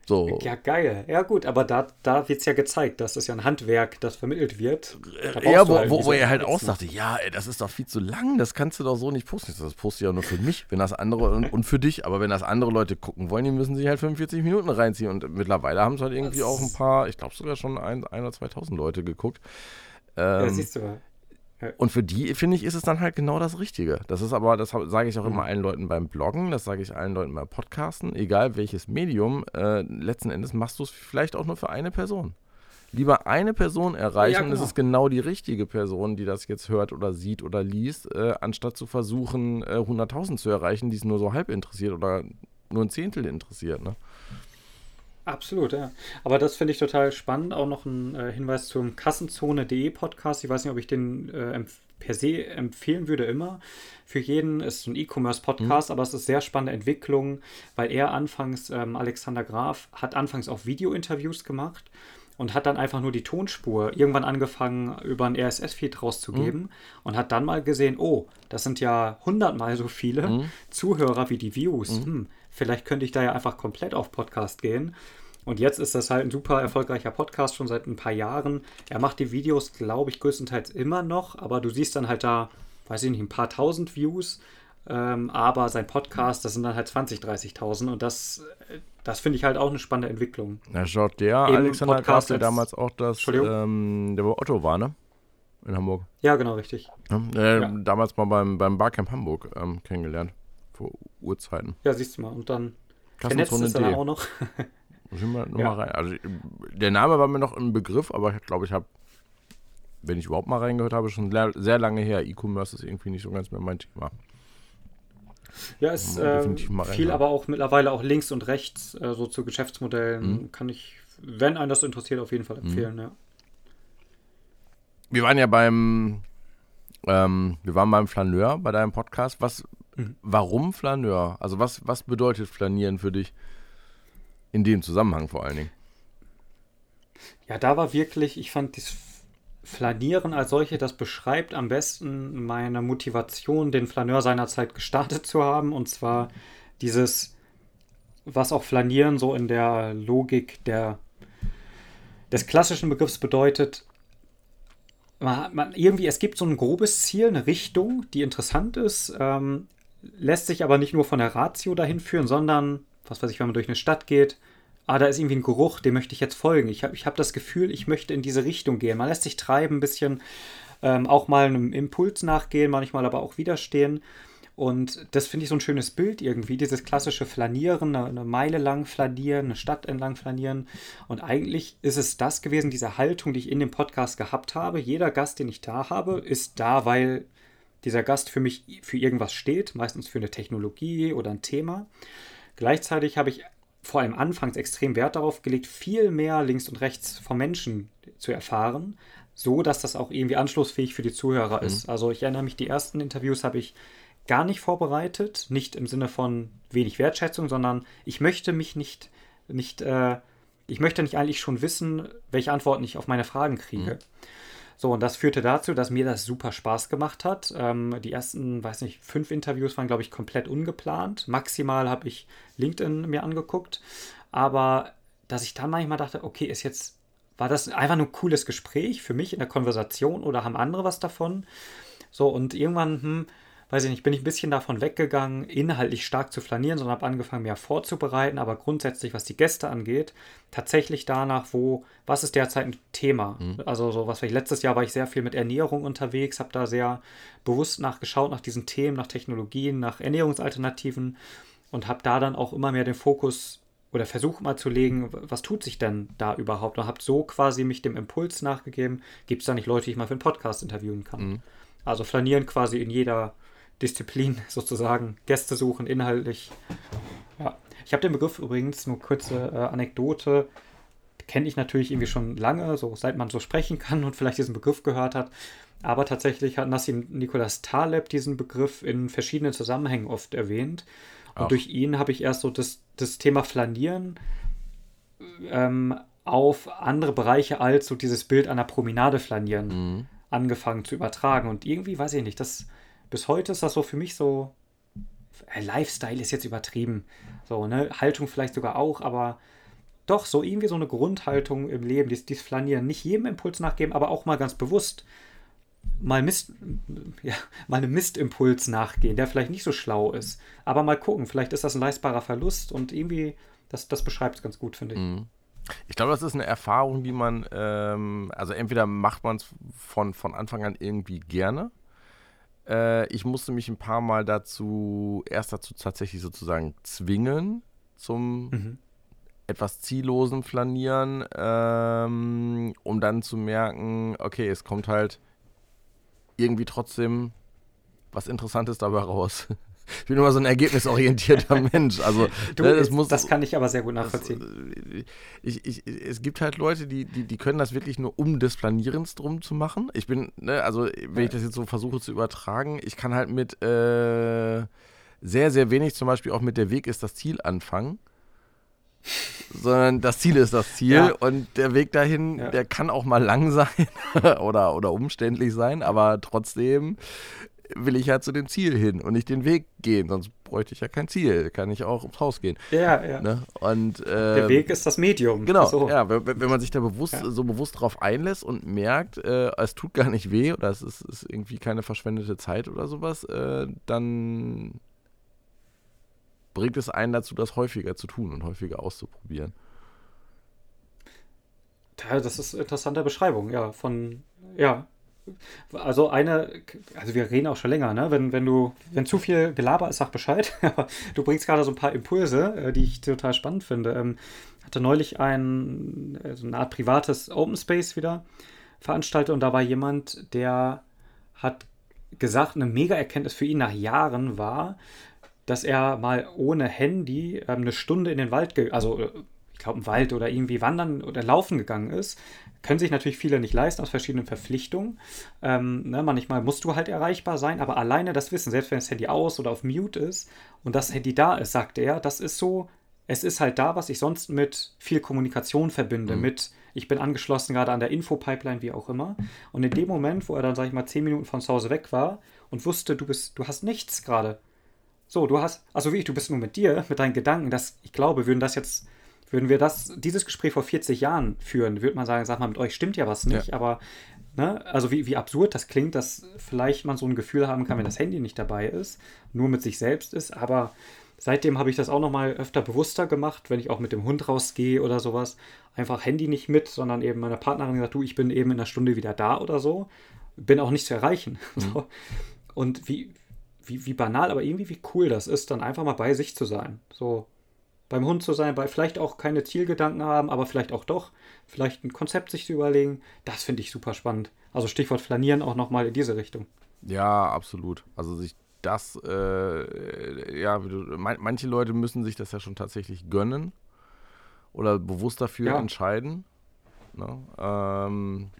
So. Ja, geil. Ja, gut, aber da, da wird es ja gezeigt, dass das ja ein Handwerk, das vermittelt wird. Ja, wo, halt wo, wo er halt auch sagte, ja, ey, das ist doch viel zu lang, das kannst du doch so nicht posten. Das poste ich ja nur für mich, wenn das andere und, und für dich, aber wenn das andere Leute gucken wollen, die müssen sich halt 45 Minuten reinziehen und mittlerweile haben es halt irgendwie auch ein paar, ich glaube sogar schon ein, ein oder 2000 Leute geguckt. Ja, Ähm, siehst du. Und für die, finde ich, ist es dann halt genau das Richtige. Das ist aber, das sage ich auch Mhm. immer allen Leuten beim Bloggen, das sage ich allen Leuten beim Podcasten, egal welches Medium, äh, letzten Endes machst du es vielleicht auch nur für eine Person. lieber eine Person erreichen, Ja, und es genau. ist genau die richtige Person, die das jetzt hört oder sieht oder liest, äh, anstatt zu versuchen, äh, 100.000 zu erreichen, die es nur so halb interessiert oder nur ein Zehntel interessiert. Ne? Absolut, ja. Aber das finde ich total spannend. Auch noch ein äh, Hinweis zum Kassenzone.de Podcast. Ich weiß nicht, ob ich den äh, per se empfehlen würde immer. Für jeden ist ein E-Commerce-Podcast, aber es ist sehr spannende Entwicklung, weil er anfangs, ähm, Alexander Graf, hat anfangs auch Video-Interviews gemacht und hat dann einfach nur die Tonspur irgendwann angefangen, über einen RSS-Feed rauszugeben und hat dann mal gesehen, oh, das sind ja hundertmal so viele Zuhörer wie die Views. Hm, vielleicht könnte ich da ja einfach komplett auf Podcast gehen. Und jetzt ist das halt ein super erfolgreicher Podcast, schon seit ein paar Jahren. Er macht die Videos, glaube ich, größtenteils immer noch, aber du siehst dann halt da, weiß ich nicht, ein paar tausend Views. Ähm, aber sein Podcast, das sind dann halt 20, 30.000 und das, äh, das finde ich halt auch eine spannende Entwicklung. Na, schaut der Eben Alexander Graf, Podcast der als- damals auch das, ähm, der wo Otto war, ne? In Hamburg. Ja, genau, richtig. Ja, äh, Ja. Damals mal beim, beim Barcamp Hamburg ähm, kennengelernt. Vor Urzeiten. Ja, siehst du mal. Und dann vernetzt es dann auch noch. [LAUGHS] Muss ich mal, Ja. rein. Also, der Name war mir noch im Begriff, aber ich glaube, ich habe, wenn ich überhaupt mal reingehört habe, schon sehr, lange her. E-Commerce ist irgendwie nicht so ganz mehr mein Thema. Ja, ist äh, definitiv mal viel, aber auch mittlerweile auch links und rechts, äh, so zu Geschäftsmodellen, Mhm. kann ich, wenn einen das interessiert, auf jeden Fall empfehlen. Ja. Wir waren ja beim, ähm, wir waren beim Flaneur bei deinem Podcast. Was, Mhm. warum Flaneur? Also was, was bedeutet Flanieren für dich? In dem Zusammenhang vor allen Dingen. ja, da war wirklich, ich fand das Flanieren als solche, das beschreibt am besten meine Motivation, den Flaneur seinerzeit gestartet zu haben. Und zwar dieses, was auch Flanieren so in der Logik der, des klassischen Begriffs bedeutet, man, man, irgendwie, es gibt so ein grobes Ziel, eine Richtung, die interessant ist, ähm, lässt sich aber nicht nur von der Ratio dahin führen, sondern, was weiß ich, wenn man durch eine Stadt geht, ah, da ist irgendwie ein Geruch, dem möchte ich jetzt folgen. Ich habe ich hab das Gefühl, ich möchte in diese Richtung gehen. Man lässt sich treiben, ein bisschen ähm, auch mal einem Impuls nachgehen, manchmal aber auch widerstehen. Und das finde ich so ein schönes Bild irgendwie, dieses klassische Flanieren, eine, eine Meile lang flanieren, eine Stadt entlang flanieren. Und eigentlich ist es das gewesen, diese Haltung, die ich in dem Podcast gehabt habe. Jeder Gast, den ich da habe, ist da, weil dieser Gast für mich für irgendwas steht, meistens für eine Technologie oder ein Thema. Gleichzeitig habe ich vor allem anfangs extrem Wert darauf gelegt, viel mehr links und rechts vom Menschen zu erfahren, so dass das auch irgendwie anschlussfähig für die Zuhörer ist. Also ich erinnere mich, die ersten Interviews habe ich gar nicht vorbereitet, nicht im Sinne von wenig Wertschätzung, sondern ich möchte mich nicht, nicht, äh, ich möchte nicht eigentlich schon wissen, welche Antworten ich auf meine Fragen kriege. So, und das führte dazu, dass mir das super Spaß gemacht hat. Ähm, die ersten, weiß nicht, fünf Interviews waren, glaube ich, komplett ungeplant. Maximal habe ich LinkedIn mir angeguckt. Aber dass ich dann manchmal dachte, okay, ist jetzt, war das einfach nur ein cooles Gespräch für mich in der Konversation oder haben andere was davon? So, und irgendwann, hm, weiß ich nicht, bin ich ein bisschen davon weggegangen, inhaltlich stark zu flanieren, sondern habe angefangen, mehr vorzubereiten, aber grundsätzlich, was die Gäste angeht, tatsächlich danach, wo, was ist derzeit ein Thema? Also so was, ich letztes Jahr war ich sehr viel mit Ernährung unterwegs, habe da sehr bewusst nachgeschaut nach diesen Themen, nach Technologien, nach Ernährungsalternativen und habe da dann auch immer mehr den Fokus oder versucht mal zu legen, was tut sich denn da überhaupt? Und habe so quasi mich dem Impuls nachgegeben, gibt es da nicht Leute, die ich mal für einen Podcast interviewen kann? Also flanieren quasi in jeder Disziplin sozusagen, Gäste suchen, inhaltlich. Ja. Ich habe den Begriff übrigens, nur kurze äh, Anekdote, kenne ich natürlich irgendwie schon lange, so seit man so sprechen kann und vielleicht diesen Begriff gehört hat. Aber tatsächlich hat Nassim Nicolas Taleb diesen Begriff in verschiedenen Zusammenhängen oft erwähnt. Und Ach. durch ihn habe ich erst so das, das Thema Flanieren ähm, auf andere Bereiche als so dieses Bild einer Promenade flanieren Mhm. angefangen zu übertragen. Und irgendwie, weiß ich nicht, das bis heute ist das so für mich so. äh, Lifestyle ist jetzt übertrieben. So, ne? Haltung vielleicht sogar auch, aber doch so irgendwie so eine Grundhaltung im Leben, dies, dies Flanieren. Nicht jedem Impuls nachgeben, aber auch mal ganz bewusst mal Mist, [LAUGHS] ja, mal einem Mistimpuls nachgehen, der vielleicht nicht so schlau ist. Aber mal gucken, vielleicht ist das ein leistbarer Verlust und irgendwie, das, das beschreibt es ganz gut, finde ich. Mhm. Ich glaube, das ist eine Erfahrung, die man, ähm, also entweder macht man es von, von Anfang an irgendwie gerne. Äh, ich musste mich ein paar Mal dazu, erst dazu tatsächlich sozusagen zwingen, zum Mhm. etwas ziellosen Flanieren. Ähm, um dann zu merken, okay, es kommt halt irgendwie trotzdem was Interessantes dabei raus. [LAUGHS] Ich bin immer so ein ergebnisorientierter [LAUGHS] Mensch. Also, du, ne, das, muss, das kann ich aber sehr gut nachvollziehen. Das, äh, ich, ich, es gibt halt Leute, die, die, die können das wirklich nur um des Planierens drum zu machen. Ich bin, ne, also wenn ich das jetzt so versuche zu übertragen, ich kann halt mit äh, sehr, sehr wenig, zum Beispiel auch mit der Weg ist das Ziel anfangen sondern das Ziel ist das Ziel ja. und der Weg dahin, ja. der kann auch mal lang [LAUGHS] sein oder, oder umständlich sein, aber trotzdem will ich ja zu dem Ziel hin und nicht den Weg gehen, sonst bräuchte ich ja kein Ziel, kann ich auch ums Haus gehen. Ja, ja. Ne? Und, äh, der Weg ist das Medium. Genau, so. ja, wenn, wenn, man sich da bewusst, ja. so bewusst drauf einlässt und merkt, äh, es tut gar nicht weh oder es ist, ist irgendwie keine verschwendete Zeit oder sowas, äh, dann bringt es einen dazu, das häufiger zu tun und häufiger auszuprobieren. Das ist eine interessante Beschreibung, ja, von, ja. Also eine, also wir reden auch schon länger, ne? Wenn, wenn du, wenn zu viel Gelaber ist, sag Bescheid. [LAUGHS] du bringst gerade so ein paar Impulse, äh, die ich total spannend finde. Ähm, hatte neulich ein, so eine Art privates Open Space wieder veranstaltet und da war jemand, der hat gesagt, eine Mega-Erkenntnis für ihn nach Jahren war, dass er mal ohne Handy ähm, eine Stunde in den Wald, also äh, ich glaube im Wald oder irgendwie wandern oder laufen gegangen ist. Können sich natürlich viele nicht leisten aus verschiedenen Verpflichtungen. Ähm, ne, manchmal musst du halt erreichbar sein, aber alleine das Wissen, selbst wenn das Handy aus oder auf Mute ist und das Handy da ist, sagte er, das ist so, es ist halt da, was ich sonst mit viel Kommunikation verbinde, mhm. mit ich bin angeschlossen gerade an der Infopipeline, wie auch immer. Und in dem Moment, wo er dann, sag ich mal, zehn Minuten von zu Hause weg war und wusste, du bist, du hast nichts gerade, so, du hast, also wie ich, du bist nur mit dir, mit deinen Gedanken, das, ich glaube, würden das jetzt, würden wir das, dieses Gespräch vor 40 Jahren führen, würde man sagen, sag mal, mit euch stimmt ja was nicht, ja. aber, ne, also wie, wie absurd das klingt, dass vielleicht man so ein Gefühl haben kann, wenn das Handy nicht dabei ist, nur mit sich selbst ist, aber seitdem habe ich das auch nochmal öfter bewusster gemacht, wenn ich auch mit dem Hund rausgehe oder sowas, einfach Handy nicht mit, sondern eben meiner Partnerin gesagt, du, ich bin eben in einer Stunde wieder da oder so, bin auch nicht zu erreichen. [LAUGHS] Mhm. So. Und wie, wie, wie banal, aber irgendwie wie cool das ist, dann einfach mal bei sich zu sein. So beim Hund zu sein, bei vielleicht auch keine Zielgedanken haben, aber vielleicht auch doch, vielleicht ein Konzept sich zu überlegen, das finde ich super spannend. Also Stichwort Flanieren auch nochmal in diese Richtung. Ja, absolut. Also sich das, äh, ja, manche Leute müssen sich das ja schon tatsächlich gönnen oder bewusst dafür ja. entscheiden. Ne? Ähm,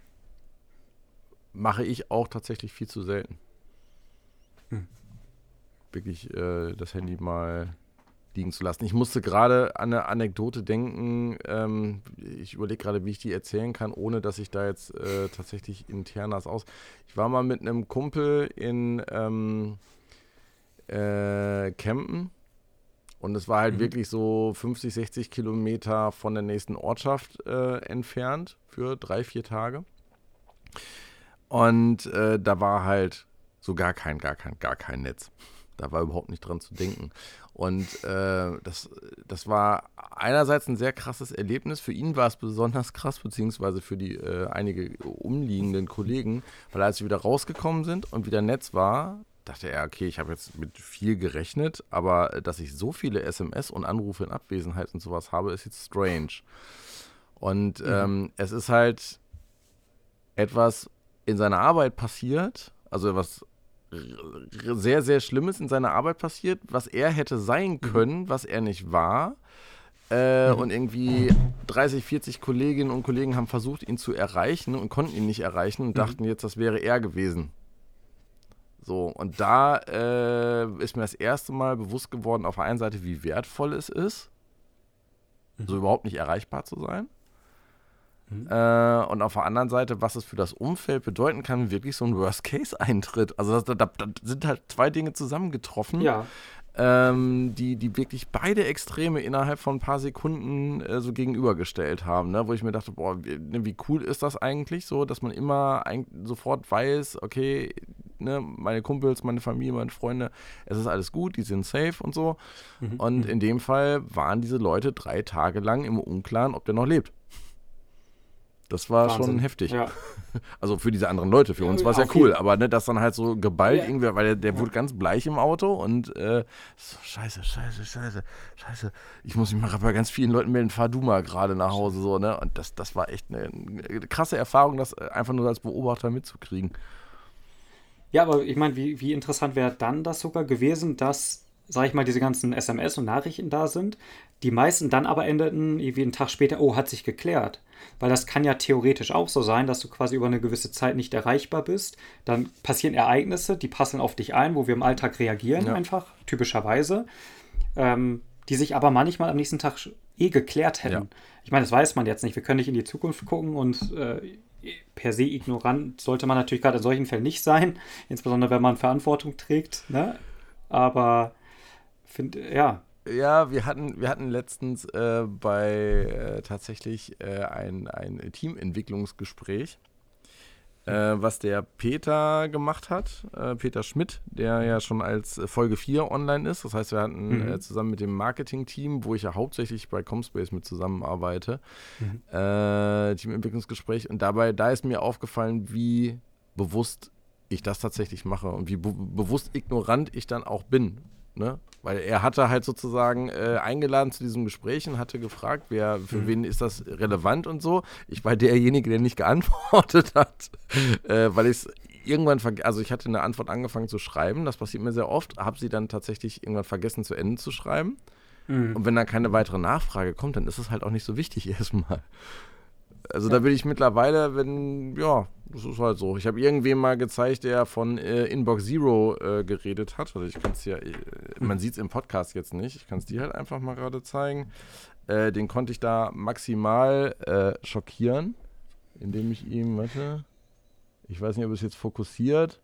mache ich auch tatsächlich viel zu selten. Hm wirklich äh, das Handy mal liegen zu lassen. Ich musste gerade an eine Anekdote denken. Ähm, ich überlege gerade, wie ich die erzählen kann, ohne dass ich da jetzt äh, tatsächlich internas aus. Ich war mal mit einem Kumpel in ähm, äh, Campen und es war halt mhm. wirklich so 50, 60 Kilometer von der nächsten Ortschaft äh, entfernt für drei, vier Tage. Und äh, da war halt so gar kein, gar kein, gar kein Netz. Da war überhaupt nicht dran zu denken. Und äh, das, das war einerseits ein sehr krasses Erlebnis. Für ihn war es besonders krass, beziehungsweise für die äh, einige umliegenden Kollegen, weil als wir wieder rausgekommen sind und wieder Netz war, dachte er, okay, ich habe jetzt mit viel gerechnet, aber dass ich so viele SMS und Anrufe in Abwesenheit und sowas habe, ist jetzt strange. Und mhm. ähm, es ist halt etwas in seiner Arbeit passiert, also was sehr, sehr Schlimmes in seiner Arbeit passiert, was er hätte sein mhm. können, was er nicht war. Äh, mhm. Und irgendwie 30, 40 Kolleginnen und Kollegen haben versucht, ihn zu erreichen und konnten ihn nicht erreichen und mhm. dachten jetzt, das wäre er gewesen. So, und da äh, ist mir das erste Mal bewusst geworden, auf der einen Seite, wie wertvoll es ist, so überhaupt nicht erreichbar zu sein. Mhm. Äh, und auf der anderen Seite, was es für das Umfeld bedeuten kann, wirklich so ein Worst-Case-Eintritt. Also da, da, da, sind halt zwei Dinge zusammengetroffen, ja. ähm, die, die wirklich beide Extreme innerhalb von ein paar Sekunden äh, so gegenübergestellt haben. Ne? Wo ich mir dachte, boah, wie, ne, wie, cool ist das eigentlich so, dass man immer ein, sofort weiß, okay, ne, meine Kumpels, meine Familie, meine Freunde, es ist alles gut, die sind safe und so. Mhm. Und mhm. in dem Fall waren diese Leute drei Tage lang im Unklaren, ob der noch lebt. Das war Wahnsinn. schon heftig. Ja. [LAUGHS] Also für diese anderen Leute, für uns war es ja cool, aber ne, das dann halt so geballt ja. irgendwie, weil der, der wurde ganz bleich im Auto und äh, so, scheiße, scheiße, scheiße, scheiße. Ich muss mich mal bei ganz vielen Leuten melden, fahr du mal gerade nach Hause so, ne? Und das, das war echt eine, eine krasse Erfahrung, das einfach nur als Beobachter mitzukriegen. Ja, aber ich meine, wie, wie interessant wäre dann das sogar gewesen, dass, sag ich mal, diese ganzen SMS und Nachrichten da sind, die meisten dann aber endeten irgendwie einen Tag später, oh, hat sich geklärt. Weil das kann ja theoretisch auch so sein, dass du quasi über eine gewisse Zeit nicht erreichbar bist. Dann passieren Ereignisse, die passen auf dich ein, wo wir im Alltag reagieren, ja. einfach, typischerweise. Ähm, die sich aber manchmal am nächsten Tag eh geklärt hätten. Ja. Ich meine, das weiß man jetzt nicht. Wir können nicht in die Zukunft gucken und äh, per se ignorant sollte man natürlich gerade in solchen Fällen nicht sein, [LAUGHS] insbesondere wenn man Verantwortung trägt. Ne? Aber finde, ja. Ja, wir hatten, wir hatten letztens äh, bei äh, tatsächlich äh, ein, ein Teamentwicklungsgespräch äh, was der Peter gemacht hat, äh, Peter Schmidt, der ja schon als Folge 4 online ist. Das heißt, wir hatten mhm. äh, zusammen mit dem Marketing-Team, wo ich ja hauptsächlich bei Comspace mit zusammenarbeite, mhm. Teamentwicklungsgespräch. Und dabei, da ist mir aufgefallen, wie bewusst ich das tatsächlich mache und wie be bewusst ignorant ich dann auch bin. Ne? Weil er hatte halt sozusagen äh, eingeladen zu diesem Gespräch und hatte gefragt, wer, für mhm. wen ist das relevant und so. Ich war derjenige, der nicht geantwortet hat, äh, weil ich es irgendwann, also ich hatte eine Antwort angefangen zu schreiben, das passiert mir sehr oft, habe sie dann tatsächlich irgendwann vergessen zu Ende zu schreiben. Mhm. Und wenn dann keine weitere Nachfrage kommt, dann ist es halt auch nicht so wichtig [LAUGHS] erstmal. Also ja. da bin ich mittlerweile, wenn, ja, das ist halt so. Ich habe irgendwem mal gezeigt, der von äh, Inbox Zero äh, geredet hat. Also ich kann es ja, äh, man sieht es im Podcast jetzt nicht. Ich kann es dir halt einfach mal gerade zeigen. Äh, den konnte ich da maximal äh, schockieren, indem ich ihm, warte, ich weiß nicht, ob es jetzt fokussiert.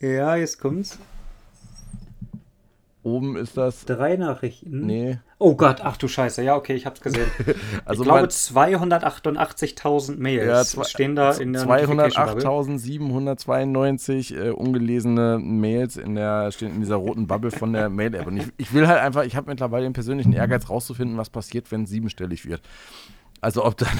Ja, jetzt kommt's. Oben ist das. Drei Nachrichten. Nee. Oh Gott, ach du Scheiße. Ja, okay, ich hab's gesehen. [LAUGHS] also ich glaube, 288.000 Mails ja, stehen da in der 208.792 äh, ungelesene Mails in der, stehen in dieser roten Bubble von der Mail-App. Und ich, ich will halt einfach, ich habe mittlerweile den persönlichen Ehrgeiz rauszufinden, was passiert, wenn es siebenstellig wird. Also ob dann [LAUGHS]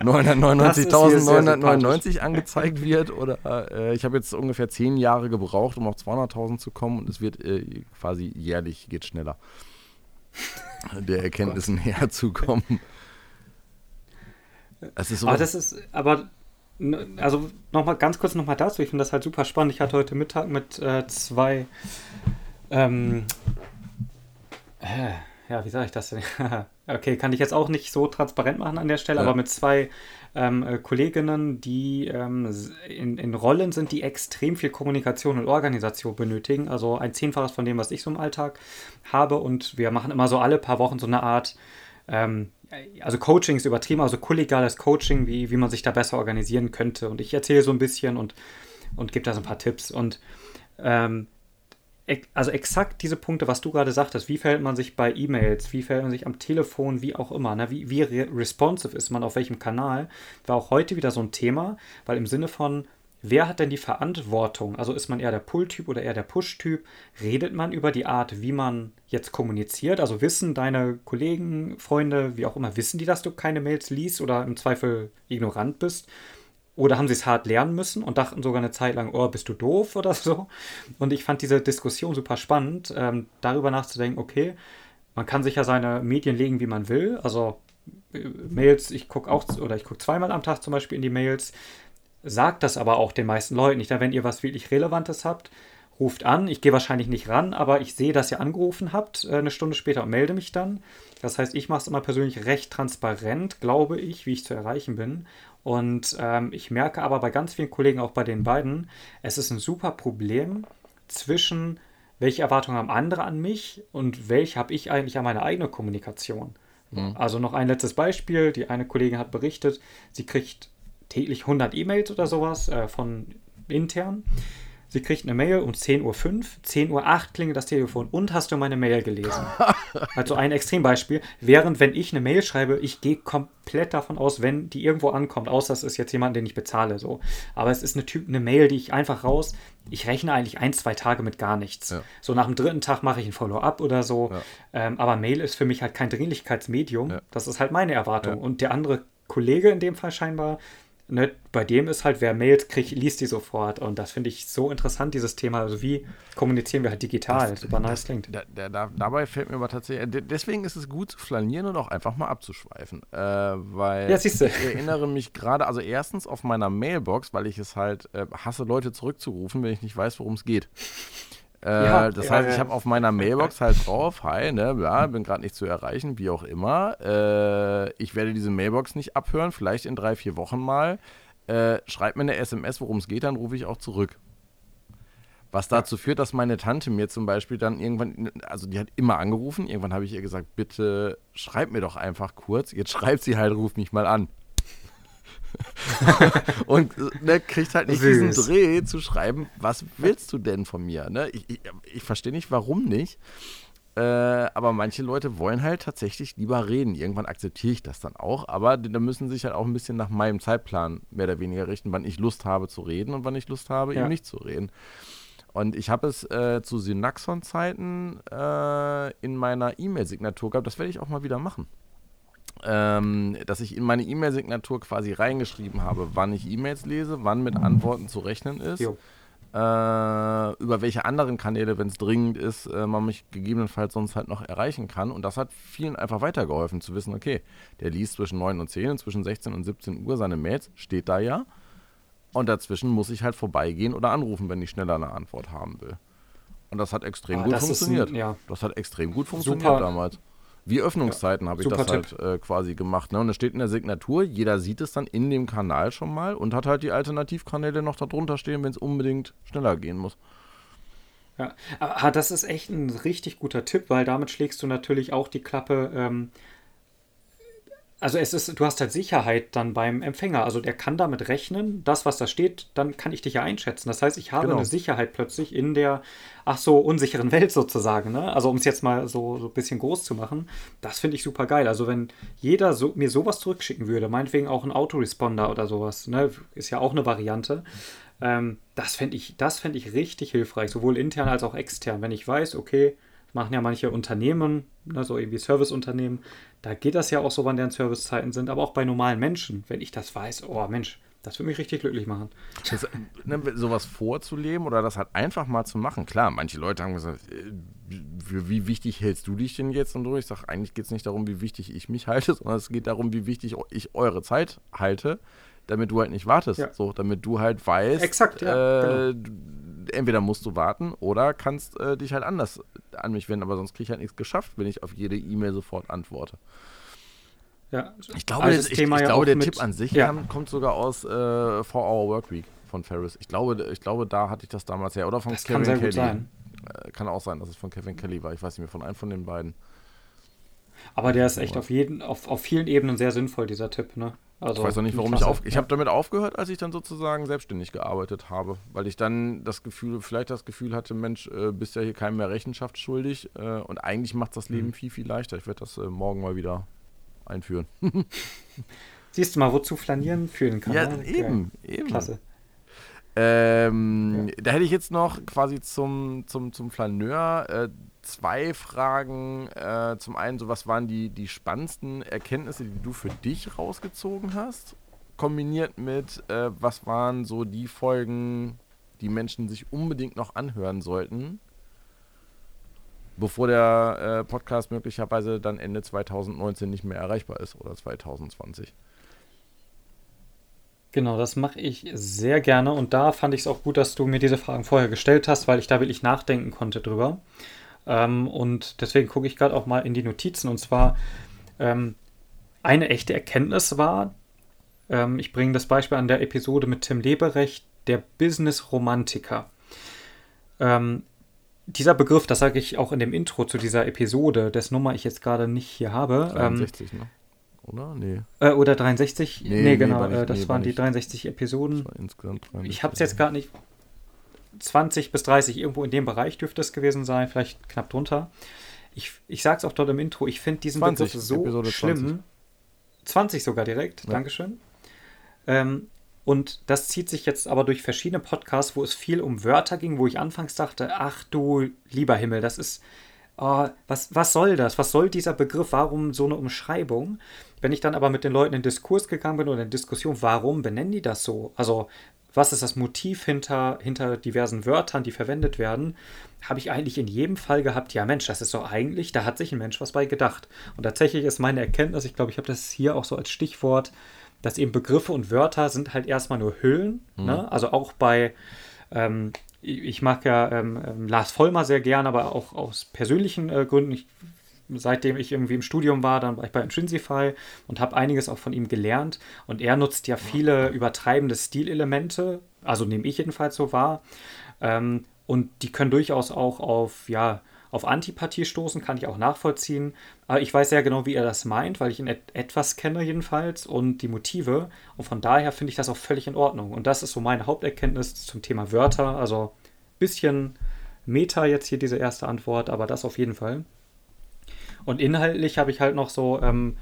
999.999 angezeigt wird oder äh, ich habe jetzt ungefähr zehn Jahre gebraucht, um auf 200.000 zu kommen und es wird äh, quasi jährlich geht schneller, [LAUGHS] der Erkenntnissen oh näher zu kommen. Das ist aber das ist, aber also nochmal ganz kurz nochmal dazu, ich finde das halt super spannend. Ich hatte heute Mittag mit äh, zwei ähm, äh, ja, wie sage ich das denn? [LAUGHS] okay, kann ich jetzt auch nicht so transparent machen an der Stelle, ja. aber mit zwei ähm, äh, Kolleginnen, die ähm, in, in, Rollen sind, die extrem viel Kommunikation und Organisation benötigen. Also ein Zehnfaches von dem, was ich so im Alltag habe. Und wir machen immer so alle paar Wochen so eine Art, ähm, also Coaching ist übertrieben, also kollegiales Coaching, wie, wie man sich da besser organisieren könnte. Und ich erzähle so ein bisschen und, und gebe da so ein paar Tipps. Und ähm, also exakt diese Punkte, was du gerade sagtest, wie verhält man sich bei E-Mails, wie verhält man sich am Telefon, wie auch immer, ne? wie, wie responsive ist man auf welchem Kanal, war auch heute wieder so ein Thema, weil im Sinne von, wer hat denn die Verantwortung? Also ist man eher der Pull-Typ oder eher der Push-Typ? Redet man über die Art, wie man jetzt kommuniziert? Also wissen deine Kollegen, Freunde, wie auch immer, wissen die, dass du keine Mails liest oder im Zweifel ignorant bist? Oder haben sie es hart lernen müssen und dachten sogar eine Zeit lang, oh, bist du doof oder so. Und ich fand diese Diskussion super spannend, ähm, darüber nachzudenken, okay, man kann sich ja seine Medien legen, wie man will. Also äh, Mails, ich gucke auch, oder ich gucke zweimal am Tag zum Beispiel in die Mails, sagt das aber auch den meisten Leuten nicht. wenn ihr was wirklich Relevantes habt, ruft an. Ich gehe wahrscheinlich nicht ran, aber ich sehe, dass ihr angerufen habt, äh, eine Stunde später und melde mich dann. Das heißt, ich mache es immer persönlich recht transparent, glaube ich, wie ich zu erreichen bin. Und ähm, ich merke aber bei ganz vielen Kollegen, auch bei den beiden, es ist ein super Problem zwischen, welche Erwartungen haben andere an mich und welche habe ich eigentlich an meine eigene Kommunikation. Mhm. Also noch ein letztes Beispiel. Die eine Kollegin hat berichtet, sie kriegt täglich 100 E-Mails oder sowas äh, von intern. Sie kriegt eine Mail um 10.05 Uhr, 10.08 Uhr klingelt das Telefon und hast du meine Mail gelesen? [LAUGHS] also ein Extrembeispiel. Während, wenn ich eine Mail schreibe, ich gehe komplett davon aus, wenn die irgendwo ankommt, außer es ist jetzt jemand, den ich bezahle. So. Aber es ist eine, typ, eine Mail, die ich einfach raus, ich rechne eigentlich ein, zwei Tage mit gar nichts. Ja. So nach dem dritten Tag mache ich ein Follow-up oder so. Ja. Ähm, aber Mail ist für mich halt kein Dringlichkeitsmedium. Ja. Das ist halt meine Erwartung. Und der andere Kollege in dem Fall scheinbar, ne, bei dem ist halt, wer Mails kriegt, liest die sofort. Und das finde ich so interessant, dieses Thema. Also wie kommunizieren wir halt digital? Das, Super nice klingt. Da, da, dabei fällt mir aber tatsächlich, deswegen ist es gut zu flanieren und auch einfach mal abzuschweifen. Äh, weil ja, ich erinnere mich gerade, also erstens auf meiner Mailbox, weil ich es halt äh, hasse, Leute zurückzurufen, wenn ich nicht weiß, worum es geht. Äh, ja, das ja, heißt, ich habe auf meiner Mailbox halt drauf, hi, ne, ja, bin gerade nicht zu erreichen, wie auch immer. Äh, ich werde diese Mailbox nicht abhören, vielleicht in drei, vier Wochen mal. Äh, schreibt mir eine SMS, worum es geht, dann rufe ich auch zurück. Was dazu führt, dass meine Tante mir zum Beispiel dann irgendwann, also die hat immer angerufen, irgendwann habe ich ihr gesagt, bitte schreib mir doch einfach kurz. Jetzt schreibt sie halt, ruf mich mal an. [LAUGHS] und ne, kriegt halt nicht Süß. diesen Dreh zu schreiben, was willst du denn von mir? Ne? Ich, ich, ich verstehe nicht, warum nicht. Äh, aber manche Leute wollen halt tatsächlich lieber reden. Irgendwann akzeptiere ich das dann auch, aber da müssen sich halt auch ein bisschen nach meinem Zeitplan mehr oder weniger richten, wann ich Lust habe zu reden und wann ich Lust habe, ja. eben nicht zu reden. Und ich habe es äh, zu Synaxon-Zeiten äh, in meiner E-Mail-Signatur gehabt. Das werde ich auch mal wieder machen ähm, dass ich in meine E-Mail-Signatur quasi reingeschrieben habe, wann ich E-Mails lese, wann mit Antworten zu rechnen ist. Äh, über welche anderen Kanäle, wenn es dringend ist, äh, man mich gegebenenfalls sonst halt noch erreichen kann. Und das hat vielen einfach weitergeholfen, zu wissen, okay, der liest zwischen 9 und 10 und zwischen 16 und 17 Uhr seine Mails, steht da ja. Und dazwischen muss ich halt vorbeigehen oder anrufen, wenn ich schneller eine Antwort haben will. Und das hat extrem ah, gut funktioniert. Ein, ja. Das hat extrem gut funktioniert Super. damals. Wie Öffnungszeiten ja, habe ich das halt äh, quasi gemacht. Ne? Und es steht in der Signatur, jeder sieht es dann in dem Kanal schon mal und hat halt die Alternativkanäle noch darunter stehen, wenn es unbedingt schneller gehen muss. Ja, aber das ist echt ein richtig guter Tipp, weil damit schlägst du natürlich auch die Klappe ähm, also es ist, du hast halt Sicherheit dann beim Empfänger. Also der kann damit rechnen, das, was da steht, dann kann ich dich ja einschätzen. Das heißt, ich habe genau. eine Sicherheit plötzlich in der, ach so, unsicheren [LAUGHS] Welt sozusagen. Ne? Also um es jetzt mal so, so ein bisschen groß zu machen, das finde ich super geil. Also wenn jeder so, mir sowas zurückschicken würde, meinetwegen auch ein Autoresponder oder sowas, ne? ist ja auch eine Variante. Ähm, das fände ich, das ich richtig hilfreich, sowohl intern als auch extern. Wenn ich weiß, okay, machen ja manche Unternehmen, ne, so irgendwie Serviceunternehmen, da geht das ja auch so, wann deren Servicezeiten sind, aber auch bei normalen Menschen, wenn ich das weiß, oh Mensch, das würde mich richtig glücklich machen. Das, ne, sowas vorzuleben oder das halt einfach mal zu machen. Klar, manche Leute haben gesagt, äh, wie wichtig hältst du dich denn jetzt und so? Ich sage, eigentlich geht es nicht darum, wie wichtig ich mich halte, [LAUGHS] sondern es geht darum, wie wichtig ich eure Zeit halte, damit du halt nicht wartest. Ja. So, damit du halt weißt, Exakt, ja, äh, genau entweder musst du warten oder kannst äh, dich halt anders an mich wenden, aber sonst kriege ich halt nichts geschafft, wenn ich auf jede E-Mail sofort antworte. Ja, ich glaube, also ich, ich ja glaube der Tipp an sich ja. kam, kommt sogar aus äh, 4 Hour Workweek von Ferris. Ich glaube, ich glaube, da hatte ich das damals her. Oder von das Kevin kann Kelly. Sein. Äh, kann auch sein, dass es von Kevin Kelly war. Ich weiß nicht mehr, von einem von den beiden. Aber der ist echt auf jeden, auf, auf vielen Ebenen sehr sinnvoll, dieser Tipp, ne? Also, ich weiß auch nicht, warum ich auf. Ich habe damit aufgehört, als ich dann sozusagen selbstständig gearbeitet habe, weil ich dann das Gefühl, vielleicht das Gefühl hatte, Mensch, äh, bist ja hier keinem mehr Rechenschaft schuldig äh, und eigentlich macht das Leben mhm. viel, viel leichter. Ich werde das äh, morgen mal wieder einführen. [LAUGHS] Siehst du mal, wozu flanieren führen kann. Ja, ne? eben, ja. eben. Klasse. Ähm, ja. Da hätte ich jetzt noch quasi zum, zum, zum Flaneur äh, zwei Fragen. Äh, zum einen, so was waren die, die spannendsten Erkenntnisse, die du für dich rausgezogen hast? Kombiniert mit, äh, was waren so die Folgen, die Menschen sich unbedingt noch anhören sollten, bevor der äh, Podcast möglicherweise dann Ende 2019 nicht mehr erreichbar ist oder 2020? Genau, das mache ich sehr gerne und da fand ich es auch gut, dass du mir diese Fragen vorher gestellt hast, weil ich da wirklich nachdenken konnte drüber. Ähm, und deswegen gucke ich gerade auch mal in die Notizen. Und zwar ähm, eine echte Erkenntnis war, ähm, ich bringe das Beispiel an der Episode mit Tim Leberecht, der Business-Romantiker. Ähm, dieser Begriff, das sage ich auch in dem Intro zu dieser Episode, dessen Nummer ich jetzt gerade nicht hier habe. 63, ähm, ne? Oder? Nee. Äh, oder 63? Nee, nee, nee genau. Nicht, äh, das nee, waren die 63 Episoden. insgesamt 63. Ich habe es jetzt gar nicht 20 bis 30, irgendwo in dem Bereich dürfte es gewesen sein, vielleicht knapp drunter. Ich, ich sage es auch dort im Intro, ich finde diesen 20, Begriff so Episode schlimm. 20. 20 sogar direkt, ja. Dankeschön. Ähm, und das zieht sich jetzt aber durch verschiedene Podcasts, wo es viel um Wörter ging, wo ich anfangs dachte, ach du lieber Himmel, das ist oh, was, was soll das? Was soll dieser Begriff? Warum so eine Umschreibung? Wenn ich dann aber mit den Leuten in Diskurs gegangen bin oder in Diskussion, warum benennen die das so? Also, was ist das Motiv hinter, hinter diversen Wörtern, die verwendet werden, habe ich eigentlich in jedem Fall gehabt, ja Mensch, das ist doch eigentlich, da hat sich ein Mensch was bei gedacht. Und tatsächlich ist meine Erkenntnis, ich glaube, ich habe das hier auch so als Stichwort, dass eben Begriffe und Wörter sind halt erstmal nur Hüllen. Mhm. Ne? Also auch bei, ähm, ich mag ja ähm, ähm, Lars Vollmer sehr gern, aber auch aus persönlichen äh, Gründen. Ich, seitdem ich irgendwie im Studium war, dann war ich bei Intrinsify und habe einiges auch von ihm gelernt. Und er nutzt ja viele übertreibende Stilelemente, also nehme ich jedenfalls so wahr. Ähm, und die können durchaus auch auf, ja, auf Antipathie stoßen, kann ich auch nachvollziehen. Aber ich weiß sehr genau, wie er das meint, weil ich ihn et etwas kenne jedenfalls und die Motive. Und von daher finde ich das auch völlig in Ordnung. Und das ist so meine Haupterkenntnis zum Thema Wörter. Also ein bisschen Meta jetzt hier diese erste Antwort, aber das auf jeden Fall. Und inhaltlich habe ich halt noch so ähm,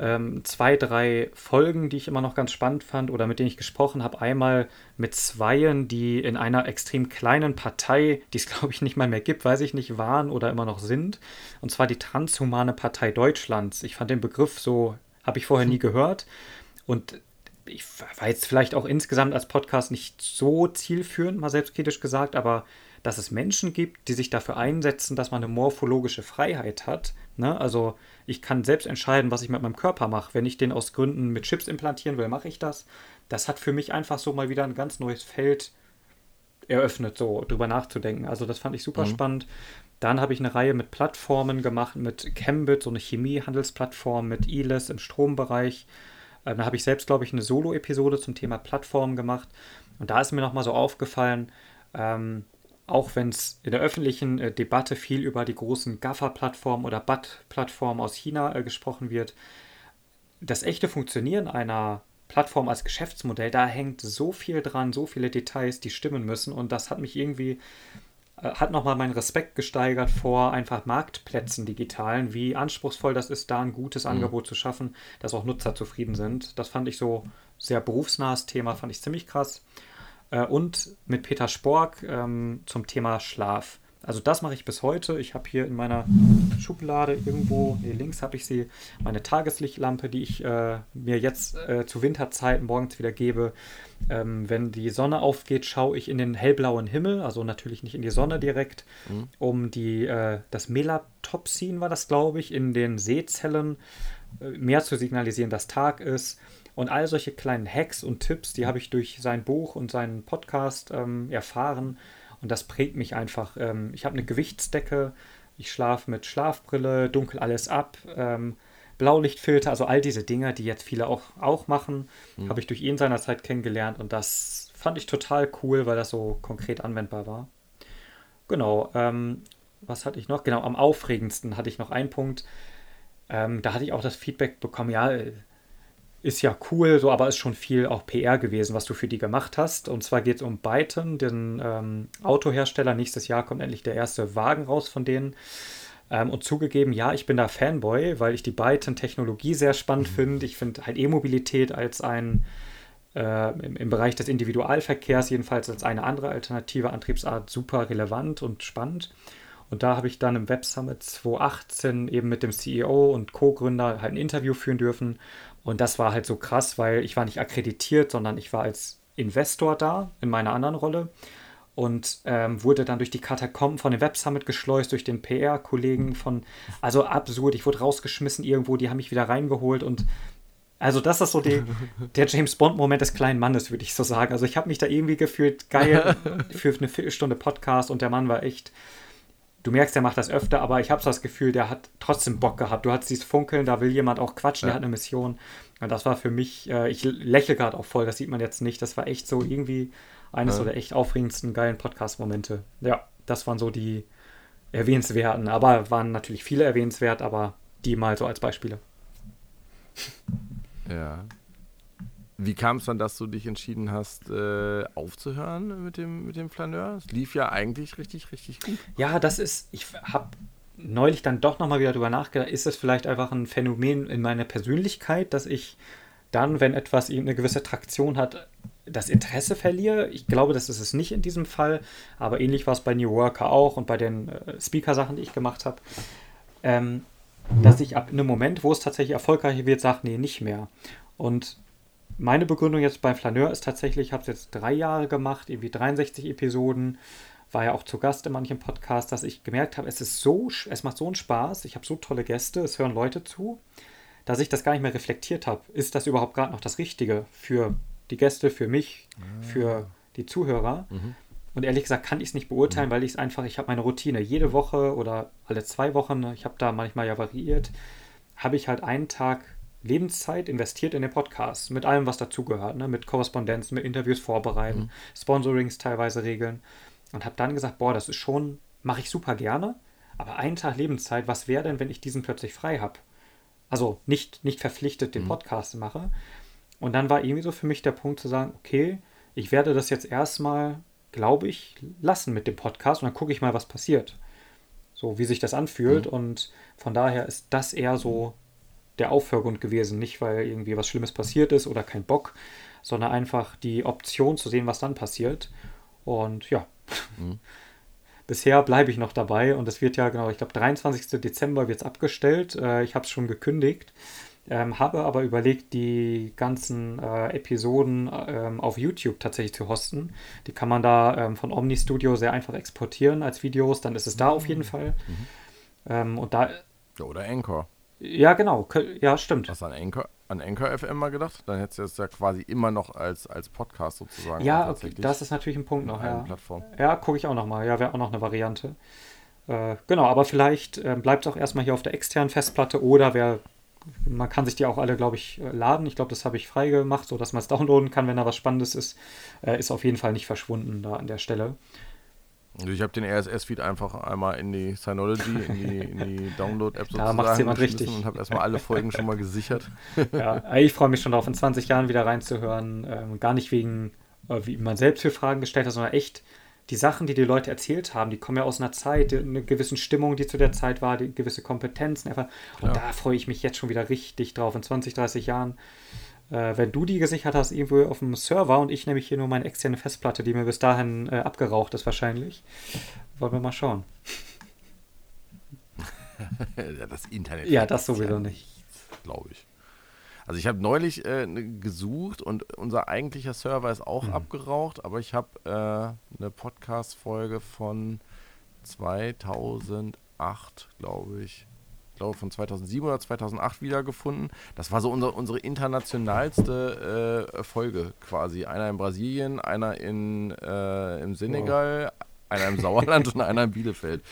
ähm, zwei, drei Folgen, die ich immer noch ganz spannend fand oder mit denen ich gesprochen habe. Einmal mit Zweien, die in einer extrem kleinen Partei, die es [LAUGHS] glaube ich nicht mal mehr gibt, weiß ich nicht, waren oder immer noch sind. Und zwar die Transhumane Partei Deutschlands. Ich fand den Begriff so, habe ich vorher nie gehört. Und ich war jetzt vielleicht auch insgesamt als Podcast nicht so zielführend, mal selbstkritisch gesagt, aber dass es Menschen gibt, die sich dafür einsetzen, dass man eine morphologische Freiheit hat. Ne? Also ich kann selbst entscheiden, was ich mit meinem Körper mache. Wenn ich den aus Gründen mit Chips implantieren will, mache ich das. Das hat für mich einfach so mal wieder ein ganz neues Feld eröffnet, so drüber nachzudenken. Also das fand ich super mhm. spannend. Dann habe ich eine Reihe mit Plattformen gemacht, mit Cambit, so eine Chemiehandelsplattform, mit ELIS im Strombereich. Äh, da habe ich selbst, glaube ich, eine Solo-Episode zum Thema Plattformen gemacht. Und da ist mir nochmal so aufgefallen, ähm, auch wenn es in der öffentlichen äh, Debatte viel über die großen GAFA-Plattformen oder BAT-Plattformen aus China äh, gesprochen wird, das echte Funktionieren einer Plattform als Geschäftsmodell, da hängt so viel dran, so viele Details, die stimmen müssen und das hat mich irgendwie, äh, hat nochmal meinen Respekt gesteigert vor einfach Marktplätzen digitalen, wie anspruchsvoll das ist, da ein gutes mhm. Angebot zu schaffen, dass auch Nutzer zufrieden sind. Das fand ich so sehr berufsnahes Thema, fand ich ziemlich krass. Äh, und mit Peter Spork ähm, zum Thema Schlaf. Also das mache ich bis heute. Ich habe hier in meiner Schublade irgendwo, hier links habe ich sie, meine Tageslichtlampe, die ich äh, mir jetzt äh, zu Winterzeiten morgens wieder gebe. Ähm, wenn die Sonne aufgeht, schaue ich in den hellblauen Himmel, also natürlich nicht in die Sonne direkt, mhm. um die, äh, das Melatopsin war das, glaube ich, in den Sehzellen äh, mehr zu signalisieren, dass Tag ist. Und all solche kleinen Hacks und Tipps, die habe ich durch sein Buch und seinen Podcast ähm, erfahren. Und das prägt mich einfach. Ähm, ich habe eine Gewichtsdecke, ich schlafe mit Schlafbrille, dunkel alles ab, ähm, Blaulichtfilter, also all diese Dinge, die jetzt viele auch, auch machen, mhm. habe ich durch ihn seinerzeit kennengelernt. Und das fand ich total cool, weil das so konkret anwendbar war. Genau. Ähm, was hatte ich noch? Genau, am aufregendsten hatte ich noch einen Punkt. Ähm, da hatte ich auch das Feedback bekommen, ja, ist ja cool, so, aber ist schon viel auch PR gewesen, was du für die gemacht hast. Und zwar geht es um Byton, den ähm, Autohersteller. Nächstes Jahr kommt endlich der erste Wagen raus von denen. Ähm, und zugegeben, ja, ich bin da Fanboy, weil ich die Byton-Technologie sehr spannend mhm. finde. Ich finde halt E-Mobilität als ein äh, im, im, Bereich des Individualverkehrs jedenfalls als eine andere alternative Antriebsart super relevant und spannend. Und da habe ich dann im Web Summit 2018 eben mit dem CEO und Co-Gründer halt ein Interview führen dürfen. Und das war halt so krass, weil ich war nicht akkreditiert, sondern ich war als Investor da in meiner anderen Rolle und ähm, wurde dann durch die Katakomben von dem Web Summit geschleust, durch den PR-Kollegen von, also absurd, ich wurde rausgeschmissen irgendwo, die haben mich wieder reingeholt und also das ist so die, [LAUGHS] der James Bond-Moment des kleinen Mannes, würde ich so sagen. Also ich habe mich da irgendwie gefühlt geil [LAUGHS] für eine Viertelstunde Podcast und der Mann war echt du merkst, der macht das öfter, aber ich habe so das Gefühl, der hat trotzdem Bock gehabt. Du hast dieses Funkeln, da will jemand auch quatschen, ja. der hat eine Mission. Und das war für mich, äh, ich lächle gerade auch voll, das sieht man jetzt nicht. Das war echt so irgendwie eines ja. der echt aufregendsten geilen Podcast-Momente. Ja, das waren so die erwähnenswerten. Aber waren natürlich viele erwähnenswert, aber die mal so als Beispiele. Ja. Wie kam es dann, dass du dich entschieden hast, äh, aufzuhören mit dem, mit dem Flaneur? Es lief ja eigentlich richtig, richtig gut. Ja, das ist, ich habe neulich dann doch nochmal wieder drüber nachgedacht, ist es vielleicht einfach ein Phänomen in meiner Persönlichkeit, dass ich dann, wenn etwas eine gewisse Traktion hat, das Interesse verliere. Ich glaube, das ist es nicht in diesem Fall, aber ähnlich war es bei New Worker auch und bei den äh, Speaker-Sachen, die ich gemacht habe, ähm, dass ich ab einem Moment, wo es tatsächlich erfolgreich wird, sage, nee, nicht mehr. Und meine Begründung jetzt beim Flaneur ist tatsächlich, ich habe es jetzt drei Jahre gemacht, irgendwie 63 Episoden, war ja auch zu Gast in manchen Podcasts, dass ich gemerkt habe, es ist so, es macht so einen Spaß, ich habe so tolle Gäste, es hören Leute zu, dass ich das gar nicht mehr reflektiert habe. Ist das überhaupt gerade noch das Richtige für die Gäste, für mich, für ah. die Zuhörer. Mhm. Und ehrlich gesagt kann ich es nicht beurteilen, mhm. weil ich es einfach, ich habe meine Routine. Jede Woche oder alle zwei Wochen, ich habe da manchmal ja variiert, habe ich halt einen Tag Lebenszeit investiert in den Podcast. Mit allem, was dazugehört. Ne? Mit Korrespondenzen, mit Interviews vorbereiten, mhm. Sponsorings teilweise regeln. Und habe dann gesagt, boah, das ist schon, mache ich super gerne. Aber einen Tag Lebenszeit, was wäre denn, wenn ich diesen plötzlich frei habe? Also nicht, nicht verpflichtet den mhm. Podcast mache, und dann war irgendwie so für mich der Punkt zu sagen, okay, ich werde das jetzt erstmal, glaube ich, lassen mit dem Podcast und dann gucke ich mal, was passiert. So, wie sich das anfühlt. Mhm. Und von daher ist das eher so der Aufhörgrund gewesen. Nicht, weil irgendwie was Schlimmes passiert ist oder kein Bock, sondern einfach die Option zu sehen, was dann passiert. Und ja, mhm. [LAUGHS] bisher bleibe ich noch dabei und es wird ja, genau, ich glaube, 23. Dezember wird es abgestellt. Äh, ich habe es schon gekündigt. Ähm, habe aber überlegt, die ganzen äh, Episoden ähm, auf YouTube tatsächlich zu hosten. Die kann man da ähm, von Omni Studio sehr einfach exportieren als Videos. Dann ist es da auf jeden mhm. Fall. Mhm. Ähm, und da. Oder Anchor. Ja, genau. Ja, stimmt. Hast du an Anchor, an Anchor FM mal gedacht? Dann hättest du es ja quasi immer noch als, als Podcast sozusagen. Ja, okay, das ist natürlich ein Punkt noch. Ja, Plattform. ja gucke ich auch noch mal. Ja, wäre auch noch eine Variante. Äh, genau, aber vielleicht äh, bleibt es auch erstmal hier auf der externen Festplatte oder wer man kann sich die auch alle, glaube ich, äh, laden. Ich glaube, das habe ich frei gemacht, sodass man es [LAUGHS] downloaden kann, wenn da was Spannendes ist. Äh, ist auf jeden Fall nicht verschwunden da an der Stelle. Also ich habe den RSS-Feed einfach einmal in die Synology, in die, die [LAUGHS] Download-App sozusagen da macht jemand richtig. und habe erstmal alle Folgen schon mal gesichert. [LAUGHS] ja, ich freue mich schon darauf, in 20 Jahren wieder reinzuhören. Ähm, gar nicht wegen, äh, wie man selbst für Fragen gestellt hat, sondern echt die Sachen, die die Leute erzählt haben, die kommen ja aus einer Zeit, einer gewissen Stimmung, die zu der Zeit war, die gewisse Kompetenzen einfach. Und ja. da freue ich mich jetzt schon wieder richtig drauf. In 20, 30 Jahren, äh, wenn du die gesichert hast, irgendwo auf dem Server und ich nämlich hier nur meine externe Festplatte, die mir bis dahin äh, abgeraucht ist wahrscheinlich. Wollen wir mal schauen. [LAUGHS] das Internet. Ja, das sowieso ja nicht. Glaube ich. Also ich habe neulich äh, ne, gesucht und unser eigentlicher Server ist auch mhm. abgeraucht, aber ich habe äh, eine Podcast-Folge von 2008, glaube ich. Ich glaube von 2007 oder 2008 wiedergefunden. Das war so unser, unsere internationalste äh, Folge quasi. Einer in Brasilien, einer in, äh, im Senegal, wow einer im Sauerland und einer in Bielefeld.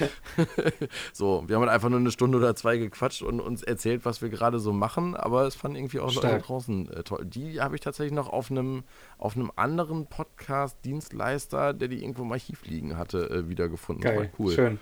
[LAUGHS] so, wir haben halt einfach nur eine Stunde oder zwei gequatscht und uns erzählt, was wir gerade so machen, aber es fanden irgendwie auch Leute draußen äh, toll. Die habe ich tatsächlich noch auf einem auf einem anderen Podcast-Dienstleister, der die irgendwo im Archiv liegen hatte, äh, wiedergefunden. Geil, cool. Schön.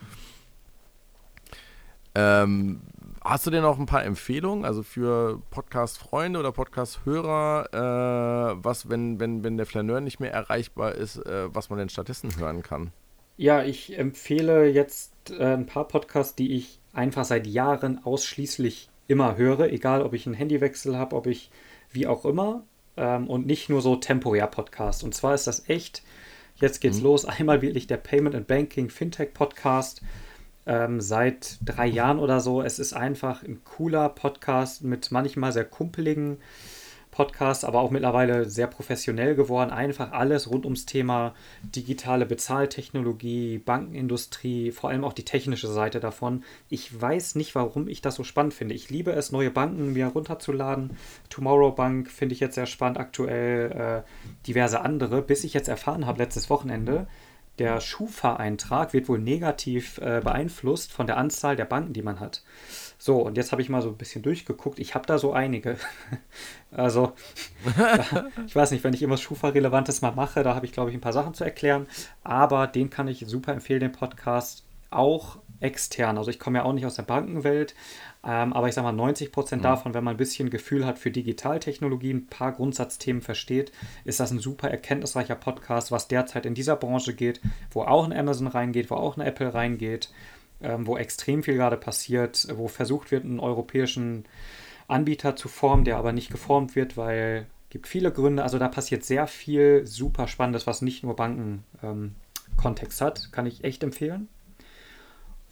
Ähm, hast du denn noch ein paar Empfehlungen, also für Podcast-Freunde oder Podcast-Hörer, äh, was, wenn, wenn, wenn der Flaneur nicht mehr erreichbar ist, äh, was man denn stattdessen hören kann? Ja, ich empfehle jetzt äh, ein paar Podcasts, die ich einfach seit Jahren ausschließlich immer höre, egal ob ich einen Handywechsel habe, ob ich wie auch immer ähm, und nicht nur so temporär Podcast. Und zwar ist das echt, jetzt geht's mhm. los, [LAUGHS] einmal wirklich der Payment and Banking Fintech Podcast ähm, seit drei Jahren oder so. Es ist einfach ein cooler Podcast mit manchmal sehr kumpeligen Podcast, aber auch mittlerweile sehr professionell geworden. Einfach alles rund ums Thema digitale Bezahltechnologie, Bankenindustrie, vor allem auch die technische Seite davon. Ich weiß nicht, warum ich das so spannend finde. Ich liebe es, neue Banken mir runterzuladen. Tomorrow Bank finde ich jetzt sehr spannend, aktuell äh, diverse andere, bis ich jetzt erfahren habe, letztes Wochenende, der Schufa-Eintrag wird wohl negativ äh, beeinflusst von der Anzahl der Banken, die man hat. So, und jetzt habe ich mal so ein bisschen durchgeguckt. Ich habe da so einige. [LAUGHS] also, [LAUGHS] ich weiß nicht, wenn ich irgendwas Schufa-Relevantes mal mache, da habe ich, glaube ich, ein paar Sachen zu erklären. Aber den kann ich super empfehlen, den Podcast. Auch extern. Also ich komme ja auch nicht aus der Bankenwelt, aber ich sage mal 90 Prozent mhm. davon, wenn man ein bisschen Gefühl hat für Digitaltechnologie, ein paar Grundsatzthemen versteht, ist das ein super erkenntnisreicher Podcast, was derzeit in dieser Branche geht, wo auch ein Amazon reingeht, wo auch ein Apple reingeht ähm, wo extrem viel gerade passiert, wo versucht wird, einen europäischen Anbieter zu formen, der aber nicht geformt wird, weil Gibt viele Gründe. Also da passiert sehr viel super Spannendes, was nicht nur Banken-Kontext ähm, hat. Kann ich echt empfehlen.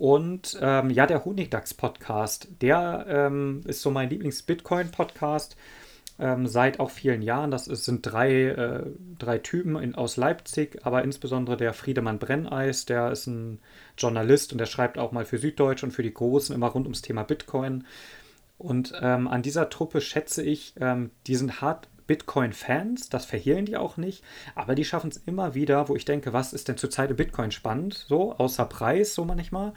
Und ähm, ja, der Honigdachs-Podcast, der ähm, ist so mein Lieblings-Bitcoin-Podcast ähm, seit auch vielen Jahren. Das ist, sind drei, äh, drei Typen in, aus Leipzig, aber insbesondere der Friedemann Brenneis, der ist ein Journalist und der schreibt auch mal für Süddeutsch und für die Großen immer rund ums Thema Bitcoin. Und ähm, an dieser Truppe schätze ich, ähm, die sind hart Bitcoin-Fans, das verhehlen die auch nicht, aber die schaffen es immer wieder, wo ich denke, was ist denn zurzeit im Bitcoin spannend, so außer Preis, so manchmal.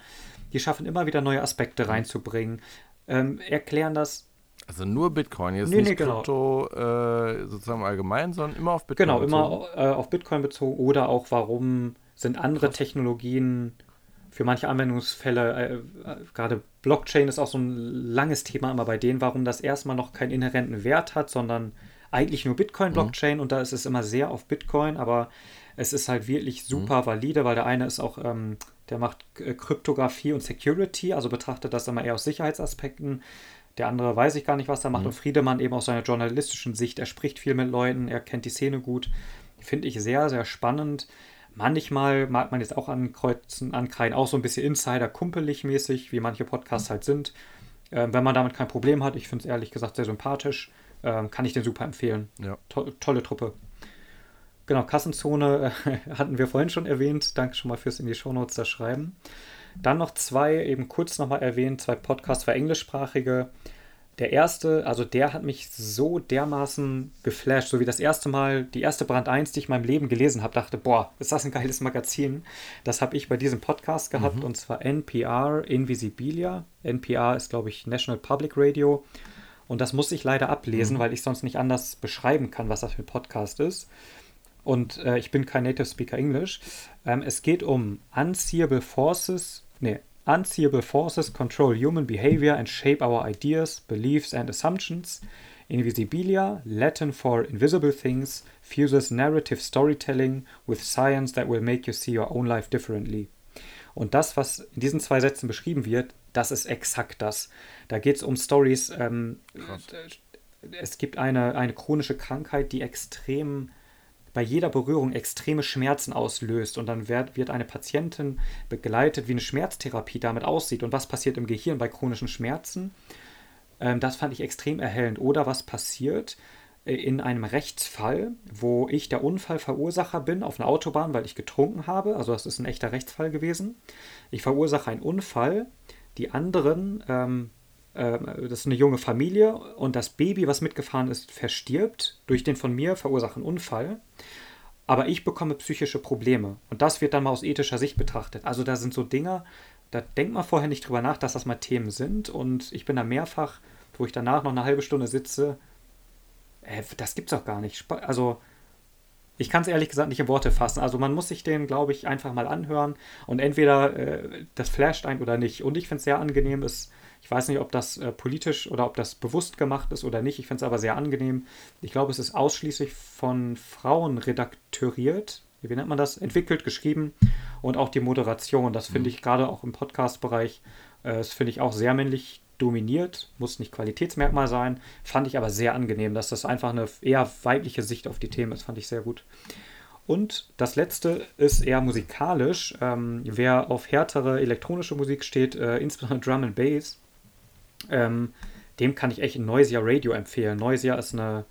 Die schaffen immer wieder neue Aspekte mhm. reinzubringen, ähm, erklären das also nur Bitcoin, jetzt nee, nicht nee, genau. Krypto äh, sozusagen allgemein, sondern immer auf Bitcoin Genau, bezogen. immer äh, auf Bitcoin bezogen oder auch warum sind andere Krass. Technologien für manche Anwendungsfälle, äh, äh, gerade Blockchain ist auch so ein langes Thema immer bei denen, warum das erstmal noch keinen inhärenten Wert hat, sondern eigentlich nur Bitcoin-Blockchain mhm. und da ist es immer sehr auf Bitcoin, aber es ist halt wirklich mhm. super mhm. valide, weil der eine ist auch, ähm, der macht äh, Kryptographie und Security, also betrachtet das immer eher aus Sicherheitsaspekten. Der andere weiß ich gar nicht, was er macht. Mhm. Und Friedemann eben aus seiner journalistischen Sicht. Er spricht viel mit Leuten, er kennt die Szene gut. Finde ich sehr, sehr spannend. Manchmal mag man jetzt auch ankreuzen, ankreien, auch so ein bisschen Insider-kumpelig mäßig, wie manche Podcasts halt sind. Ähm, wenn man damit kein Problem hat, ich finde es ehrlich gesagt sehr sympathisch, ähm, kann ich den super empfehlen. Ja. To tolle Truppe. Genau, Kassenzone äh, [LAUGHS] hatten wir vorhin schon erwähnt. Danke schon mal fürs in die Shownotes da schreiben. Dann noch zwei, eben kurz nochmal erwähnt, zwei Podcasts für Englischsprachige. Der erste, also der hat mich so dermaßen geflasht, so wie das erste Mal, die erste Brand 1, die ich in meinem Leben gelesen habe, dachte, boah, ist das ein geiles Magazin. Das habe ich bei diesem Podcast gehabt mhm. und zwar NPR Invisibilia. NPR ist, glaube ich, National Public Radio. Und das muss ich leider ablesen, mhm. weil ich sonst nicht anders beschreiben kann, was das für ein Podcast ist. Und äh, ich bin kein Native Speaker English. Ähm, es geht um Unseeable Forces nee, unseeable forces control human behavior and shape our ideas, beliefs and assumptions. Invisibilia, Latin for invisible things, fuses narrative storytelling with science that will make you see your own life differently. Und das, was in diesen zwei Sätzen beschrieben wird, das ist exakt das. Da geht es um Stories. Ähm, es gibt eine, eine chronische Krankheit, die extrem bei jeder Berührung extreme Schmerzen auslöst und dann wird, wird eine Patientin begleitet, wie eine Schmerztherapie damit aussieht und was passiert im Gehirn bei chronischen Schmerzen. Ähm, das fand ich extrem erhellend. Oder was passiert in einem Rechtsfall, wo ich der Unfallverursacher bin auf einer Autobahn, weil ich getrunken habe. Also das ist ein echter Rechtsfall gewesen. Ich verursache einen Unfall. Die anderen ähm, ähm, das ist eine junge Familie und das Baby, was mitgefahren ist, verstirbt durch den von mir verursachten Unfall. Aber ich bekomme psychische Probleme. Und das wird dann mal aus ethischer Sicht betrachtet. Also da sind so Dinge, da denkt man vorher nicht drüber nach, dass das mal Themen sind. Und ich bin da mehrfach, wo ich danach noch eine halbe Stunde sitze, äh, das gibt's auch gar nicht. Also ich kann es ehrlich gesagt nicht in Worte fassen. Also man muss sich den, glaube ich, einfach mal anhören und entweder äh, das flasht ein oder nicht. Und ich finde es sehr angenehm, es ich weiß nicht, ob das äh, politisch oder ob das bewusst gemacht ist oder nicht. Ich finde es aber sehr angenehm. Ich glaube, es ist ausschließlich von Frauen redakteuriert. Wie nennt man das? Entwickelt, geschrieben und auch die Moderation. Das finde mhm. ich gerade auch im Podcast-Bereich, äh, das finde ich auch sehr männlich dominiert. Muss nicht Qualitätsmerkmal sein. Fand ich aber sehr angenehm, dass das einfach eine eher weibliche Sicht auf die Themen ist. Fand ich sehr gut. Und das letzte ist eher musikalisch. Ähm, wer auf härtere elektronische Musik steht, äh, insbesondere Drum and Bass, ähm, dem kann ich echt Noisia Radio empfehlen. Noisia ist eine,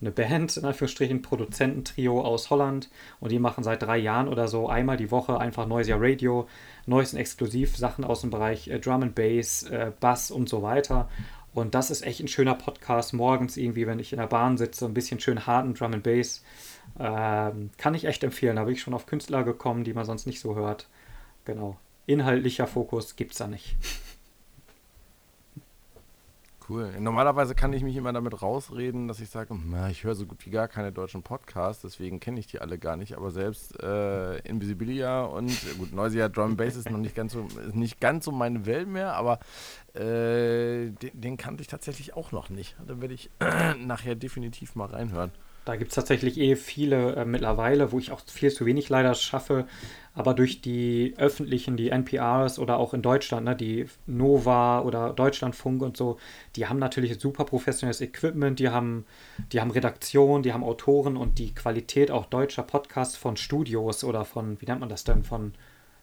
eine Band, in Anführungsstrichen, Produzententrio aus Holland und die machen seit drei Jahren oder so einmal die Woche einfach Noisia Radio, neuesten Exklusivsachen aus dem Bereich äh, Drum and Bass, äh, Bass und so weiter. Und das ist echt ein schöner Podcast. Morgens irgendwie, wenn ich in der Bahn sitze, ein bisschen schön harten Drum and Bass. Ähm, kann ich echt empfehlen. Da bin ich schon auf Künstler gekommen, die man sonst nicht so hört. Genau. Inhaltlicher Fokus gibt es da nicht. Cool. Normalerweise kann ich mich immer damit rausreden, dass ich sage, ich höre so gut wie gar keine deutschen Podcasts, deswegen kenne ich die alle gar nicht. Aber selbst äh, Invisibilia und gut, Noisia Drum Bass ist noch nicht ganz so, nicht ganz so meine Welt mehr, aber äh, den, den, kannte ich tatsächlich auch noch nicht. Da werde ich [CLEARS THROAT] nachher definitiv mal reinhören. Da gibt es tatsächlich eh viele äh, mittlerweile, wo ich auch viel zu wenig leider schaffe. Aber durch die öffentlichen, die NPRs oder auch in Deutschland, ne, die Nova oder Deutschlandfunk und so, die haben natürlich super professionelles Equipment, die haben, die haben Redaktion, die haben Autoren und die Qualität auch deutscher Podcasts von Studios oder von, wie nennt man das denn, von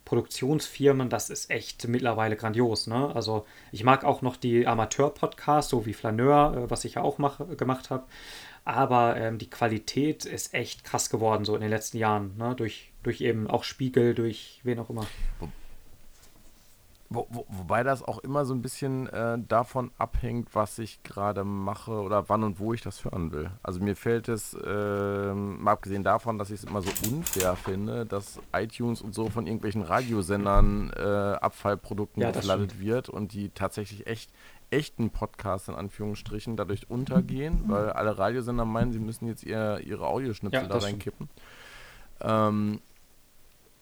Produktionsfirmen, das ist echt mittlerweile grandios. Ne? Also ich mag auch noch die Amateur-Podcasts, so wie Flaneur, äh, was ich ja auch mach, gemacht habe. Aber ähm, die Qualität ist echt krass geworden, so in den letzten Jahren, ne? durch, durch eben auch Spiegel, durch wen auch immer. Wo, wo, wobei das auch immer so ein bisschen äh, davon abhängt, was ich gerade mache oder wann und wo ich das hören will. Also mir fällt es, äh, mal abgesehen davon, dass ich es immer so unfair finde, dass iTunes und so von irgendwelchen Radiosendern äh, Abfallprodukten ja, geflattert wird und die tatsächlich echt echten Podcasts in Anführungsstrichen dadurch untergehen, mhm. weil alle Radiosender meinen, sie müssen jetzt ihr, ihre Audioschnipsel ja, da reinkippen. Ähm,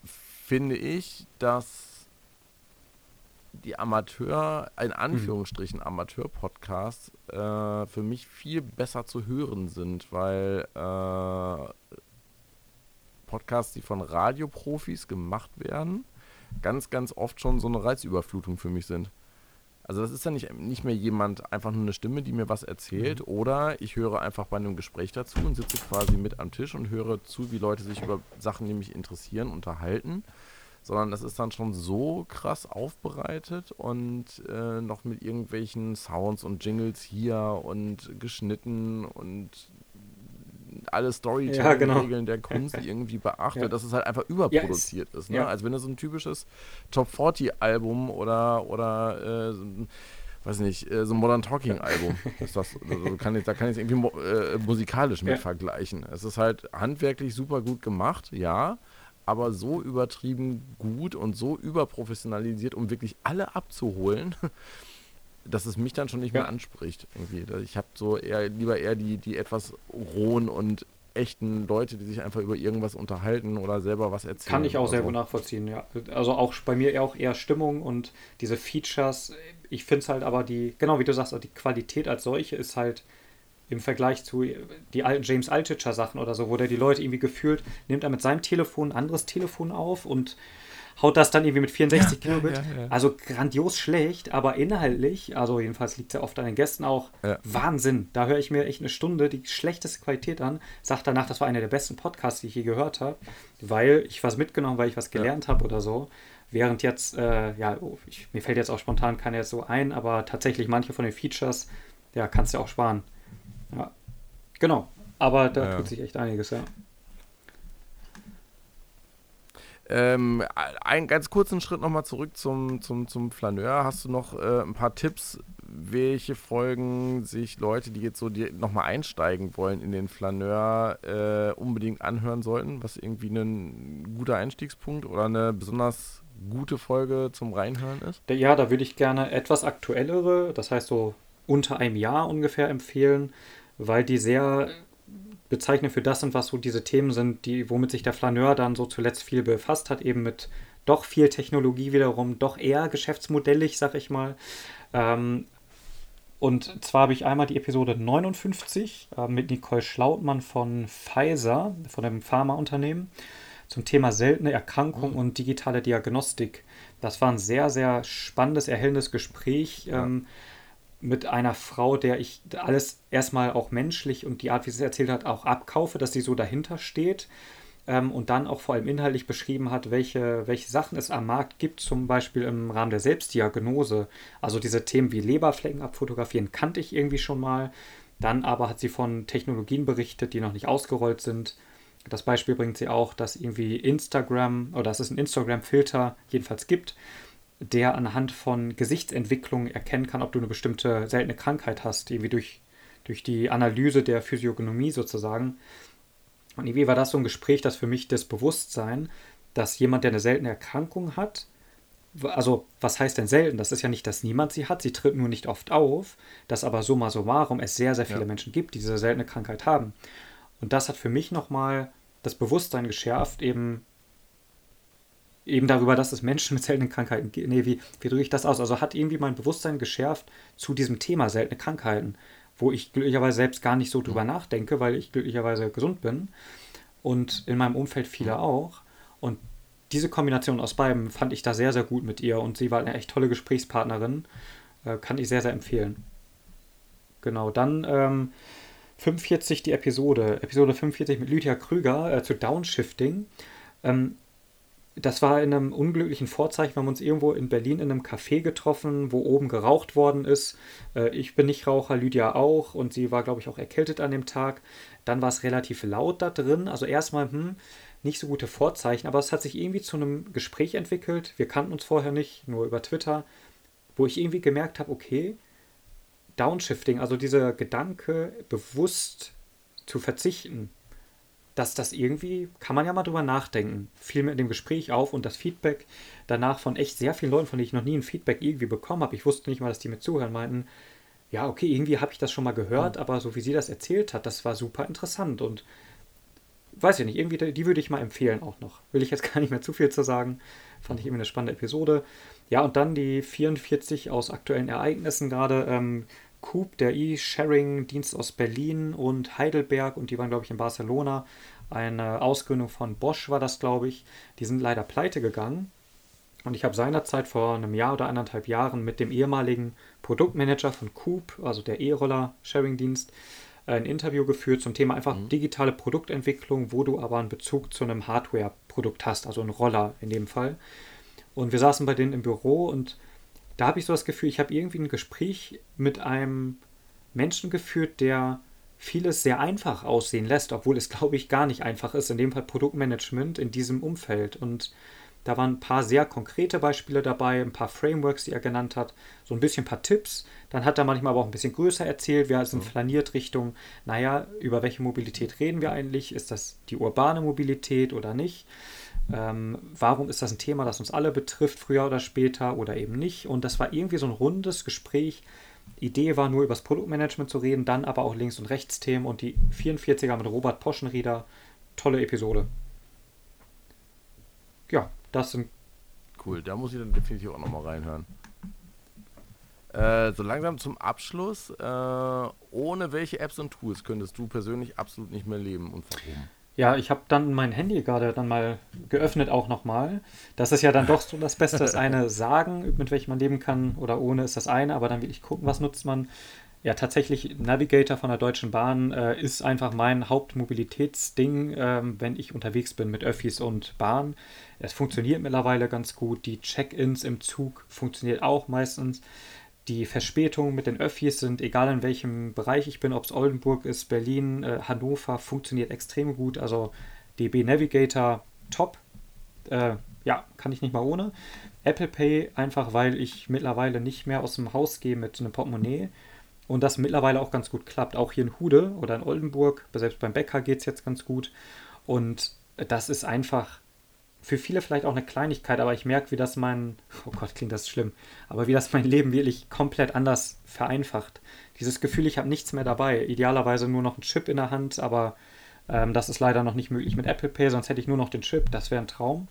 finde ich, dass die Amateur, in hm. Anführungsstrichen Amateur-Podcasts, äh, für mich viel besser zu hören sind, weil äh, Podcasts, die von Radioprofis gemacht werden, ganz, ganz oft schon so eine Reizüberflutung für mich sind. Also das ist ja nicht, nicht mehr jemand, einfach nur eine Stimme, die mir was erzählt, mhm. oder ich höre einfach bei einem Gespräch dazu und sitze quasi mit am Tisch und höre zu, wie Leute sich über Sachen, die mich interessieren, unterhalten sondern das ist dann schon so krass aufbereitet und äh, noch mit irgendwelchen Sounds und Jingles hier und geschnitten und alle Storytelling-Regeln ja, genau. der Kunst [LAUGHS] irgendwie beachtet, ja. dass es halt einfach überproduziert ja, ist. Ne? Als wenn es so ein typisches Top 40-Album oder, oder äh, weiß nicht, äh, so ein Modern Talking-Album ist [LAUGHS] das. Also kann ich, da kann ich es irgendwie äh, musikalisch mit vergleichen. Es ist halt handwerklich super gut gemacht, ja aber so übertrieben gut und so überprofessionalisiert, um wirklich alle abzuholen, dass es mich dann schon nicht ja. mehr anspricht. Irgendwie. Ich habe so eher lieber eher die, die etwas rohen und echten Leute, die sich einfach über irgendwas unterhalten oder selber was erzählen. Kann ich auch sehr so. nachvollziehen, ja. Also auch bei mir auch eher Stimmung und diese Features. Ich finde es halt aber die, genau wie du sagst, die Qualität als solche ist halt im Vergleich zu die alten James Altucher Sachen oder so, wo der die Leute irgendwie gefühlt, nimmt er mit seinem Telefon ein anderes Telefon auf und haut das dann irgendwie mit 64 ja, Kilobit. Ja, ja, also grandios schlecht, aber inhaltlich, also jedenfalls liegt es ja oft an den Gästen auch, Wahnsinn. Da höre ich mir echt eine Stunde die schlechteste Qualität an, sage danach, das war einer der besten Podcasts, die ich je gehört habe, weil ich was mitgenommen, weil ich was gelernt habe oder so. Während jetzt, äh, ja, oh, ich, mir fällt jetzt auch spontan keiner jetzt so ein, aber tatsächlich manche von den Features, ja, kannst du auch sparen. Ja. Genau. Aber da ja. tut sich echt einiges, ja. Ähm, einen ganz kurzen Schritt nochmal zurück zum, zum, zum Flaneur. Hast du noch äh, ein paar Tipps, welche Folgen sich Leute, die jetzt so nochmal einsteigen wollen in den Flaneur, äh, unbedingt anhören sollten? Was irgendwie ein guter Einstiegspunkt oder eine besonders gute Folge zum Reinhören ist? Ja, da würde ich gerne etwas aktuellere, das heißt so unter einem Jahr ungefähr empfehlen weil die sehr bezeichnend für das sind, was so diese Themen sind, die, womit sich der Flaneur dann so zuletzt viel befasst hat, eben mit doch viel Technologie wiederum, doch eher geschäftsmodellig, sag ich mal. Ähm, und zwar habe ich einmal die Episode 59 äh, mit Nicole Schlautmann von Pfizer, von dem Pharmaunternehmen, zum Thema seltene Erkrankungen mhm. und digitale Diagnostik. Das war ein sehr, sehr spannendes, erhellendes Gespräch. Ja. Ähm, mit einer Frau, der ich alles erstmal auch menschlich und die Art, wie sie es erzählt hat, auch abkaufe, dass sie so dahinter steht ähm, und dann auch vor allem inhaltlich beschrieben hat, welche, welche Sachen es am Markt gibt, zum Beispiel im Rahmen der Selbstdiagnose. Also diese Themen wie Leberflecken abfotografieren kannte ich irgendwie schon mal. Dann aber hat sie von Technologien berichtet, die noch nicht ausgerollt sind. Das Beispiel bringt sie auch, dass irgendwie Instagram oder dass es einen Instagram-Filter jedenfalls gibt, der anhand von Gesichtsentwicklung erkennen kann, ob du eine bestimmte seltene Krankheit hast, irgendwie durch, durch die Analyse der Physiognomie sozusagen. Und irgendwie war das so ein Gespräch, das für mich das Bewusstsein, dass jemand, der eine seltene Erkrankung hat, also was heißt denn selten? Das ist ja nicht, dass niemand sie hat, sie tritt nur nicht oft auf, dass aber summa summarum es sehr, sehr viele ja. Menschen gibt, die diese seltene Krankheit haben. Und das hat für mich nochmal das Bewusstsein geschärft, eben eben darüber, dass es Menschen mit seltenen Krankheiten gibt. Nee, wie, wie drücke ich das aus? Also hat irgendwie mein Bewusstsein geschärft zu diesem Thema seltene Krankheiten. wo ich glücklicherweise selbst gar nicht so drüber nachdenke, weil ich glücklicherweise gesund bin und in meinem Umfeld viele auch. Und diese Kombination aus beiden fand ich da sehr, sehr gut mit ihr und sie war eine echt tolle Gesprächspartnerin. Äh, kann ich sehr, sehr empfehlen. Genau, dann ähm, 45 die Episode, Episode 45 mit Lydia Krüger äh, zu Downshifting. Ähm, das war in einem unglücklichen Vorzeichen. Wir haben uns irgendwo in Berlin in einem Café getroffen, wo oben geraucht worden ist. Äh, ich bin nicht Raucher, Lydia auch. Und sie war, glaube ich, auch erkältet an dem Tag. Dann war es relativ laut da drin. Also erstmal, hm, nicht so gute Vorzeichen. Aber es hat sich irgendwie zu einem Gespräch entwickelt. Wir kannten uns vorher nicht, nur über Twitter. Wo ich irgendwie gemerkt habe, okay, Downshifting, also dieser Gedanke, bewusst zu verzichten, dass das irgendwie, kann man ja mal drüber nachdenken, fiel mir in dem Gespräch auf und das Feedback danach von echt sehr vielen Leuten, von denen ich noch nie ein Feedback irgendwie bekommen habe, ich wusste nicht mal, dass die mir zuhören, meinten, ja, okay, irgendwie habe ich das schon mal gehört, aber so wie sie das erzählt hat, das war super interessant und weiß ich nicht, irgendwie, die würde ich mal empfehlen auch noch. Will ich jetzt [LAUGHS] gar nicht mehr zu viel zu sagen. Fand ich irgendwie eine spannende Episode. Ja, und dann die 44 aus aktuellen Ereignissen gerade. Ähm, Coop, der E-Sharing-Dienst aus Berlin und Heidelberg und die waren, glaube ich, in Barcelona. Eine Ausgründung von Bosch war das, glaube ich. Die sind leider pleite gegangen. Und ich habe seinerzeit vor einem Jahr oder anderthalb Jahren mit dem ehemaligen Produktmanager von Coop, also der E-Roller-Sharing-Dienst, ein Interview geführt zum Thema einfach mhm. digitale Produktentwicklung, wo du aber einen Bezug zu einem Hardware-Produkt hast, also einen Roller in dem Fall. Und wir saßen bei denen im Büro und da habe ich so das Gefühl, ich habe irgendwie ein Gespräch mit einem Menschen geführt, der vieles sehr einfach aussehen lässt, obwohl es, glaube ich, gar nicht einfach ist, in dem Fall Produktmanagement in diesem Umfeld. Und da waren ein paar sehr konkrete Beispiele dabei, ein paar Frameworks, die er genannt hat, so ein bisschen ein paar Tipps. Dann hat er manchmal aber auch ein bisschen größer erzählt. Wir sind flaniert Richtung, naja, über welche Mobilität reden wir eigentlich? Ist das die urbane Mobilität oder nicht? Ähm, warum ist das ein Thema, das uns alle betrifft, früher oder später oder eben nicht? Und das war irgendwie so ein rundes Gespräch. Idee war nur über das Produktmanagement zu reden, dann aber auch Links- und Rechtsthemen und die 44er mit Robert Poschenrieder. Tolle Episode. Ja, das sind. Cool, da muss ich dann definitiv auch nochmal reinhören. Äh, so langsam zum Abschluss. Äh, ohne welche Apps und Tools könntest du persönlich absolut nicht mehr leben und warum? Ja, ich habe dann mein Handy gerade dann mal geöffnet auch nochmal. Das ist ja dann doch so das Beste. Das eine [LAUGHS] sagen, mit welchem man leben kann oder ohne ist das eine, aber dann will ich gucken, was nutzt man. Ja, tatsächlich Navigator von der Deutschen Bahn äh, ist einfach mein Hauptmobilitätsding, ähm, wenn ich unterwegs bin mit Öffis und Bahn. Es funktioniert mittlerweile ganz gut. Die Check-ins im Zug funktioniert auch meistens. Die Verspätungen mit den Öffis sind, egal in welchem Bereich ich bin, ob es Oldenburg ist, Berlin, äh, Hannover, funktioniert extrem gut. Also DB Navigator top. Äh, ja, kann ich nicht mal ohne. Apple Pay einfach, weil ich mittlerweile nicht mehr aus dem Haus gehe mit einem Portemonnaie und das mittlerweile auch ganz gut klappt. Auch hier in Hude oder in Oldenburg, selbst beim Bäcker geht es jetzt ganz gut. Und das ist einfach für viele vielleicht auch eine Kleinigkeit, aber ich merke, wie das mein, oh Gott, klingt das schlimm, aber wie das mein Leben wirklich komplett anders vereinfacht. Dieses Gefühl, ich habe nichts mehr dabei. Idealerweise nur noch ein Chip in der Hand, aber ähm, das ist leider noch nicht möglich mit Apple Pay, sonst hätte ich nur noch den Chip, das wäre ein Traum.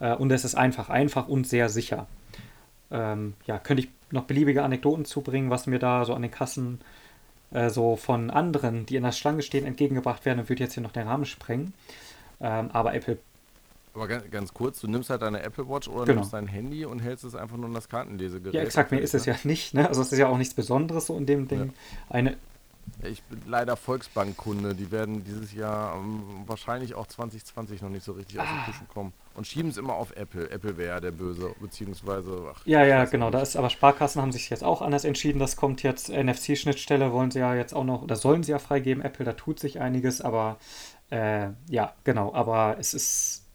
Äh, und es ist einfach, einfach und sehr sicher. Ähm, ja, könnte ich noch beliebige Anekdoten zubringen, was mir da so an den Kassen äh, so von anderen, die in der Schlange stehen, entgegengebracht werden und würde jetzt hier noch den Rahmen sprengen. Ähm, aber Apple aber ganz, ganz, kurz, du nimmst halt deine Apple Watch oder genau. nimmst dein Handy und hältst es einfach nur in das Kartenlesegerät. Ja, exakt, mir ist es ja nicht, ne? Also es ist ja auch nichts Besonderes so in dem Ding. Ja. Eine. Ich bin leider Volksbankkunde, die werden dieses Jahr um, wahrscheinlich auch 2020 noch nicht so richtig ah. aus den Tischen kommen. Und schieben es immer auf Apple. Apple wäre ja der Böse, beziehungsweise. Ach, ja, ja, genau. Da ist aber Sparkassen haben sich jetzt auch anders entschieden. Das kommt jetzt, NFC-Schnittstelle wollen sie ja jetzt auch noch, oder sollen sie ja freigeben. Apple, da tut sich einiges, aber äh, ja, genau. Aber es ist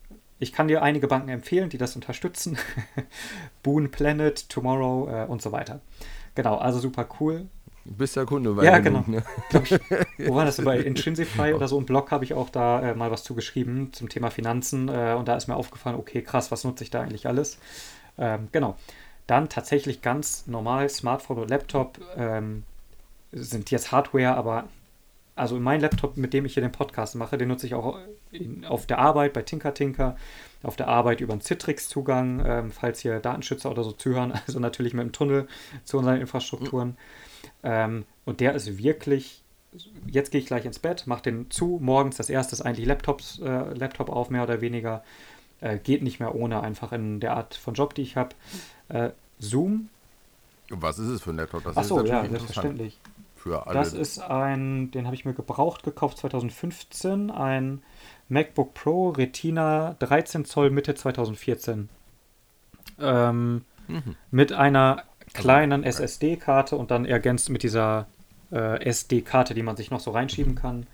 ich kann dir einige Banken empfehlen, die das unterstützen. [LAUGHS] Boon Planet, Tomorrow äh, und so weiter. Genau, also super cool. Du bist ja Kunde bei Ja, genau. Ne? Ich, [LAUGHS] wo war das? Bei Intrinsify [LAUGHS] oder so ein Blog habe ich auch da äh, mal was zugeschrieben zum Thema Finanzen. Äh, und da ist mir aufgefallen, okay, krass, was nutze ich da eigentlich alles? Ähm, genau. Dann tatsächlich ganz normal Smartphone und Laptop ähm, sind jetzt Hardware, aber also mein Laptop, mit dem ich hier den Podcast mache, den nutze ich auch auf der Arbeit bei Tinker Tinker, auf der Arbeit über einen Citrix-Zugang, ähm, falls hier Datenschützer oder so zuhören, [LAUGHS] also natürlich mit dem Tunnel zu unseren Infrastrukturen. Ähm, Und der ist wirklich, jetzt gehe ich gleich ins Bett, mache den zu, morgens das erste ist eigentlich Laptops, äh, Laptop auf, mehr oder weniger. Äh, geht nicht mehr ohne, einfach in der Art von Job, die ich habe. Äh, Zoom. Was ist es für ein Laptop? Das Achso, ja, selbstverständlich. Für alle. Das ist ein, den habe ich mir gebraucht gekauft 2015, ein MacBook Pro Retina 13 Zoll Mitte 2014. Ähm, mhm. Mit einer kleinen also, SSD-Karte und dann ergänzt mit dieser äh, SD-Karte, die man sich noch so reinschieben kann.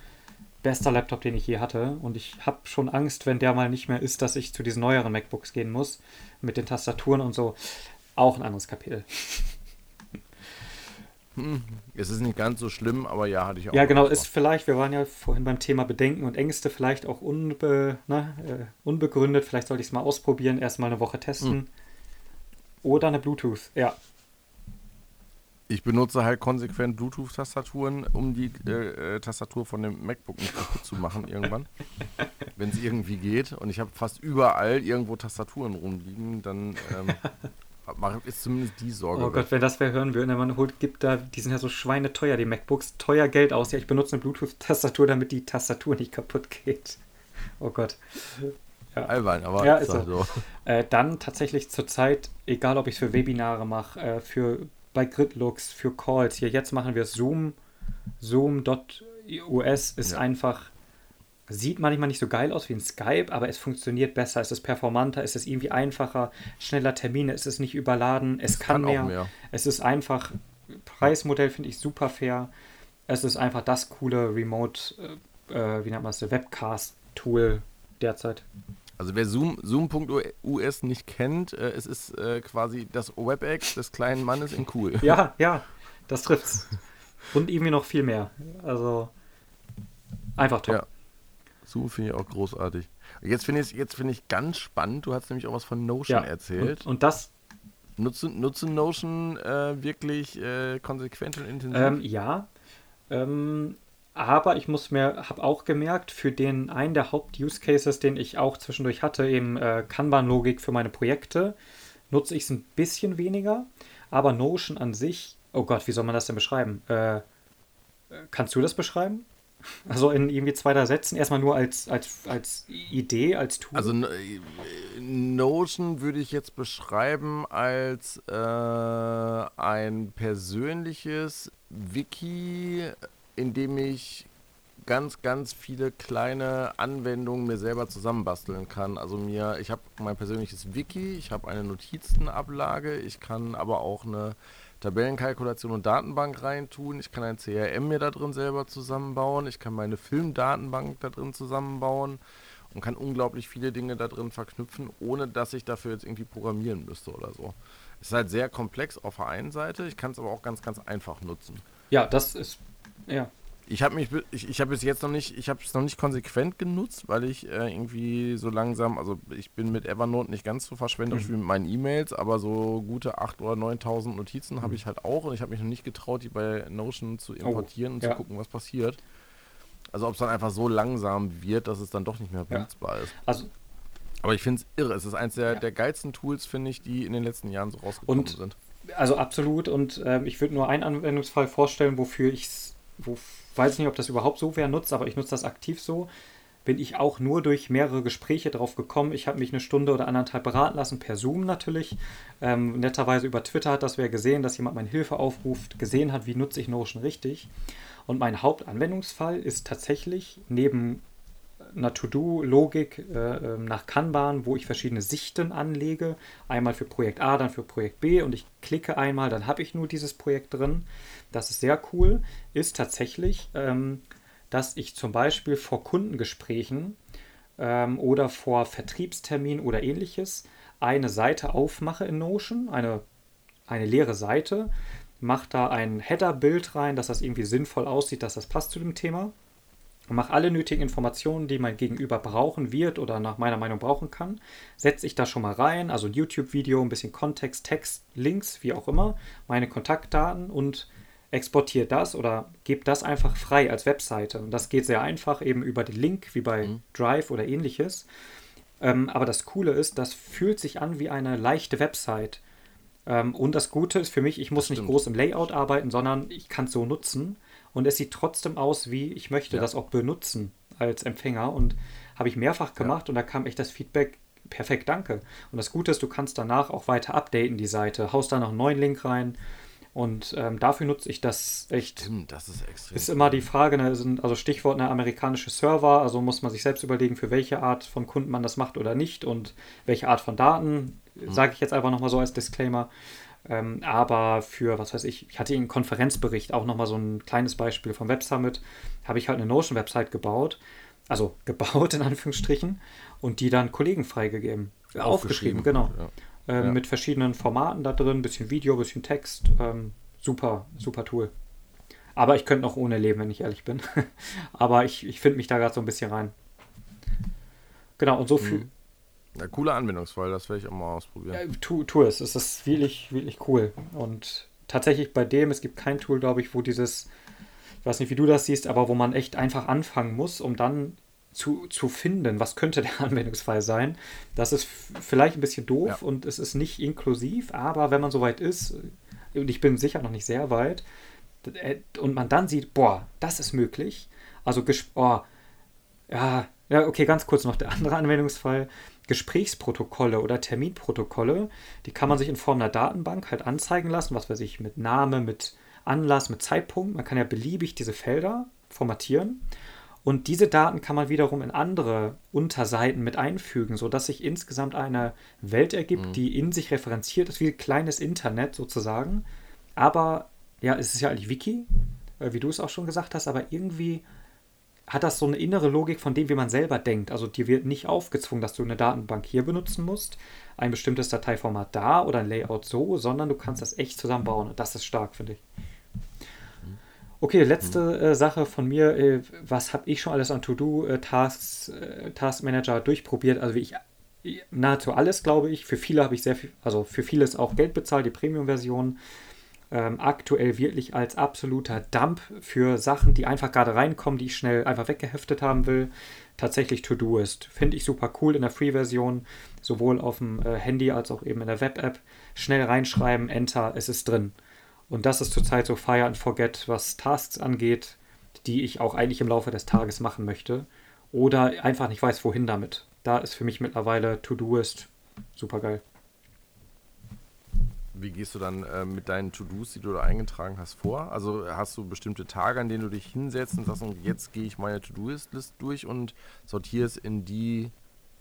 Bester Laptop, den ich je hatte. Und ich habe schon Angst, wenn der mal nicht mehr ist, dass ich zu diesen neueren MacBooks gehen muss. Mit den Tastaturen und so. Auch ein anderes Kapitel. [LAUGHS] Hm, es ist nicht ganz so schlimm, aber ja, hatte ich auch. Ja, genau, ist vielleicht, wir waren ja vorhin beim Thema Bedenken und Ängste, vielleicht auch unbe, ne, äh, unbegründet. Vielleicht sollte ich es mal ausprobieren, erstmal eine Woche testen. Hm. Oder eine Bluetooth, ja. Ich benutze halt konsequent Bluetooth-Tastaturen, um die äh, äh, Tastatur von dem MacBook nicht kaputt zu machen irgendwann. Wenn es irgendwie geht. Und ich habe fast überall irgendwo Tastaturen rumliegen, dann ähm, [LAUGHS] ist zumindest die Sorge. Oh Gott, wenn das wer hören würde, man holt, gibt da, die sind ja so schweineteuer, die MacBooks, teuer Geld aus. Ja, ich benutze eine Bluetooth-Tastatur, damit die Tastatur nicht kaputt geht. Oh Gott. Ja. Albern, aber ja, ist halt so. Äh, dann tatsächlich zurzeit, egal ob ich es für Webinare mache, äh, für bei Gridlooks, für Calls, hier jetzt machen wir Zoom, Zoom.us ist ja. einfach, sieht manchmal nicht so geil aus wie ein Skype, aber es funktioniert besser, es ist performanter, es ist irgendwie einfacher, schneller Termine, es ist nicht überladen, es, es kann, kann mehr, mehr, es ist einfach, Preismodell finde ich super fair, es ist einfach das coole Remote, äh, äh wie nennt man es, Webcast-Tool derzeit. Also wer Zoom, Zoom.us nicht kennt, äh, es ist äh, quasi das WebEx des kleinen Mannes in cool. [LAUGHS] Ja, ja, das trifft's. Und irgendwie noch viel mehr. Also einfach top. Ja. Zoom finde ich auch großartig. Jetzt finde ich jetzt finde ich ganz spannend. Du hast nämlich auch was von Notion ja. erzählt. Und, und das nutzen, nutzen Notion äh, wirklich äh, konsequent und intensiv? Ähm, ja. Ähm, aber ich muss mir, habe auch gemerkt, für den einen der Haupt-Use-Cases, den ich auch zwischendurch hatte, eben äh, Kanban-Logik für meine Projekte, nutze ich es ein bisschen weniger. Aber Notion an sich, oh Gott, wie soll man das denn beschreiben? Äh, kannst du das beschreiben? Also in irgendwie zwei, drei Sätzen, erstmal nur als, als, als Idee, als Tool. Also Notion würde ich jetzt beschreiben als äh, ein persönliches Wiki indem ich ganz, ganz viele kleine Anwendungen mir selber zusammenbasteln kann. Also mir, ich habe mein persönliches Wiki, ich habe eine Notizenablage, ich kann aber auch eine Tabellenkalkulation und Datenbank reintun, ich kann ein CRM mir da drin selber zusammenbauen, ich kann meine Filmdatenbank da drin zusammenbauen und kann unglaublich viele Dinge da drin verknüpfen, ohne dass ich dafür jetzt irgendwie programmieren müsste oder so. Es ist halt sehr komplex auf der einen Seite, ich kann es aber auch ganz, ganz einfach nutzen. Ja, das ist ja. Ich habe mich, ich, ich habe es jetzt noch nicht, ich habe es noch nicht konsequent genutzt, weil ich äh, irgendwie so langsam, also ich bin mit Evernote nicht ganz so verschwenderisch mhm. wie mit meinen E-Mails, aber so gute 8.000 oder 9.000 Notizen mhm. habe ich halt auch und ich habe mich noch nicht getraut, die bei Notion zu oh, importieren oh, und ja. zu gucken, was passiert. Also ob es dann einfach so langsam wird, dass es dann doch nicht mehr benutzbar ja. ist. Also aber ich finde es irre. Es ist eins der, ja. der geilsten Tools, finde ich, die in den letzten Jahren so rausgekommen und, sind. Also absolut. Und ähm, ich würde nur einen Anwendungsfall vorstellen, wofür ich es wo, weiß nicht, ob das überhaupt so wer nutzt, aber ich nutze das aktiv so, bin ich auch nur durch mehrere Gespräche drauf gekommen. Ich habe mich eine Stunde oder anderthalb beraten lassen, per Zoom natürlich. Ähm, netterweise über Twitter hat das wer gesehen, dass jemand meine Hilfe aufruft, gesehen hat, wie nutze ich Notion richtig. Und mein Hauptanwendungsfall ist tatsächlich neben einer To-Do-Logik äh, ähm, nach Kanban, wo ich verschiedene Sichten anlege. Einmal für Projekt A, dann für Projekt B und ich klicke einmal, dann habe ich nur dieses Projekt drin. Das ist sehr cool. Ist tatsächlich, ähm, dass ich zum Beispiel vor Kundengesprächen ähm, oder vor Vertriebsterminen oder ähnliches eine Seite aufmache in Notion, eine, eine leere Seite, mache da ein Header-Bild rein, dass das irgendwie sinnvoll aussieht, dass das passt zu dem Thema mache alle nötigen Informationen, die mein Gegenüber brauchen wird oder nach meiner Meinung brauchen kann, setze ich da schon mal rein, also ein YouTube-Video, ein bisschen Kontext, Text, Links, wie auch immer, meine Kontaktdaten und exportiere das oder gebe das einfach frei als Webseite. Und das geht sehr einfach eben über den Link, wie bei mhm. Drive oder ähnliches. Ähm, aber das Coole ist, das fühlt sich an wie eine leichte Website. Ähm, und das Gute ist für mich, ich muss nicht groß im Layout arbeiten, sondern ich kann es so nutzen. Und es sieht trotzdem aus, wie ich möchte ja. das auch benutzen als Empfänger. Und habe ich mehrfach gemacht ja. und da kam echt das Feedback, perfekt, danke. Und das Gute ist, du kannst danach auch weiter updaten die Seite, haust da noch einen neuen Link rein. Und ähm, dafür nutze ich das echt. Stimmt, das ist extrem. Ist immer die Frage, ne, sind, also Stichwort eine amerikanische Server, also muss man sich selbst überlegen, für welche Art von Kunden man das macht oder nicht und welche Art von Daten, mhm. sage ich jetzt einfach nochmal so als Disclaimer. Ähm, aber für, was weiß ich, ich hatte einen Konferenzbericht, auch nochmal so ein kleines Beispiel vom Web Summit, habe ich halt eine Notion-Website gebaut, also [LAUGHS] gebaut in Anführungsstrichen, und die dann Kollegen freigegeben. Aufgeschrieben, aufgeschrieben genau. Ja. Ähm, ja. Mit verschiedenen Formaten da drin, bisschen Video, bisschen Text. Ähm, super, super Tool. Aber ich könnte noch ohne leben, wenn ich ehrlich bin. [LAUGHS] Aber ich, ich finde mich da gerade so ein bisschen rein. Genau, und so viel. Mhm. Ja, cooler Anwendungsfall, das werde ich auch mal ausprobieren. Ja, tu, tu es, es ist wirklich, wirklich cool. Und tatsächlich bei dem, es gibt kein Tool, glaube ich, wo dieses, ich weiß nicht, wie du das siehst, aber wo man echt einfach anfangen muss, um dann zu, zu finden, was könnte der [LAUGHS] Anwendungsfall sein. Das ist vielleicht ein bisschen doof ja. und es ist nicht inklusiv, aber wenn man soweit ist, und ich bin sicher noch nicht sehr weit, äh, und man dann sieht, boah, das ist möglich. Also, oh, ja, ja, okay, ganz kurz noch der andere Anwendungsfall. Gesprächsprotokolle oder Terminprotokolle, die kann man sich in Form einer Datenbank halt anzeigen lassen, was weiß ich, mit Name, mit Anlass, mit Zeitpunkt. Man kann ja beliebig diese Felder formatieren. Und diese Daten kann man wiederum in andere Unterseiten mit einfügen, sodass sich insgesamt eine Welt ergibt, mhm. die in sich referenziert ist, wie ein kleines Internet sozusagen. Aber ja, es ist ja eigentlich Wiki, äh, wie du es auch schon gesagt hast, aber irgendwie hat das so eine innere Logik von dem, wie man selber denkt. Also dir wird nicht aufgezwungen, dass du eine Datenbank hier benutzen musst, ein bestimmtes Dateiformat da oder ein Layout so, sondern du kannst das echt zusammenbauen. Und das ist stark, finde ich. Okay, letzte mhm. äh, Sache von mir. Äh, was habe ich schon alles an To-Do-Tasks, äh, Task Manager durchprobiert? Also wie ich nahezu alles, glaube ich. Für viele habe ich sehr viel, also für vieles auch Geld bezahlt, die Premium-Version. Ähm, aktuell wirklich als absoluter Dump für Sachen, die einfach gerade reinkommen, die ich schnell einfach weggeheftet haben will. Tatsächlich To-Do ist. Finde ich super cool in der Free-Version, sowohl auf dem äh, Handy als auch eben in der Web-App. Schnell reinschreiben, Enter, es ist drin. Und das ist zurzeit so Fire and Forget, was Tasks angeht, die ich auch eigentlich im Laufe des Tages machen möchte. Oder einfach nicht weiß, wohin damit. Da ist für mich mittlerweile To-Doist super geil. Wie gehst du dann äh, mit deinen To-Dos, die du da eingetragen hast, vor? Also hast du bestimmte Tage, an denen du dich hinsetzt und sagst, jetzt gehe ich meine To-Do-List durch und sortiere es in die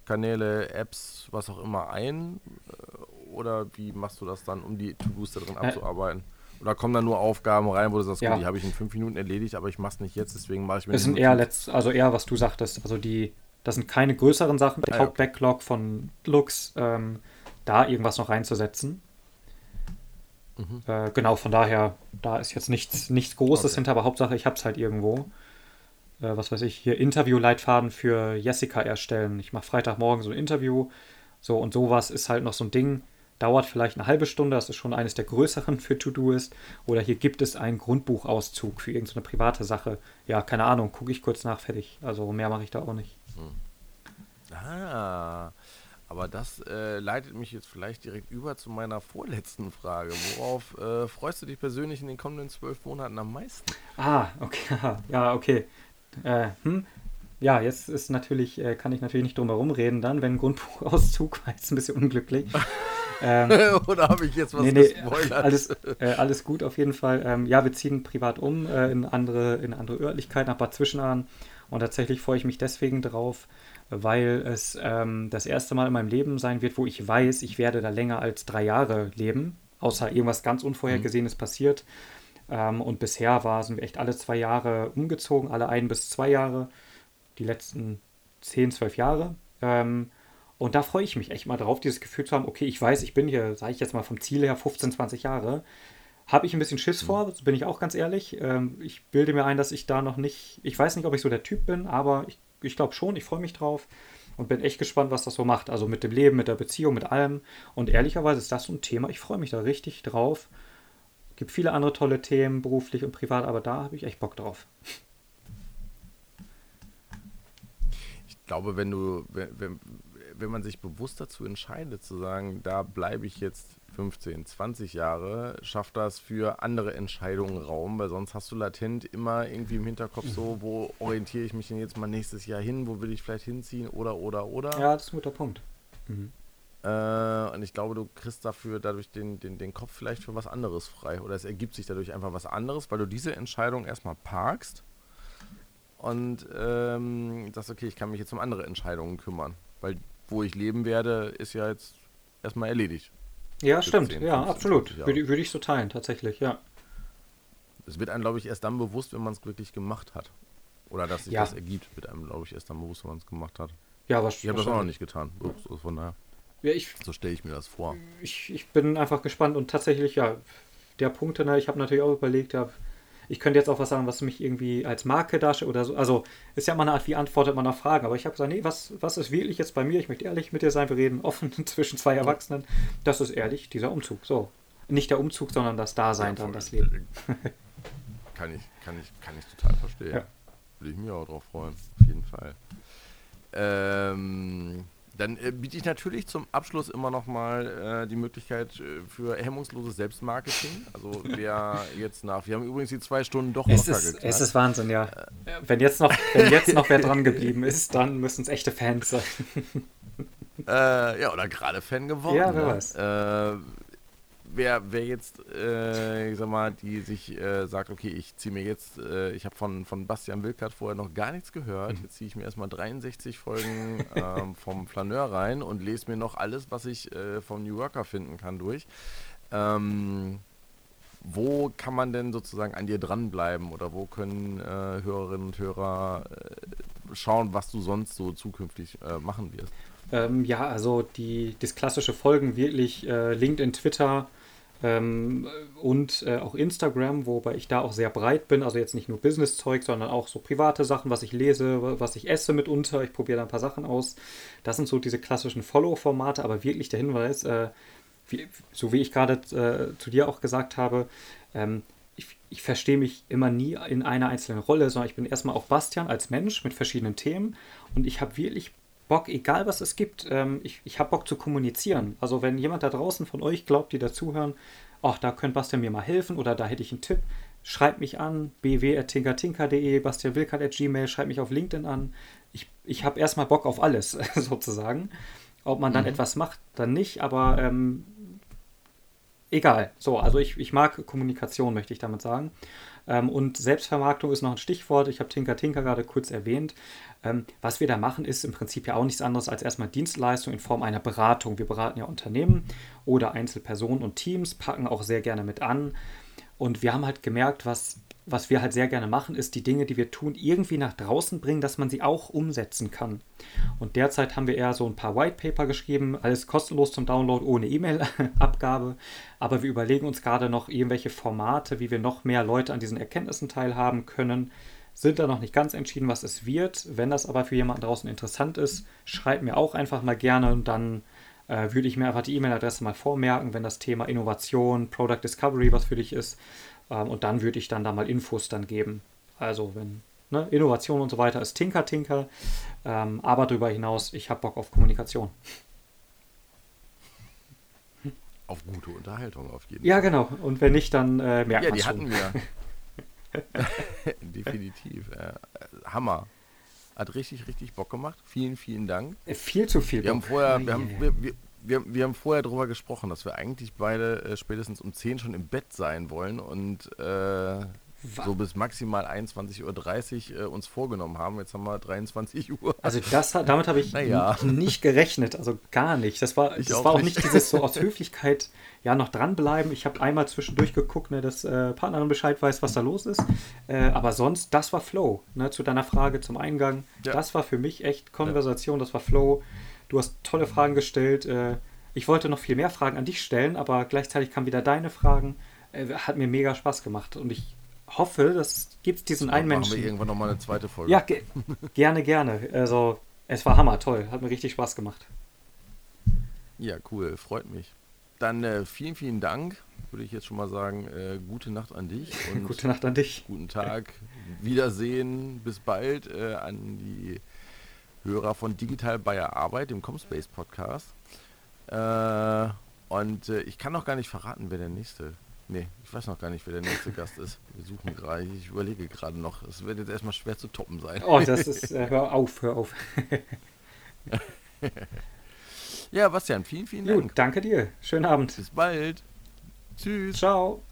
Kanäle, Apps, was auch immer ein? Äh, oder wie machst du das dann, um die To-Dos da drin äh, abzuarbeiten? Oder kommen da nur Aufgaben rein, wo du sagst, ja. gut, die habe ich in fünf Minuten erledigt, aber ich mache es nicht jetzt, deswegen mache ich mir Das sind eher letzt, also eher, was du sagtest. Also die, das sind keine größeren Sachen. Der ah, Hauptbacklog von Lux, ähm, da irgendwas noch reinzusetzen. Mhm. Äh, genau, von daher, da ist jetzt nichts, nichts Großes okay. hinter, aber Hauptsache, ich habe es halt irgendwo. Äh, was weiß ich, hier Interviewleitfaden für Jessica erstellen. Ich mache Freitagmorgen so ein Interview. So und sowas ist halt noch so ein Ding dauert vielleicht eine halbe Stunde, das ist schon eines der größeren für To-Do ist. Oder hier gibt es einen Grundbuchauszug für irgendeine private Sache. Ja, keine Ahnung, gucke ich kurz nach, fertig. Also mehr mache ich da auch nicht. Hm. Ah, aber das äh, leitet mich jetzt vielleicht direkt über zu meiner vorletzten Frage. Worauf äh, freust du dich persönlich in den kommenden zwölf Monaten am meisten? Ah, okay, [LAUGHS] ja, okay. Äh, hm? Ja, jetzt ist natürlich, äh, kann ich natürlich nicht drum herum reden dann, wenn Grundbuchauszug [LAUGHS] war jetzt ein bisschen unglücklich. Ähm, [LAUGHS] Oder habe ich jetzt was nee, nee, gespoilert? Alles, äh, alles gut auf jeden Fall. Ähm, ja, wir ziehen privat um äh, in andere, in andere Örtlichkeit nach Bad Zwischenahn. Und tatsächlich freue ich mich deswegen drauf, weil es ähm, das erste Mal in meinem Leben sein wird, wo ich weiß, ich werde da länger als drei Jahre leben, außer irgendwas ganz Unvorhergesehenes mhm. passiert. Ähm, und bisher war, sind wir echt alle zwei Jahre umgezogen, alle ein bis zwei Jahre, die letzten zehn, zwölf Jahre. Ähm, und da freue ich mich echt mal drauf, dieses Gefühl zu haben, okay, ich weiß, ich bin hier, sage ich jetzt mal vom Ziel her, 15, 20 Jahre. Habe ich ein bisschen Schiss mhm. vor, bin ich auch ganz ehrlich. Ähm, ich bilde mir ein, dass ich da noch nicht, ich weiß nicht, ob ich so der Typ bin, aber ich, ich glaube schon, ich freue mich drauf und bin echt gespannt, was das so macht. Also mit dem Leben, mit der Beziehung, mit allem. Und ehrlicherweise ist das so ein Thema, ich freue mich da richtig drauf. Es Gibt viele andere tolle Themen, beruflich und privat, aber da habe ich echt Bock drauf. Ich glaube, wenn du, wenn, wenn, man sich bewusst dazu entscheidet, zu sagen, da bleibe ich jetzt 15, 20 Jahre schafft das für andere Entscheidungen Raum, weil sonst hast du latent immer irgendwie im Hinterkopf so, wo orientiere ich mich denn jetzt mal nächstes Jahr hin, wo will ich vielleicht hinziehen oder oder oder. Ja, das ist ein guter Punkt. Mhm. Äh, und ich glaube, du kriegst dafür dadurch den, den, den Kopf vielleicht für was anderes frei. Oder es ergibt sich dadurch einfach was anderes, weil du diese Entscheidung erstmal parkst und ähm, sagst, okay, ich kann mich jetzt um andere Entscheidungen kümmern. Weil wo ich leben werde, ist ja jetzt erstmal erledigt. Ja, stimmt. 10, ja, absolut. Würde, würde ich so teilen, tatsächlich, ja. Es wird einem, glaube ich, erst dann bewusst, wenn man es wirklich gemacht hat. Oder dass sich ja. das ergibt, wird einem, glaube ich, erst dann bewusst, wenn man es gemacht hat. Ja, was Ich habe das auch noch nicht getan. So, von daher. Ja, ich, so stelle ich mir das vor. Ich, ich bin einfach gespannt und tatsächlich, ja, der Punkt, ne, ich habe natürlich auch überlegt, ja, ich könnte jetzt auch was sagen, was mich irgendwie als Marke darstellt oder so. Also ist ja immer eine Art, wie antwortet man auf Fragen. Aber ich habe gesagt, nee, was, was ist wirklich jetzt bei mir? Ich möchte ehrlich mit dir sein. Wir reden offen [LAUGHS] zwischen zwei Erwachsenen. Das ist ehrlich, dieser Umzug. So. Nicht der Umzug, sondern das Dasein ja, dann, das Leben. [LAUGHS] kann ich, kann ich, kann ich total verstehen. Ja. Würde ich mich auch drauf freuen. Auf jeden Fall. Ähm, dann äh, biete ich natürlich zum Abschluss immer noch mal äh, die Möglichkeit äh, für hemmungsloses Selbstmarketing. Also [LAUGHS] wer jetzt nach, wir haben übrigens die zwei Stunden doch es locker ist. Es ist Wahnsinn, ja. Äh, wenn jetzt noch, wenn jetzt noch wer [LAUGHS] dran geblieben ist, dann müssen es echte Fans sein. Äh, ja, oder gerade Fan geworden. Ja, wer ne? weiß äh, wer, wer jetzt, äh, ich sag mal, die sich äh, sagt, okay, ich ziehe mir jetzt, äh, ich habe von, von Bastian Wilkert vorher noch gar nichts gehört, mhm. jetzt ziehe ich mir erstmal 63 Folgen ähm, [LAUGHS] vom Flaneur rein und lese mir noch alles, was ich äh, vom New Worker finden kann, durch. Ähm, wo kann man denn sozusagen an dir dranbleiben oder wo können äh, Hörerinnen und Hörer äh, schauen, was du sonst so zukünftig machen wirst? Ähm, ja, also die, das klassische Folgen wirklich LinkedIn, Twitter, ähm, und äh, auch Instagram, wobei ich da auch sehr breit bin. Also jetzt nicht nur Business-Zeug, sondern auch so private Sachen, was ich lese, was ich esse mitunter. Ich probiere da ein paar Sachen aus. Das sind so diese klassischen Follow-Formate, aber wirklich der Hinweis, äh, wie, so wie ich gerade äh, zu dir auch gesagt habe, ähm, ich, ich verstehe mich immer nie in einer einzelnen Rolle, sondern ich bin erstmal auch Bastian als Mensch mit verschiedenen Themen und ich habe wirklich Bock, egal was es gibt, ähm, ich, ich habe Bock zu kommunizieren. Also wenn jemand da draußen von euch glaubt, die dazuhören, ach, da könnte Bastian mir mal helfen oder da hätte ich einen Tipp, schreibt mich an, bw.tinkertinker.de, bastianwilkert.gmail, schreibt mich auf LinkedIn an. Ich, ich habe erstmal Bock auf alles, [LAUGHS] sozusagen. Ob man dann mhm. etwas macht, dann nicht, aber ähm, egal. So, also ich, ich mag Kommunikation, möchte ich damit sagen. Ähm, und Selbstvermarktung ist noch ein Stichwort. Ich habe Tinker Tinker gerade kurz erwähnt. Ähm, was wir da machen, ist im Prinzip ja auch nichts anderes als erstmal Dienstleistung in Form einer Beratung. Wir beraten ja Unternehmen oder Einzelpersonen und Teams, packen auch sehr gerne mit an. Und wir haben halt gemerkt, was was wir halt sehr gerne machen, ist die Dinge, die wir tun, irgendwie nach draußen bringen, dass man sie auch umsetzen kann. Und derzeit haben wir eher so ein paar White Paper geschrieben, alles kostenlos zum Download, ohne E-Mail-Abgabe. Aber wir überlegen uns gerade noch irgendwelche Formate, wie wir noch mehr Leute an diesen Erkenntnissen teilhaben können. Sind da noch nicht ganz entschieden, was es wird. Wenn das aber für jemanden draußen interessant ist, schreibt mir auch einfach mal gerne und dann äh, würde ich mir einfach die E-Mail-Adresse mal vormerken, wenn das Thema Innovation, Product Discovery was für dich ist. Ähm, und dann würde ich dann da mal Infos dann geben. Also wenn ne, Innovation und so weiter ist Tinker Tinker, ähm, aber darüber hinaus, ich habe Bock auf Kommunikation. Auf gute Unterhaltung auf jeden ja, Fall. Ja, genau. Und wenn nicht, dann äh, merkt Ja, die hatten wir. [LAUGHS] [LAUGHS] Definitiv. Äh, Hammer. Hat richtig, richtig Bock gemacht. Vielen, vielen Dank. Äh, viel zu viel. Wir Bock. haben vorher, wir, haben, wir, wir, wir, wir haben vorher darüber gesprochen, dass wir eigentlich beide äh, spätestens um 10 schon im Bett sein wollen und äh, so bis maximal 21.30 Uhr äh, uns vorgenommen haben. Jetzt haben wir 23 [LAUGHS] Uhr. Also das, damit habe ich naja. nicht gerechnet, also gar nicht. Das war, das auch war auch nicht. dieses so [LAUGHS] aus Höflichkeit, ja, noch dranbleiben. Ich habe einmal zwischendurch geguckt, ne, dass äh, Partnerin Bescheid weiß, was da los ist. Äh, aber sonst, das war Flow. Ne, zu deiner Frage zum Eingang. Ja. Das war für mich echt Konversation, das war Flow. Du hast tolle Fragen gestellt. Äh, ich wollte noch viel mehr Fragen an dich stellen, aber gleichzeitig kamen wieder deine Fragen. Äh, hat mir mega Spaß gemacht und ich hoffe, das gibt diesen einen Menschen. Machen wir irgendwann nochmal eine zweite Folge. Ja, ge gerne, gerne. Also, es war hammer, toll. Hat mir richtig Spaß gemacht. Ja, cool. Freut mich. Dann äh, vielen, vielen Dank. Würde ich jetzt schon mal sagen, äh, gute Nacht an dich. [LAUGHS] Und gute Nacht an dich. Guten Tag. Wiedersehen. Bis bald äh, an die Hörer von Digital bei der Arbeit, dem Comspace Podcast. Äh, Und äh, ich kann noch gar nicht verraten, wer der nächste. Nee, ich weiß noch gar nicht, wer der nächste Gast ist. Wir suchen gerade, ich überlege gerade noch. Es wird jetzt erstmal schwer zu toppen sein. Oh, das ist, äh, hör auf, hör auf. [LAUGHS] ja, Bastian, vielen, vielen Dank. Gut, danke dir. Schönen Abend. Bis bald. Tschüss. Ciao.